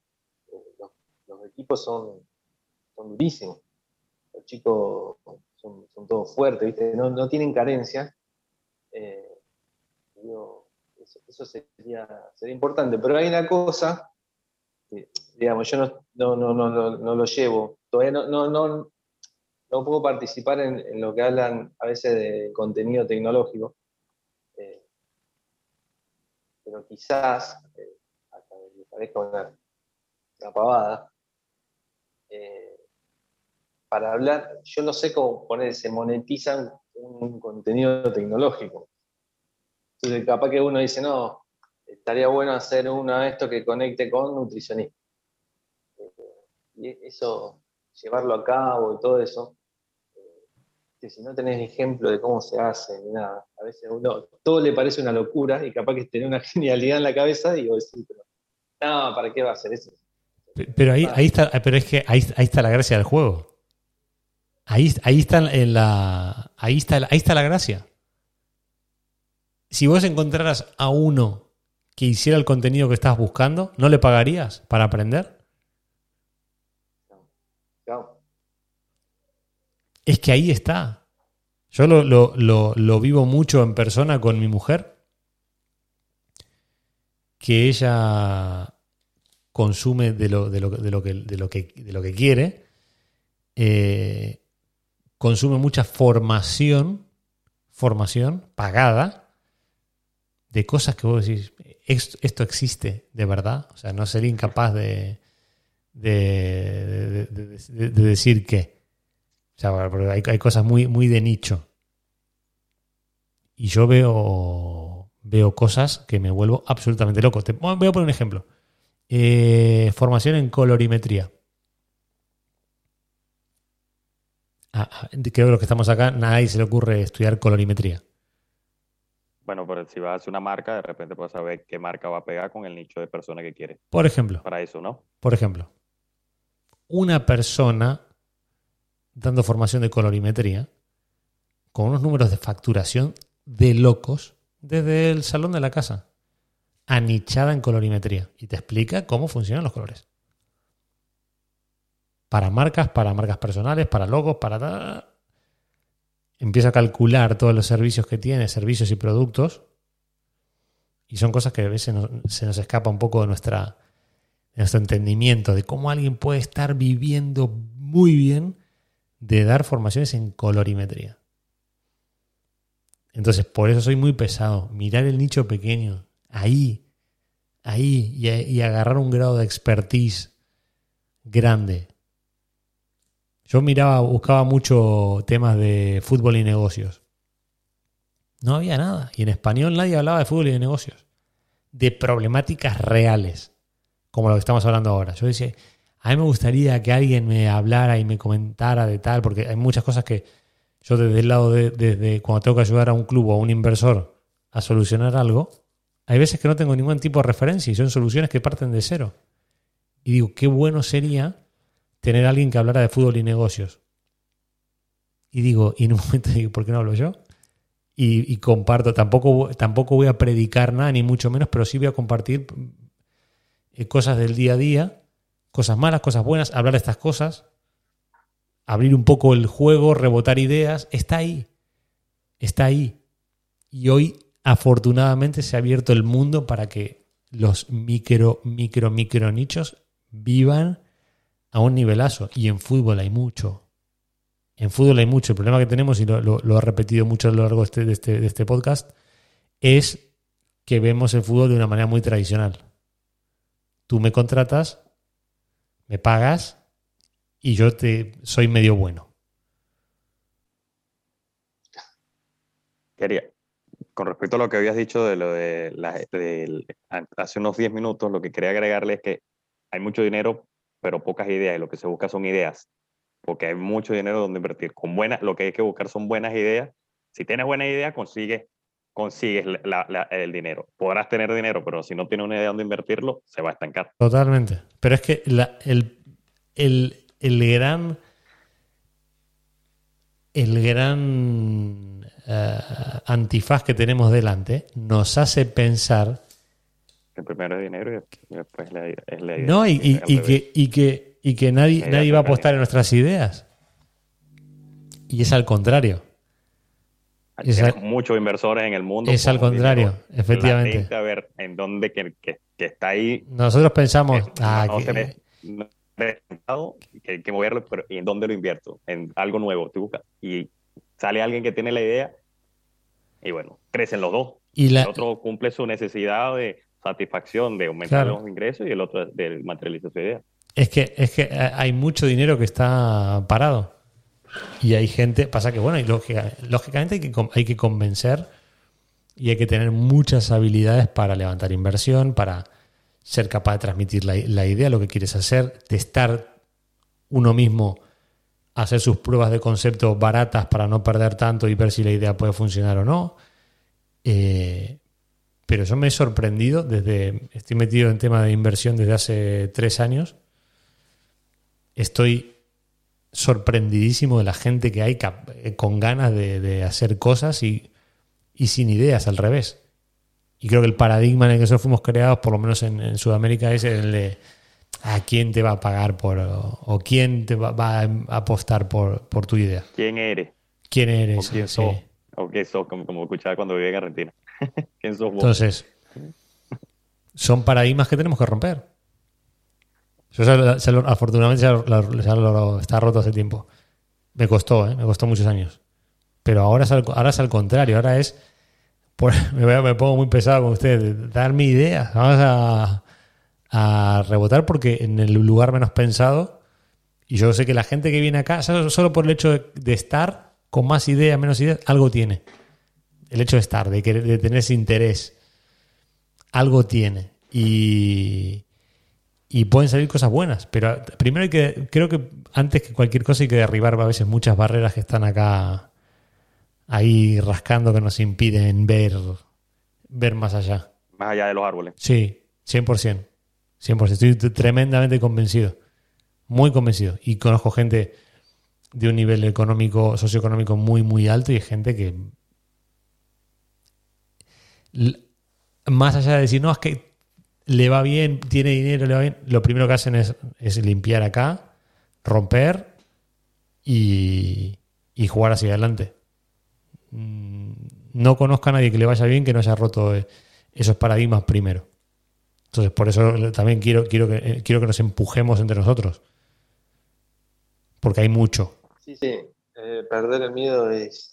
eh, los, equipos son, son durísimos, los chicos son, todos fuertes. No, tienen carencia. Eh, eso, sería, sería importante, pero hay una cosa digamos, yo no, lo llevo. Todavía no puedo participar en, lo que hablan a veces de contenido tecnológico. Eh, pero quizás, eh, hasta me parezca una, pavada, eh, para hablar, yo no sé cómo poner, se monetizan un contenido tecnológico. Entonces, capaz que uno dice, no, estaría bueno hacer uno de esto que conecte con nutricionista. Eh, y eso, llevarlo a cabo y todo eso, eh, que si no tenés ejemplo de cómo se hace, ni nada, a veces uno, todo le parece una locura y capaz que tiene una genialidad en la cabeza y vos decís, pero, no, ¿para qué va a hacer eso? Pero ahí, ahí está, pero es que ahí, ahí está la gracia del juego. Ahí, ahí, está en la, ahí, está, ahí está la gracia. Si vos encontraras a uno que hiciera el contenido que estás buscando, ¿no le pagarías para aprender? Es que ahí está. Yo lo, lo, lo, lo, vivo mucho en persona con mi mujer, que ella consume de lo, de lo, de lo, que, de lo, que, de lo que quiere, eh, consume mucha formación, formación pagada, de cosas que vos decís, esto, existe de verdad, o sea, no sería incapaz de, de, de, decir que. O sea, hay, hay, cosas muy, muy de nicho. Y yo veo, veo cosas que me vuelvo absolutamente loco. Te, voy a poner un ejemplo. Eh, formación en colorimetría. Ah, creo que los que estamos acá, nadie se le ocurre estudiar colorimetría. Bueno, pero si vas a hacer una marca, de repente puedes saber qué marca va a pegar con el nicho de persona que quieres. Por ejemplo. Para eso, ¿no? Por ejemplo, una persona dando formación de colorimetría con unos números de facturación de locos desde el salón de la casa anichada en colorimetría y te explica cómo funcionan los colores. Para marcas, para marcas personales, para logos, para... Empieza a calcular todos los servicios que tiene, servicios y productos. Y son cosas que a veces se nos escapa un poco de, nuestra, de nuestro entendimiento de cómo alguien puede estar viviendo muy bien de dar formaciones en colorimetría. Entonces, por eso soy muy pesado. Mirar el nicho pequeño, ahí, ahí, y, agarrar un grado de expertise grande. Yo miraba, buscaba mucho temas de fútbol y negocios. No había nada. Y en español nadie hablaba de fútbol y de negocios. De problemáticas reales, como lo que estamos hablando ahora. Yo decía, a mí me gustaría que alguien me hablara y me comentara de tal, porque hay muchas cosas que yo desde el lado de, desde cuando tengo que ayudar a un club o a un inversor a solucionar algo, hay veces que no tengo ningún tipo de referencia y son soluciones que parten de cero. Y digo, qué bueno sería tener a alguien que hablara de fútbol y negocios. Y digo, y en un momento digo, ¿por qué no hablo yo? Y, comparto, tampoco, tampoco voy a predicar nada, ni mucho menos, pero sí voy a compartir eh, cosas del día a día, cosas malas, cosas buenas, hablar de estas cosas, abrir un poco el juego, rebotar ideas, está ahí, está ahí. Y hoy afortunadamente se ha abierto el mundo para que los micro, micro, micro nichos vivan a un nivelazo. Y en fútbol hay mucho. En fútbol hay mucho. El problema que tenemos, y lo, lo, he repetido mucho a lo largo de este, de, este, de este podcast, es que vemos el fútbol de una manera muy tradicional. Tú me contratas, me pagas y yo te soy medio bueno. Quería, con respecto a lo que habías dicho de lo de, hace unos 10 minutos, lo que quería agregarle es que hay mucho dinero, pero pocas ideas, y lo que se busca son ideas, porque hay mucho dinero donde invertir. Con buenas, lo que hay que buscar son buenas ideas. Si tienes buena idea, consigues, consigues el dinero. Podrás tener dinero, pero si no tienes una idea donde invertirlo, se va a estancar. Totalmente. Pero es que el, el, el gran... El gran eh, antifaz que tenemos delante nos hace pensar. El primero es dinero y después es la idea. No, y, que, y, que, y que nadie, nadie va a apostar en nuestras ideas. Y es al contrario. Hay muchos inversores en el mundo. Es al contrario, efectivamente. a ver en dónde que, está ahí. Nosotros pensamos. ah, que, que, que moverlo, pero ¿y en dónde lo invierto? En algo nuevo. Tú buscas. Y sale alguien que tiene la idea y bueno, crecen los dos. Y El otro cumple su necesidad de satisfacción, de aumentar los ingresos y el otro de materializar su idea. Es que, es que hay mucho dinero que está parado. Y hay gente, pasa que bueno, y lógicamente hay que, hay que convencer y hay que tener muchas habilidades para levantar inversión, para ser capaz de transmitir la, la idea, lo que quieres hacer, testar uno mismo, hacer sus pruebas de concepto baratas para no perder tanto y ver si la idea puede funcionar o no. Eh, pero yo me he sorprendido desde, estoy metido en tema de inversión desde hace tres años. Estoy sorprendidísimo de la gente que hay eh, con ganas de, hacer cosas y, sin ideas al revés. Y creo que el paradigma en el que nosotros fuimos creados, por lo menos en, Sudamérica, es el de a quién te va a pagar por o, quién te va, a apostar por, por, tu idea. ¿Quién eres? ¿Quién eres? O quién sos. O qué sos, como, como escuchaba cuando vivía en Argentina. Entonces, son paradigmas que tenemos que romper. afortunadamente ya, lo, está roto hace tiempo. Me costó, ¿eh? me costó muchos años. Pero ahora es al, contrario, ahora es... me, me, pongo muy pesado con ustedes, darme ideas. Vamos a, a rebotar porque en el lugar menos pensado, y yo sé que la gente que viene acá, solo por el hecho de, estar con más ideas, menos ideas, algo tiene. El hecho de estar, de, de tener ese interés, algo tiene. Y, y pueden salir cosas buenas. Pero primero hay que, creo que antes que cualquier cosa hay que derribar a veces muchas barreras que están acá ahí rascando que nos impiden ver, ver más allá. Más allá de los árboles. Sí, 100%. 100%. Estoy tremendamente convencido. Muy convencido. Y conozco gente de un nivel económico, socioeconómico muy, muy alto y gente que. Más allá de decir, no, es que le va bien, tiene dinero, le va bien, lo primero que hacen es, limpiar acá, romper y, jugar hacia adelante. Mm, no conozco a nadie que le vaya bien que no haya roto eh, esos paradigmas primero. Entonces, por eso también quiero, quiero, que, eh, quiero que nos empujemos entre nosotros. Porque hay mucho. Sí, sí. Eh, perder el miedo es.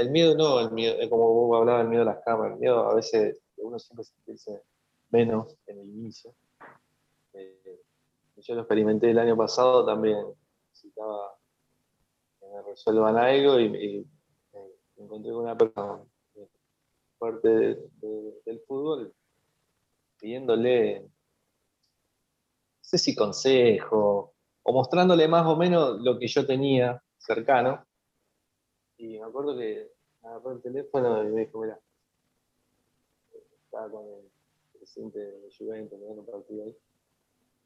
El miedo no, el miedo, como vos hablabas, el miedo a las cámaras. El miedo a veces uno siempre se sentirse menos en el inicio. Eh, yo lo experimenté el año pasado también. Necesitaba que me resuelvan algo y, me encontré con una persona fuerte del fútbol pidiéndole, no sé si consejo, o mostrándole más o menos lo que yo tenía cercano. Y me acuerdo que me agarró el teléfono y me dijo, mira, estaba con el presidente de Juventus, un partido ahí.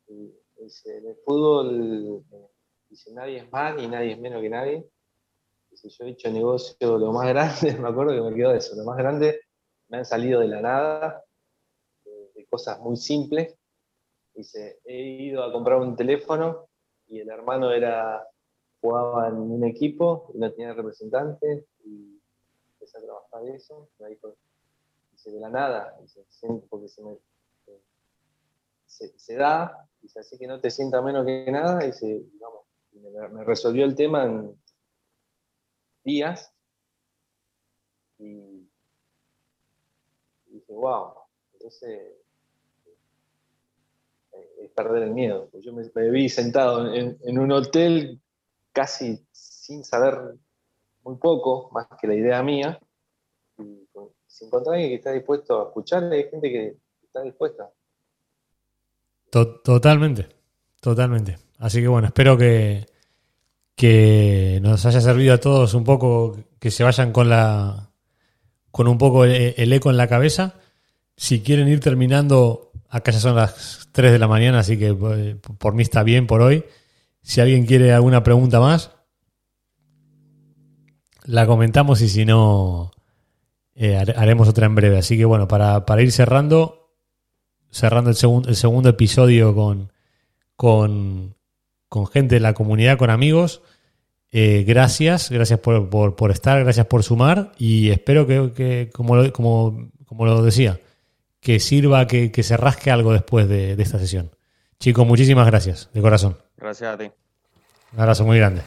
Y dice, en el fútbol, eh, dice, nadie es más ni nadie es menos que nadie. Dice, yo he hecho negocio lo más grande, me acuerdo que me quedó eso, lo más grande, me han salido de la nada cosas muy simples. Dice, he ido a comprar un teléfono y el hermano era, jugaba en un equipo y no tenía representante y empecé a trabajar eso. Me dijo, dice, de la nada, porque se, me, se, da, dice, así que no te sienta menos que nada, y vamos, me, me resolvió el tema en días y dije, wow, entonces es perder el miedo. Yo me, vi sentado en, un hotel casi sin saber muy poco, más que la idea mía, y si encontrar alguien que está dispuesto a escuchar, hay gente que está dispuesta. Totalmente, totalmente. Así que bueno, espero que, que nos haya servido a todos un poco, que se vayan con la con un poco el eco en la cabeza. Si quieren ir terminando Acá ya son las 3 de la mañana, así que eh, por mí está bien por hoy. Si alguien quiere alguna pregunta más, la comentamos y si no, eh, haremos otra en breve. Así que bueno, para, ir cerrando, cerrando el, segundo el segundo episodio con, gente de la comunidad, con amigos. Eh, gracias, gracias por, estar, gracias por sumar y espero que, como, como, como lo decía, que sirva, que, que se rasque algo después de, de esta sesión. Chicos, muchísimas gracias, de corazón. Gracias a ti. Un abrazo muy grande.